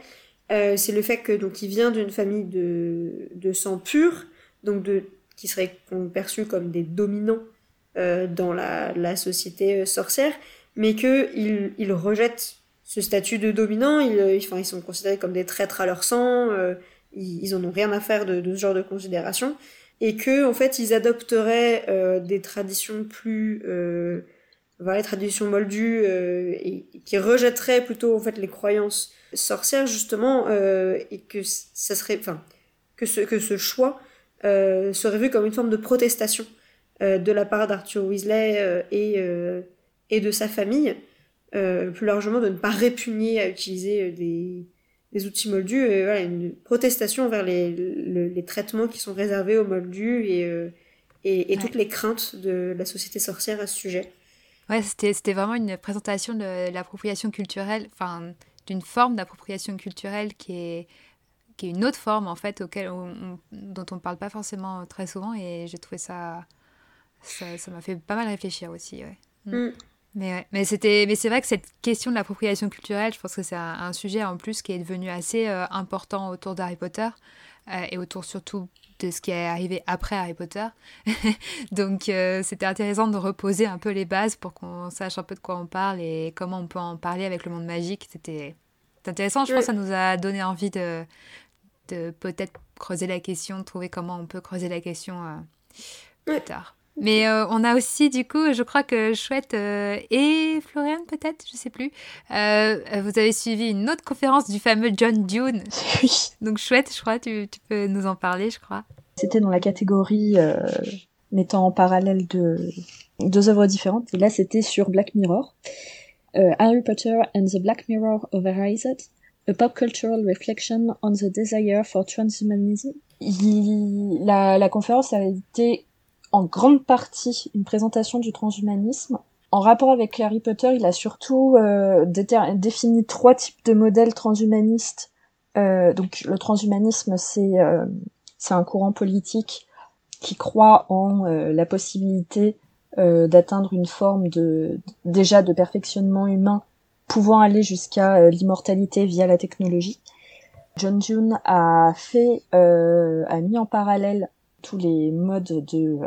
c'est le fait que donc il vient d'une famille de, de sang pur, donc de qui seraient perçus comme des dominants dans la, la société sorcière, mais que il, il rejette ce statut de dominant. Ils, euh, ils sont considérés comme des traîtres à leur sang. euh, ils, ils en ont rien à faire de, ce genre de considération et que en fait ils adopteraient euh, des traditions plus euh, voilà, les traditions moldues et, qui rejetteraient plutôt en fait les croyances sorcières justement et que ça serait enfin que ce que ce choix serait vu comme une forme de protestation de la part d'Arthur Weasley et de sa famille euh, plus largement de ne pas répugner à utiliser euh, des des outils moldus, et voilà, une protestation vers les, le- les traitements qui sont réservés aux moldus et, euh, et, et Ouais. toutes les craintes de la société sorcière à ce sujet. Ouais, c'était, c'était vraiment une présentation de l'appropriation culturelle, enfin, d'une forme d'appropriation culturelle qui est, qui est une autre forme, en fait, auquel on- on- dont on ne parle pas forcément très souvent, et j'ai trouvé ça, ça, m'a fait pas mal réfléchir aussi, ouais. Mm. Mais, ouais. mais, c'était, mais c'est vrai que cette question de l'appropriation culturelle, je pense que c'est un, un sujet en plus qui est devenu assez euh, important autour d'Harry Potter, euh, et autour surtout de ce qui est arrivé après Harry Potter. Donc euh, c'était intéressant de reposer un peu les bases pour qu'on sache un peu de quoi on parle et comment on peut en parler avec le monde magique. C'était intéressant, je pense que ça nous a donné envie de, de peut-être creuser la question, de trouver comment on peut creuser la question euh, plus tard. Mais euh, on a aussi, du coup, je crois que Chouette euh, et Florian, peut-être, je sais plus, euh, vous avez suivi une autre conférence du fameux John Dune. Oui. Donc Chouette, je crois, tu, tu peux nous en parler, je crois. C'était dans la catégorie euh, mettant en parallèle de, deux œuvres différentes. Et là, c'était sur Black Mirror. Euh, Harry Potter and the Black Mirror of. A Pop Cultural Reflection on the Desire for Transhumanism. la, la conférence a été en grande partie une présentation du transhumanisme. En rapport avec Harry Potter, il a surtout euh, défini trois types de modèles transhumanistes. Euh, donc le transhumanisme, c'est euh, c'est un courant politique qui croit en la possibilité d'atteindre une forme de déjà de perfectionnement humain pouvant aller jusqu'à l'immortalité via la technologie. John June a fait a mis en parallèle tous les modes de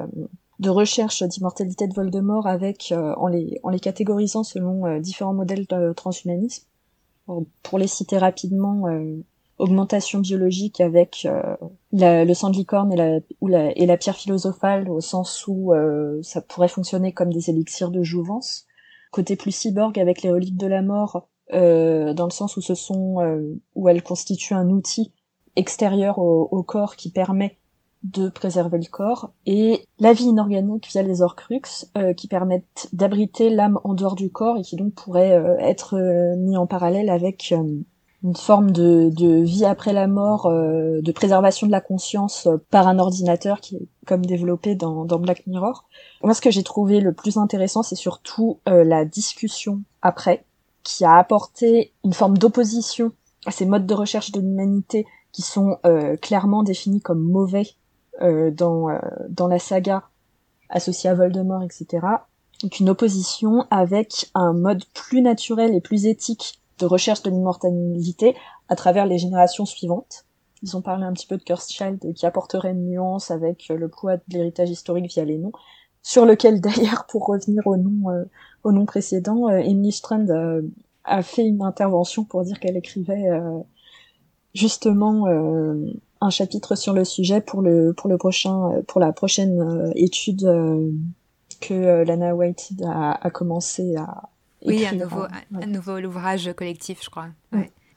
de recherche d'immortalité de Voldemort avec en les en les catégorisant selon différents modèles de transhumanisme. Pour les citer rapidement, augmentation biologique avec euh, le sang de licorne et la, ou la, et la pierre philosophale au sens où euh, ça pourrait fonctionner comme des élixirs de jouvence. Côté plus cyborg avec les reliques de la mort, euh, dans le sens où ce sont où elles constituent un outil extérieur au, au, corps qui permet de préserver le corps et la vie inorganique via les Horcruxes qui permettent d'abriter l'âme en dehors du corps et qui donc pourrait être mis en parallèle avec une forme de, de, vie après la mort, euh, de préservation de la conscience euh, par un ordinateur qui est comme développé dans, dans Black Mirror. Moi, ce que j'ai trouvé le plus intéressant, c'est surtout euh, la discussion après, qui a apporté une forme d'opposition à ces modes de recherche de l'humanité qui sont clairement définis comme mauvais dans, dans la saga associée à Voldemort, etc. Donc une opposition avec un mode plus naturel et plus éthique de recherche de l'immortalité à travers les générations suivantes. Ils ont parlé un petit peu de Child qui apporterait une nuance avec euh, le poids de l'héritage historique via les noms, sur lequel d'ailleurs, pour revenir au nom, euh, au nom précédent, euh, Emily Strand a fait une intervention pour dire qu'elle écrivait justement un chapitre sur le sujet pour le pour le prochain pour la prochaine étude que Lana White a, a commencé à, oui, un nouveau, un, nouveau ouvrage collectif, je crois.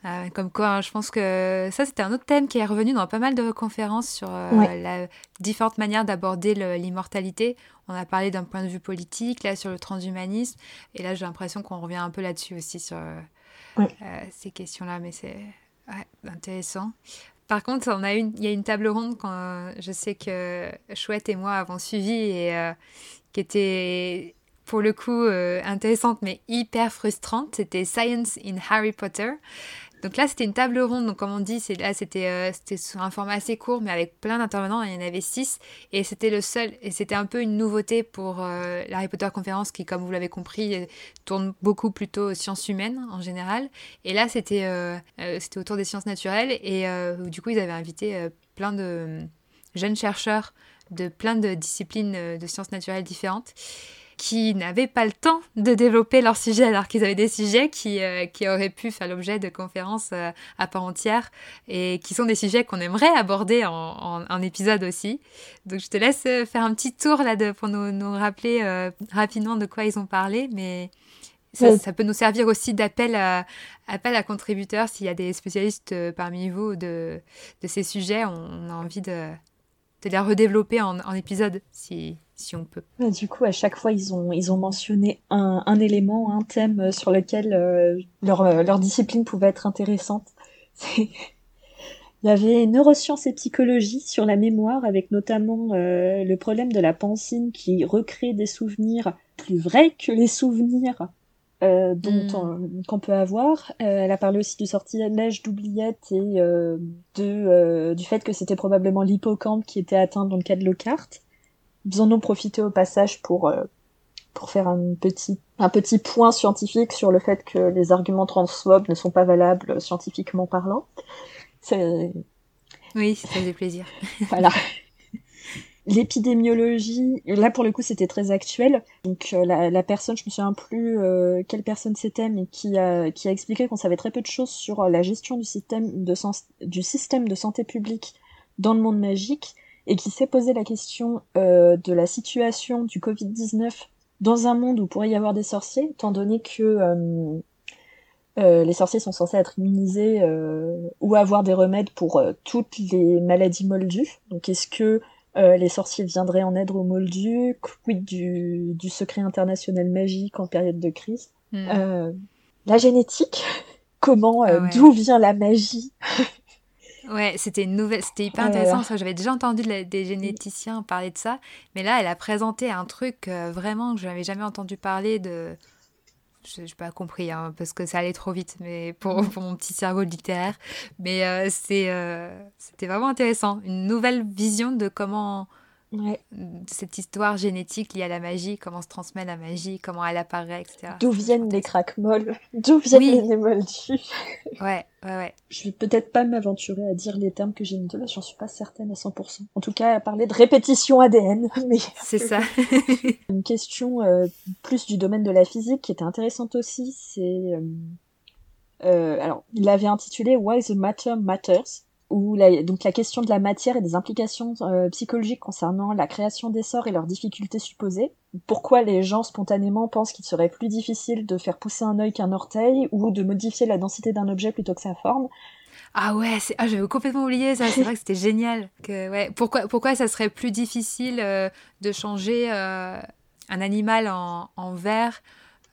Euh, comme quoi, hein, je pense que ça, c'était un autre thème qui est revenu dans pas mal de conférences sur euh, la différentes manières d'aborder l'immortalité. On a parlé d'un point de vue politique, là, sur le transhumanisme. Et là, j'ai l'impression qu'on revient un peu là-dessus aussi, sur euh, ces questions-là. Mais c'est intéressant. Par contre, on a une, il y a une table ronde quand je sais que Chouette et moi avons suivi et qui était pour le coup euh, intéressante mais hyper frustrante. C'était Science in Harry Potter. Donc là, c'était une table ronde. Donc, comme on dit, là, c'était, euh, sur un format assez court, mais avec plein d'intervenants. Il y en avait six. Et c'était le seul. Et c'était un peu une nouveauté pour euh, la Harry Potter conférence qui, comme vous l'avez compris, tourne beaucoup plutôt aux sciences humaines en général. Et là, c'était, c'était autour des sciences naturelles. Et du coup, ils avaient invité plein de jeunes chercheurs de plein de disciplines de sciences naturelles différentes qui n'avaient pas le temps de développer leur sujet alors qu'ils avaient des sujets qui, euh, qui auraient pu faire l'objet de conférences euh, à part entière et qui sont des sujets qu'on aimerait aborder en, en, épisode aussi. Donc je te laisse euh, faire un petit tour là de, pour nous, nous rappeler rapidement de quoi ils ont parlé, mais ça, ça peut nous servir aussi d'appel à, appel à contributeurs s'il y a des spécialistes parmi vous de, de ces sujets. On, a envie de, de les redévelopper en, en épisode si, si on peut. du coup, à chaque fois, ils ont, ils ont mentionné un, un élément, un thème sur lequel euh, leur, euh, leur discipline pouvait être intéressante. Il y avait neurosciences et psychologie sur la mémoire, avec notamment euh, le problème de la pensine qui recrée des souvenirs plus vrais que les souvenirs euh, dont hmm. qu'on peut avoir. elle a parlé aussi du sortilège d'oubliette et de, du fait que c'était probablement l'hippocampe qui était atteint dans le cas de Lockhart. Ont profité au passage pour euh, pour faire un petit un petit point scientifique sur le fait que les arguments transphobes ne sont pas valables scientifiquement parlant. Oui, ça faisait plaisir. voilà. L'épidémiologie, là pour le coup c'était très actuel. Donc euh, la, la, personne, je me souviens plus euh, quelle personne c'était, mais qui a, qui a expliqué qu'on savait très peu de choses sur la gestion du système de, du système de santé publique dans le monde magique et qui s'est posé la question euh, de la situation du Covid-19 dans un monde où pourrait y avoir des sorciers, étant donné que euh, euh, les sorciers sont censés être immunisés ou avoir des remèdes pour toutes les maladies moldues. Donc est-ce que les sorciers viendraient en aide aux moldus Quid du, du secret international magique en période de crise? Hmm. La génétique? Comment, Ah ouais. d'où vient la magie? Ouais, c'était une nouvelle, c'était hyper intéressant. j'avais déjà entendu la- des généticiens parler de ça, mais là, elle a présenté un truc euh, vraiment que je n'avais jamais entendu parler de. Je n'ai pas compris hein, parce que ça allait trop vite, mais pour, pour mon petit cerveau littéraire. Mais euh, c'est, euh, c'était vraiment intéressant, une nouvelle vision de comment Ouais. cette histoire génétique liée à la magie, comment se transmet la magie, comment elle apparaît, etc. D'où viennent les fantastique. craquemolles D'où viennent Oui. les némoldus Ouais, ouais, ouais. Je vais peut-être pas m'aventurer à dire les termes que j'ai mis de là, j'en suis pas certaine à 100%. En tout cas, à parler de répétition ADN, mais C'est ça. une question euh, plus du domaine de la physique qui était intéressante aussi, c'est... euh, euh, alors, il avait intitulé Why the Matter Matters, où la, donc la question de la matière et des implications euh, psychologiques concernant la création des sorts et leurs difficultés supposées. Pourquoi les gens spontanément pensent qu'il serait plus difficile de faire pousser un œil qu'un orteil ou de modifier la densité d'un objet plutôt que sa forme? Ah ouais, ah, j'avais complètement oublié ça. C'est vrai que c'était génial. Que, ouais. pourquoi, pourquoi ça serait plus difficile euh, de changer euh, un animal en, en verre,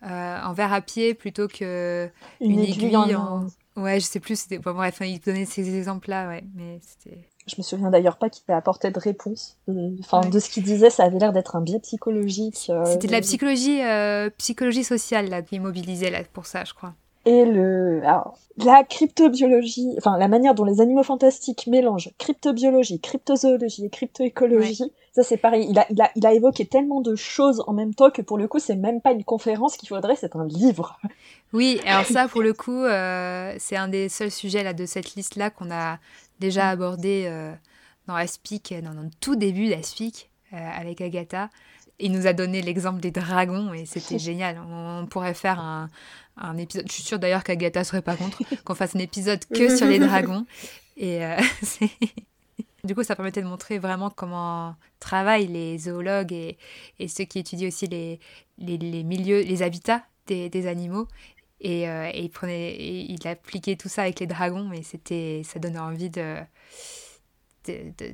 en verre à pied plutôt que Une, aiguille, en... en- Ouais, je sais plus. C'était bon, bref, il donnait ces exemples-là, ouais. Mais c'était. Je me souviens d'ailleurs pas qu'il ait apporté de réponse. Euh, Enfin, Ouais. de ce qu'il disait, ça avait l'air d'être un biais psychologique. euh, C'était de la psychologie, euh, psychologie sociale là qui mobilisait là pour ça, je crois. Et le, alors, la cryptobiologie, enfin, la manière dont les animaux fantastiques mélangent cryptobiologie, cryptozoologie et cryptoécologie, ça c'est pareil. Il a, il, a, il a évoqué tellement de choses en même temps que pour le coup, c'est même pas une conférence qu'il faudrait, c'est un livre. Oui, alors ça, pour le coup, euh, c'est un des seuls sujets là, de cette liste-là qu'on a déjà abordé euh, dans Aspic, dans, dans le tout début d'Aspic, euh, avec Agatha. Il nous a donné l'exemple des dragons et c'était génial. On, on pourrait faire un, un épisode. Je suis sûre d'ailleurs qu'Agatha serait pas contre qu'on fasse un épisode que sur les dragons. Et euh, du coup, ça permettait de montrer vraiment comment travaillent les zoologues et, et ceux qui étudient aussi les, les, les milieux, les habitats des, des animaux. Et, euh, et il prenait, et il appliquait tout ça avec les dragons, et c'était, ça donnait envie de-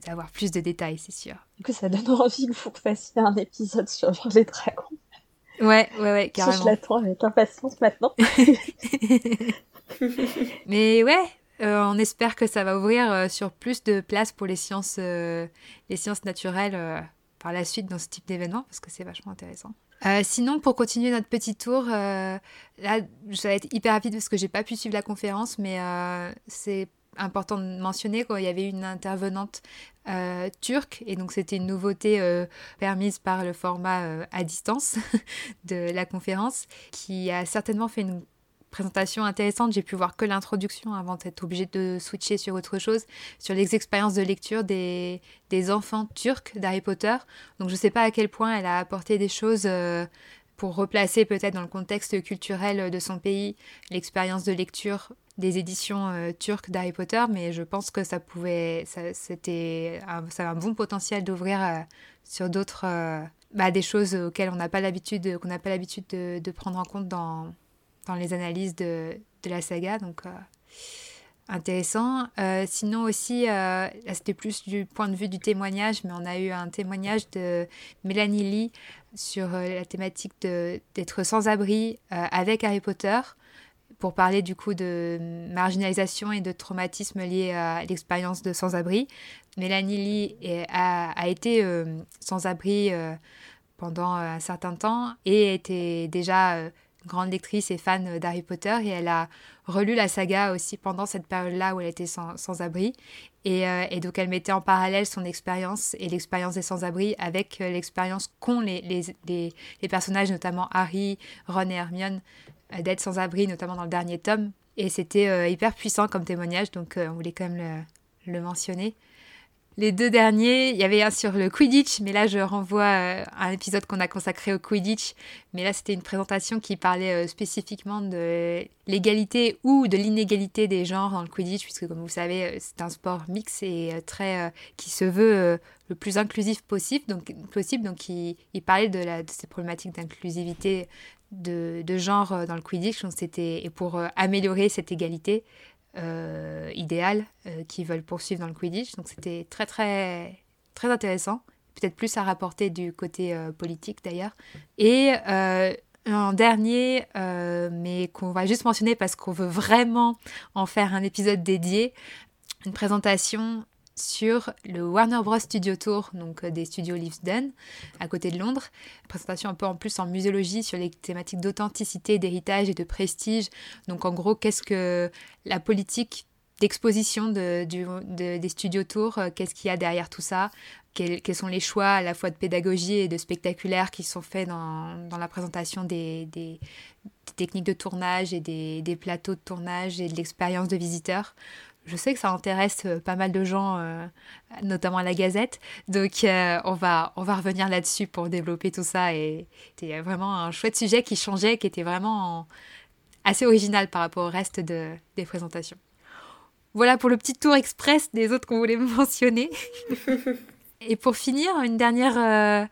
d'avoir plus de détails, c'est sûr. Du coup, ça donne envie que vous fassiez un épisode sur les dragons. Ouais, ouais, ouais, Ça, je carrément. l'attends avec impatience maintenant. Mais ouais, euh, on espère que ça va ouvrir euh, sur plus de place pour les sciences, euh, les sciences naturelles par la suite dans ce type d'événement, parce que c'est vachement intéressant. Sinon, pour continuer notre petit tour, là, ça va être hyper rapide parce que j'ai pas pu suivre la conférence, mais c'est important de mentionner qu'il y avait une intervenante euh, turque, et donc c'était une nouveauté euh, permise par le format euh, à distance de la conférence, qui a certainement fait une présentation intéressante. J'ai pu voir que l'introduction avant d'être obligée de switcher sur autre chose, sur les expériences de lecture des, des enfants turcs d'Harry Potter. Donc je ne sais pas à quel point elle a apporté des choses pour replacer peut-être dans le contexte culturel de son pays l'expérience de lecture des éditions euh, turques d'Harry Potter, mais je pense que ça pouvait, c'était, un, ça a un bon potentiel d'ouvrir euh, sur d'autres, euh, bah, des choses auxquelles on n'a pas l'habitude, qu'on n'a pas l'habitude de, prendre en compte dans dans les analyses de, de la saga. Donc, intéressant. Sinon aussi, là c'était plus du point de vue du témoignage, mais on a eu un témoignage de Mélanie Lee sur la thématique de- d'être sans-abri euh, avec Harry Potter pour parler du coup de marginalisation et de traumatisme lié à l'expérience de sans-abri. Mélanie Lee a, été euh, sans-abri euh, pendant un certain temps et était déjà euh, grande lectrice et fan d'Harry Potter et elle a relu la saga aussi pendant cette période-là où elle était sans, sans abri et, donc elle mettait en parallèle son expérience et l'expérience des sans-abri avec l'expérience qu'ont les, les, les, les personnages, notamment Harry, Ron et Hermione, euh, d'être sans abri, notamment dans le dernier tome. Et c'était euh, hyper puissant comme témoignage, donc euh, on voulait quand même le, mentionner. Les deux derniers, il y avait un sur le Quidditch, mais là je renvoie à un épisode qu'on a consacré au Quidditch. Mais là c'était une présentation qui parlait spécifiquement de l'égalité ou de l'inégalité des genres dans le Quidditch, puisque comme vous savez c'est un sport mix et très qui se veut le plus inclusif possible. Donc, possible, donc il, parlait de, la, de ces problématiques d'inclusivité de, genre euh, dans le Quidditch. Donc et pour euh, améliorer cette égalité euh, idéale qu'ils veulent poursuivre dans le Quidditch. Donc c'était très très très intéressant. Peut-être plus à rapporter du côté politique d'ailleurs. Et En dernier, mais qu'on va juste mentionner parce qu'on veut vraiment en faire un épisode dédié, une présentation sur le Warner Bros Studio Tour, donc euh, des studios Leavesden, à côté de Londres. Présentation un peu en plus en muséologie sur les thématiques d'authenticité, d'héritage et de prestige. Donc en gros, qu'est-ce que la politique d'exposition de, des studios tours, euh, qu'est-ce qu'il y a derrière tout ça, quels, sont les choix à la fois de pédagogie et de spectaculaire qui sont faits dans, la présentation des, des, techniques de tournage et des, des plateaux de tournage et de l'expérience de visiteurs? Je sais que ça intéresse euh, pas mal de gens, euh, notamment à la Gazette. Donc, euh, on, va, on va revenir là-dessus pour développer tout ça. Et c'était vraiment un chouette sujet qui changeait, qui était vraiment assez original par rapport au reste de, des présentations. Voilà pour le petit tour express des autres qu'on voulait mentionner. et pour finir, une dernière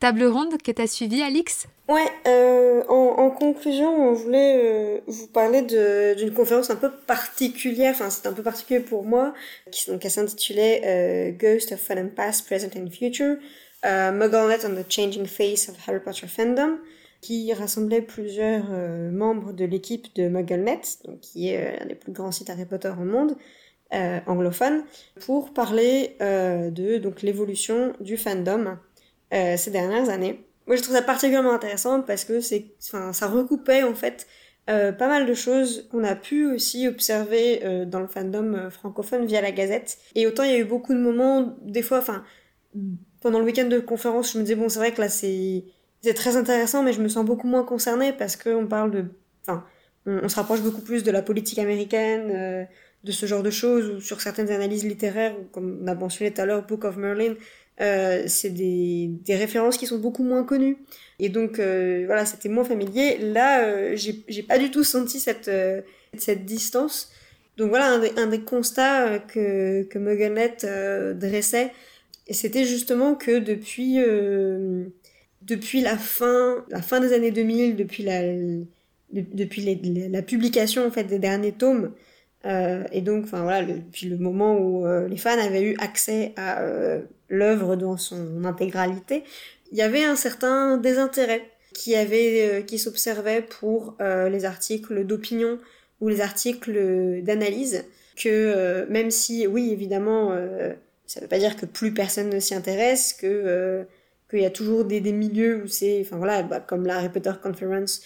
table ronde que tu as suivie, Alix? Ouais, euh, en, conclusion, on voulait euh, vous parler d'une conférence un peu particulière, enfin c'est un peu particulier pour moi, qui s'intitulait euh, Ghost of Fun and Past, Present and Future, euh, MuggleNet on the Changing Face of Harry Potter Fandom, qui rassemblait plusieurs membres de l'équipe de MuggleNet, donc, qui est un des plus grands sites Harry Potter au monde, anglophone, pour parler de donc l'évolution du fandom ces dernières années. Moi, je trouve ça particulièrement intéressant parce que c'est, enfin, ça recoupait en fait euh, pas mal de choses qu'on a pu aussi observer euh, dans le fandom euh, francophone via la Gazette. Et autant il y a eu beaucoup de moments, des fois, enfin, pendant le week-end de conférence, je me disais bon, c'est vrai que là c'est c'est très intéressant, mais je me sens beaucoup moins concernée parce qu'on parle de, enfin, on, se rapproche beaucoup plus de la politique américaine, de ce genre de choses, ou sur certaines analyses littéraires, comme on a mentionné tout à l'heure, Book of Merlin, euh, c'est des, des, références qui sont beaucoup moins connues. Et donc, euh, voilà, c'était moins familier. Là, euh, j'ai pas du tout senti cette, euh, cette distance. Donc voilà, un des, constats que, que dressait, c'était justement que depuis, depuis la fin, la fin des années 2000, depuis la, depuis la publication en fait des derniers tomes, et donc, enfin voilà, depuis le moment où les fans avaient eu accès à l'œuvre dans son intégralité, il y avait un certain désintérêt qui avait euh, qui s'observait pour euh, les articles d'opinion ou les articles d'analyse que euh, même si oui évidemment ça veut pas dire que plus personne ne s'y intéresse que qu'il y a toujours des, milieux où c'est enfin voilà bah, comme la Harry Potter Conference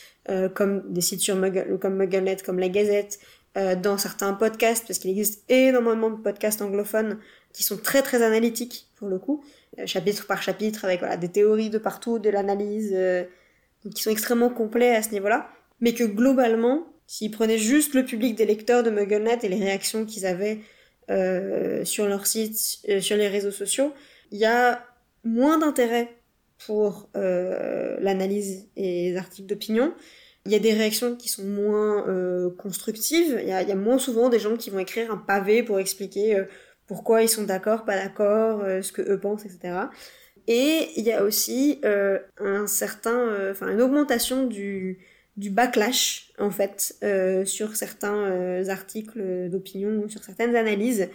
comme des sites sur comme MuggleNet comme la Gazette dans certains podcasts parce qu'il existe énormément de podcasts anglophones qui sont très très analytiques pour le coup, euh, chapitre par chapitre avec des théories de partout, de l'analyse, euh, qui sont extrêmement complets à ce niveau-là, mais que globalement, s'ils prenaient juste le public des lecteurs de MuggleNet et les réactions qu'ils avaient euh, sur leur site, sur les réseaux sociaux, il y a moins d'intérêt pour l'analyse et les articles d'opinion. Il y a des réactions qui sont moins constructives. Il y, a, y, a, moins souvent des gens qui vont écrire un pavé pour expliquer pourquoi ils sont d'accord, pas d'accord, euh, ce que eux pensent, etc. Et il y a aussi euh, un certain, euh, enfin une augmentation du, du backlash en fait sur certains articles d'opinion ou sur certaines analyses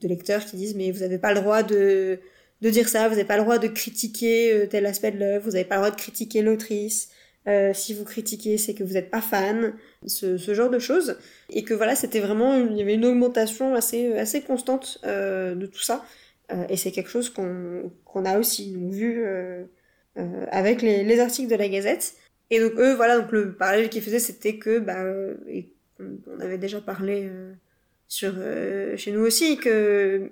de lecteurs qui disent mais vous n'avez pas le droit de de dire ça, vous n'avez pas le droit de critiquer tel aspect de l'œuvre, vous n'avez pas le droit de critiquer l'autrice, euh, si vous critiquez, c'est que vous n'êtes pas fan, ce, genre de choses. Et que voilà, c'était vraiment, il y avait une augmentation assez, assez constante euh, de tout ça. Euh, et c'est quelque chose qu'on qu'on a aussi vu avec les, les, articles de la Gazette. Et donc eux, voilà, donc le parallèle qu'ils faisaient, c'était que, bah, on avait déjà parlé sur chez nous aussi, que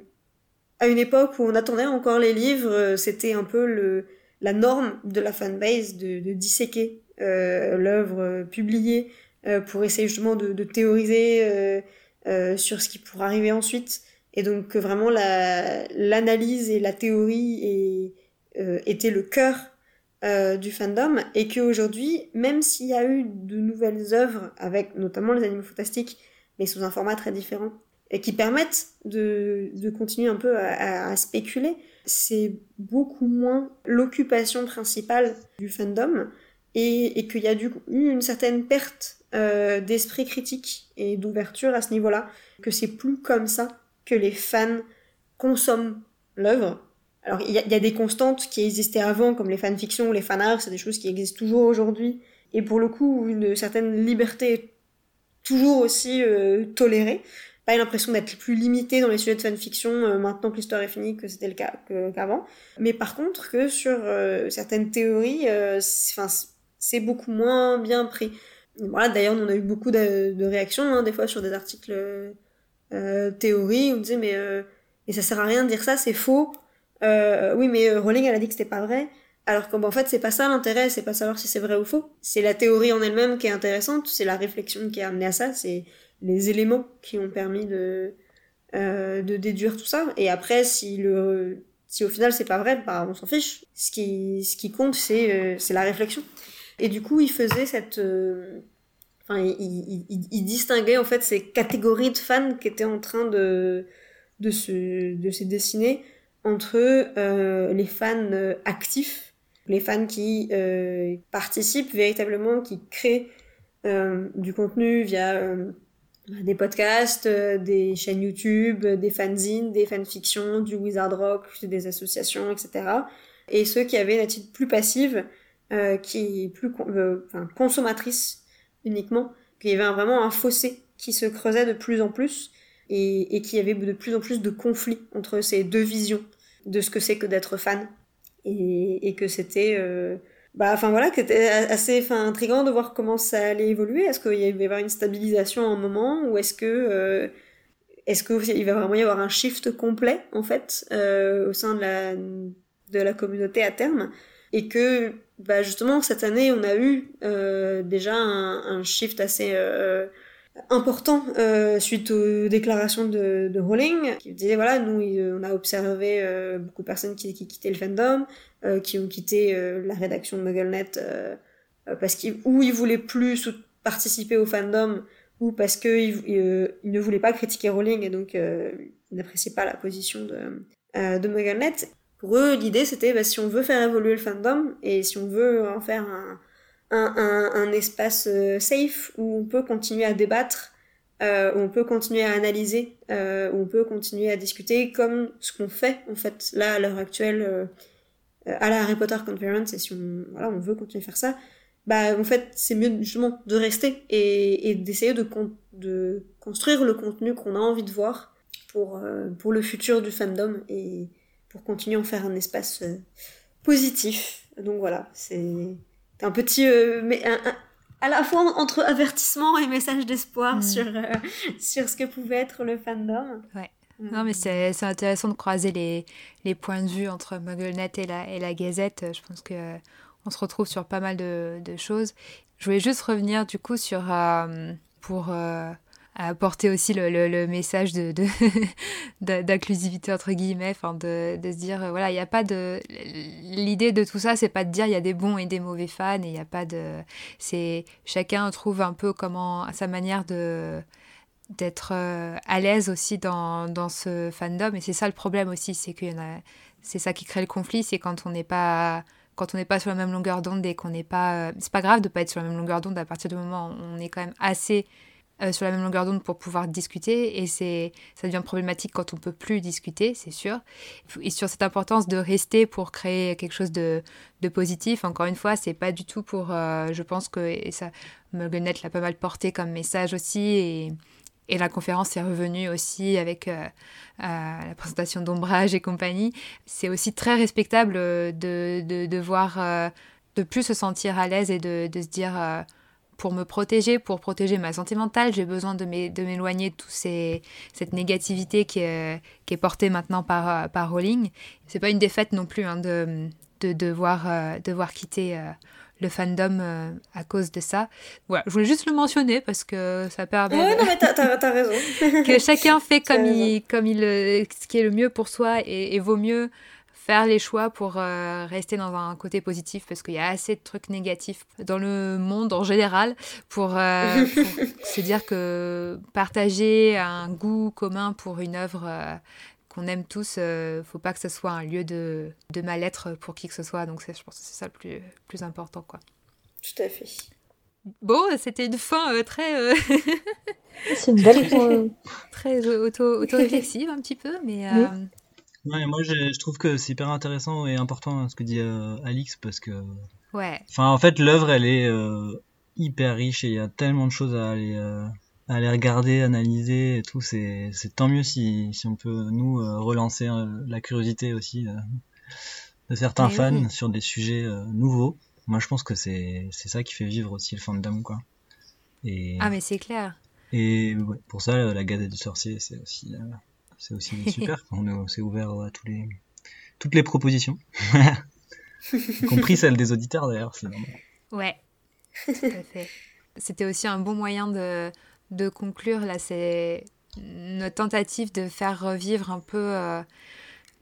à une époque où on attendait encore les livres, c'était un peu le la norme de la fanbase de, disséquer euh, l'œuvre publiée euh, pour essayer justement de, théoriser euh, euh, sur ce qui pourrait arriver ensuite. Et donc vraiment l'analyse et la théorie et, étaient le cœur du fandom et qu'aujourd'hui, même s'il y a eu de nouvelles œuvres avec notamment les animaux fantastiques, mais sous un format très différent, et qui permettent de, continuer un peu à spéculer, c'est beaucoup moins l'occupation principale du fandom et, qu'il y a du, eu une certaine perte euh, d'esprit critique et d'ouverture à ce niveau-là, que c'est plus comme ça que les fans consomment l'œuvre. Alors il y, a, des constantes qui existaient avant, comme les fanfictions ou les fanarts, c'est des choses qui existent toujours aujourd'hui et pour le coup une certaine liberté toujours aussi euh, tolérée. Pas l'impression d'être plus limité dans les sujets de fanfiction euh, maintenant que l'histoire est finie que c'était le cas qu'avant. Mais par contre que sur euh, certaines théories, enfin c'est beaucoup moins bien pris. Voilà, d'ailleurs on a eu beaucoup de, réactions hein, des fois sur des articles théories où on disait mais et ça sert à rien de dire ça, c'est faux. oui mais Rowling elle a dit que c'était pas vrai. Alors qu'en fait, c'est pas ça l'intérêt, c'est pas savoir si c'est vrai ou faux. C'est la théorie en elle-même qui est intéressante, c'est la réflexion qui a amené à ça, c'est les éléments qui ont permis de, euh, de déduire tout ça. Et après, si le, si au final c'est pas vrai, bah, on s'en fiche. Ce qui, ce qui compte, c'est, euh, la réflexion. Et du coup, il faisait cette, euh, enfin, il, il, il, distinguait en fait ces catégories de fans qui étaient en train de, de se, de se dessiner entre les fans actifs les fans qui participent véritablement, qui créent du contenu via des podcasts, des chaînes YouTube, des fanzines, des fanfictions, du wizard rock, des associations, etc. Et ceux qui avaient une attitude plus passive, qui plus enfin, consommatrice uniquement, qu'il y avait vraiment un fossé qui se creusait de plus en plus et, et qu'il y avait de plus en plus de conflits entre ces deux visions de ce que c'est que d'être fan et, que c'était euh, bah enfin voilà c'était assez enfin intrigant de voir comment ça allait évoluer. Est-ce qu'il va y avoir une stabilisation à un moment ou est-ce que euh, est-ce qu'il va vraiment y avoir un shift complet en fait euh, au sein de la de la communauté à terme? Et que bah justement cette année on a eu déjà un, un, shift assez important euh, suite aux déclarations de, de Rowling qui disait voilà nous on a observé euh, beaucoup de personnes qui, qui quittaient le fandom euh, qui ont quitté euh, la rédaction de MuggleNet euh, parce qu'ils ou ils voulaient plus participer au fandom ou parce que ils, ne voulaient pas critiquer Rowling et donc ils n'appréciaient pas la position de de MuggleNet. Pour eux l'idée c'était bah, si on veut faire évoluer le fandom et si on veut en faire un un, un, espace euh, safe où on peut continuer à débattre, euh, où on peut continuer à analyser, euh, où on peut continuer à discuter comme ce qu'on fait en fait là à l'heure actuelle euh, à la Harry Potter Conference et si on, voilà, on veut continuer à faire ça, bah en fait c'est mieux justement de rester et, et d'essayer de, de construire le contenu qu'on a envie de voir pour, pour le futur du fandom et pour continuer à en faire un espace positif. Donc voilà, c'est un petit euh, mais à la fois entre avertissement et message d'espoir mm. sur euh, sur ce que pouvait être le fandom. Ouais. Mm. Non, mais c'est intéressant de croiser les, les points de vue entre MuggleNet et la, et la Gazette. Je pense que on se retrouve sur pas mal de, de choses. Je voulais juste revenir du coup sur euh, pour apporter aussi le, message de, d'inclusivité entre guillemets, enfin de, de, se dire euh, voilà il n'y a pas de l'idée de tout ça c'est pas de dire il y a des bons et des mauvais fans et il n'y a pas de c'est chacun trouve un peu comment sa manière de d'être euh, à l'aise aussi dans, dans ce fandom et c'est ça le problème aussi c'est que c'est ça qui crée le conflit c'est quand on n'est pas quand on n'est pas sur la même longueur d'onde et qu'on n'est pas euh, c'est pas grave de pas être sur la même longueur d'onde à partir du moment où on est quand même assez euh, sur la même longueur d'onde pour pouvoir discuter. Et c'est ça devient problématique quand on peut plus discuter c'est sûr. Et sur cette importance de rester pour créer quelque chose de, positif encore une fois c'est pas du tout pour euh, je pense que et ça Mulgunet l'a pas mal porté comme message aussi. Et et la conférence est revenue aussi avec euh, la présentation d'ombrage et compagnie. C'est aussi très respectable de, de, de voir, de plus se sentir à l'aise et de, de se dire pour me protéger, pour protéger ma santé mentale, j'ai besoin de m'éloigner de, toute cette négativité qui est, qui est portée maintenant par, par Rowling. C'est pas une défaite non plus hein, de, de, devoir, euh, devoir quitter euh, le fandom euh, à cause de ça. Voilà, je voulais juste le mentionner parce que ça permet. Ouais, non, mais t'as raison. que chacun fait comme il, comme il, ce qui est le mieux pour soi et, et vaut mieux faire les choix pour euh, rester dans un côté positif parce qu'il y a assez de trucs négatifs dans le monde en général pour, euh, se dire que partager un goût commun pour une œuvre euh, qu'on aime tous, ne faut pas que ce soit un lieu de, de mal-être pour qui que ce soit. Donc je pense que c'est ça le plus, plus important. quoi. Tout à fait. Bon, c'était une fin très... c'est une belle... très auto-réflexive un petit peu, mais... Ouais, moi je, trouve que c'est hyper intéressant et important ce que dit euh, Alix parce que Ouais. Enfin, en fait, l'œuvre, elle est euh, hyper riche et il y a tellement de choses à aller, euh, à aller regarder, analyser et tout. C'est, tant mieux si, si on peut, nous, euh, relancer la curiosité aussi de certains Mais fans oui. sur des sujets nouveaux. Moi, je pense que c'est, c'est ça qui fait vivre aussi le fandom, quoi. Et, Ah, mais c'est clair. et ouais, pour ça, la Gazette du Sorcier, c'est aussi, euh, c'est aussi super. On est, c'est ouvert à tous les, toutes les propositions. y compris celles des auditeurs d'ailleurs. Ouais, tout à fait. C'était aussi un bon moyen de, de conclure. Là, c'est notre tentative de faire revivre un peu euh,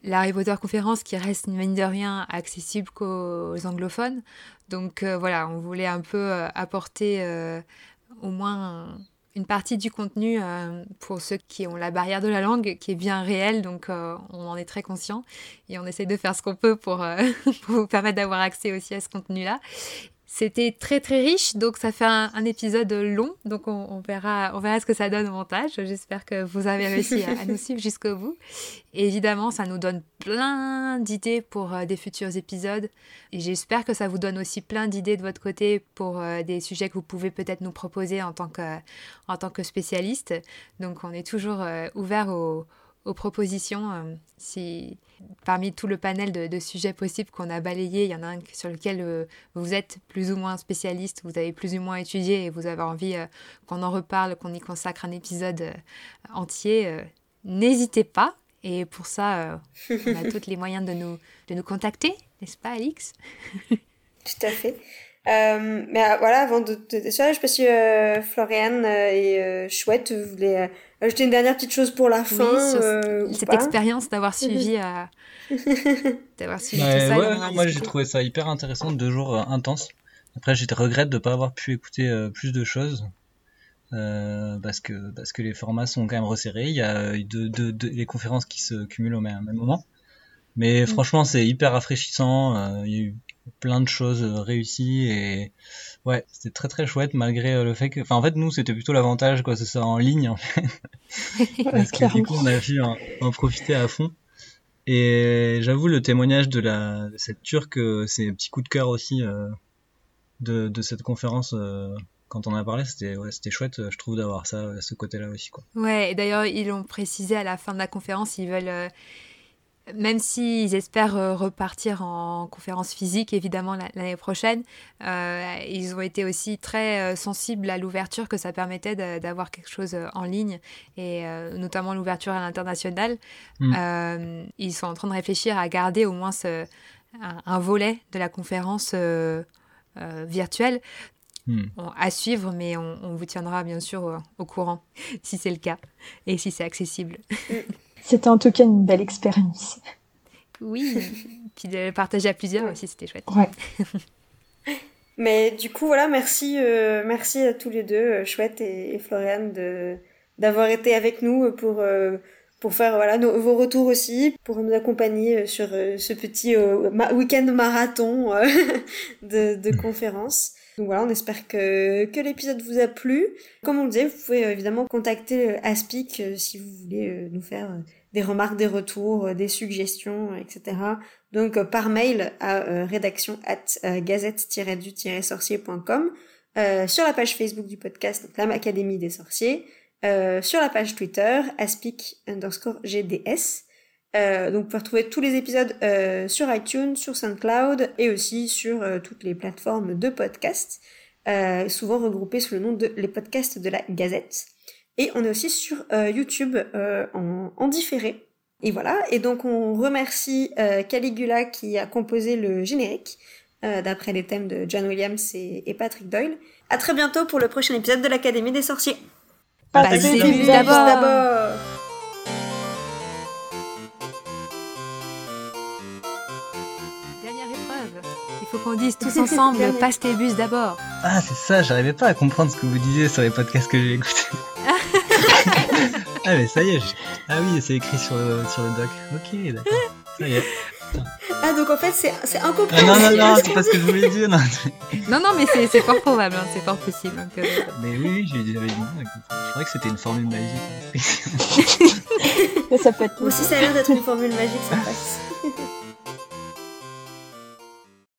la Harry Potter conférence qui reste, mine de rien, accessible qu'aux anglophones. Donc euh, voilà, on voulait un peu euh, apporter au moins une partie du contenu euh, pour ceux qui ont la barrière de la langue qui est bien réelle, donc euh, on en est très conscient et on essaie de faire ce qu'on peut pour, euh, pour vous permettre d'avoir accès aussi à ce contenu-là. C'était très très riche, donc ça fait un, épisode long, donc on, verra, on verra ce que ça donne au montage. J'espère que vous avez réussi à, nous suivre jusqu'au bout. Évidemment, ça nous donne plein d'idées pour euh, des futurs épisodes. Et j'espère que ça vous donne aussi plein d'idées de votre côté pour euh, des sujets que vous pouvez peut-être nous proposer en tant que, en tant que spécialiste. Donc on est toujours euh, ouvert aux, aux propositions. euh, si parmi tout le panel de, de sujets possibles qu'on a balayé, il y en a un sur lequel euh, vous êtes plus ou moins spécialiste, vous avez plus ou moins étudié et vous avez envie euh, qu'on en reparle, qu'on y consacre un épisode entier, n'hésitez pas. Et pour ça, on a tous les moyens de nous, de nous contacter, n'est-ce pas, Alix? Tout à fait. Euh, mais euh, voilà, avant de te décevoir, je sais pas si euh, Floriane euh, et euh, Chouette euh, ajouter une dernière petite chose pour la fin sur euh, ou cette expérience d'avoir suivi, euh, d'avoir suivi Ouais, tout ça. ouais, moi j'ai trouvé ça hyper intéressant, deux jours euh, intenses. Après, j'ai regrette de pas avoir pu écouter euh, plus de choses. Euh, parce que parce que les formats sont quand même resserrés. Il y a deux, deux, deux- les conférences qui se cumulent au même, même moment. Mais Mm. franchement, c'est hyper rafraîchissant. euh, il y a eu plein de choses euh, réussies et ouais, c'était très très chouette malgré euh, le fait que, enfin en fait nous c'était plutôt l'avantage quoi, c'est ça en ligne en fait. Parce que du coup, on a pu en, en profiter à fond. Et j'avoue, le témoignage de, la, de cette turque, euh, c'est un petit coup de cœur aussi euh, de, de cette conférence. euh, quand on en a parlé, c'était ouais, c'était chouette, je trouve, d'avoir ça, ce côté-là aussi. Quoi. Ouais, et d'ailleurs, ils l'ont précisé à la fin de la conférence, ils veulent, euh, même s'ils espèrent euh, repartir en conférence physique, évidemment, la- l'année prochaine, euh, ils ont été aussi très euh, sensibles à l'ouverture que ça permettait d'avoir quelque chose en ligne, et euh, notamment l'ouverture à l'international. Mm. Euh, ils sont en train de réfléchir à garder au moins ce, un, un volet de la conférence euh, euh, virtuelle. Hmm. On- à suivre, mais on, on vous tiendra bien sûr au, au courant si c'est le cas et si c'est accessible. C'était en tout cas une belle expérience. Oui, puis de partager à plusieurs aussi, c'était chouette. Ouais. Mais du coup, voilà, merci, euh, merci à tous les deux, euh, Chouette et, et Floriane, de d'avoir été avec nous pour euh, pour faire voilà nos- vos retours aussi, pour nous accompagner sur euh, ce petit ma- week-end marathon de, de conférences. Donc voilà, on espère que, que l'épisode vous a plu. Comme on le disait, vous pouvez euh, évidemment contacter euh, Aspic euh, si vous voulez nous faire des remarques, des retours, des suggestions, etc. Donc par mail à rédaction at gazette-du-sorcier.com, euh, sur la page Facebook du podcast, donc l'âme Académie des sorciers, euh, sur la page Twitter, aspic underscore GDS. Euh, donc vous pouvez retrouver tous les épisodes euh, sur iTunes, sur SoundCloud et aussi sur euh, toutes les plateformes de podcast, euh, souvent regroupés sous le nom de les podcasts de la Gazette. Et on est aussi sur euh, YouTube euh, en, en différé. Et voilà, et donc on remercie euh, Caligula qui a composé le générique euh, d'après les thèmes de John Williams et, et Patrick Doyle. À très bientôt pour le prochain épisode de l'Académie des sorciers. Bus bus d'abord. Qu'on dise tous ensemble passe tes bus d'abord. Ah, c'est ça, j'arrivais pas à comprendre ce que vous disiez sur les podcasts que j'ai écoutés. ah, mais ça y est, je- ah oui, c'est écrit sur le, sur le doc. Ok, d'accord. Ça y est. Ah donc en fait c'est c'est Ah, incompréhensible. non, non, non, c'est pas ce que je voulais dire. Non. Non, non, mais c'est c'est fort probable, hein, c'est fort possible. donc, euh, Mais oui, oui, j'ai- j'avais dit non. Je croyais que c'était une formule magique. Mais ça peut être Moi aussi ça a l'air d'être une formule magique ça passe.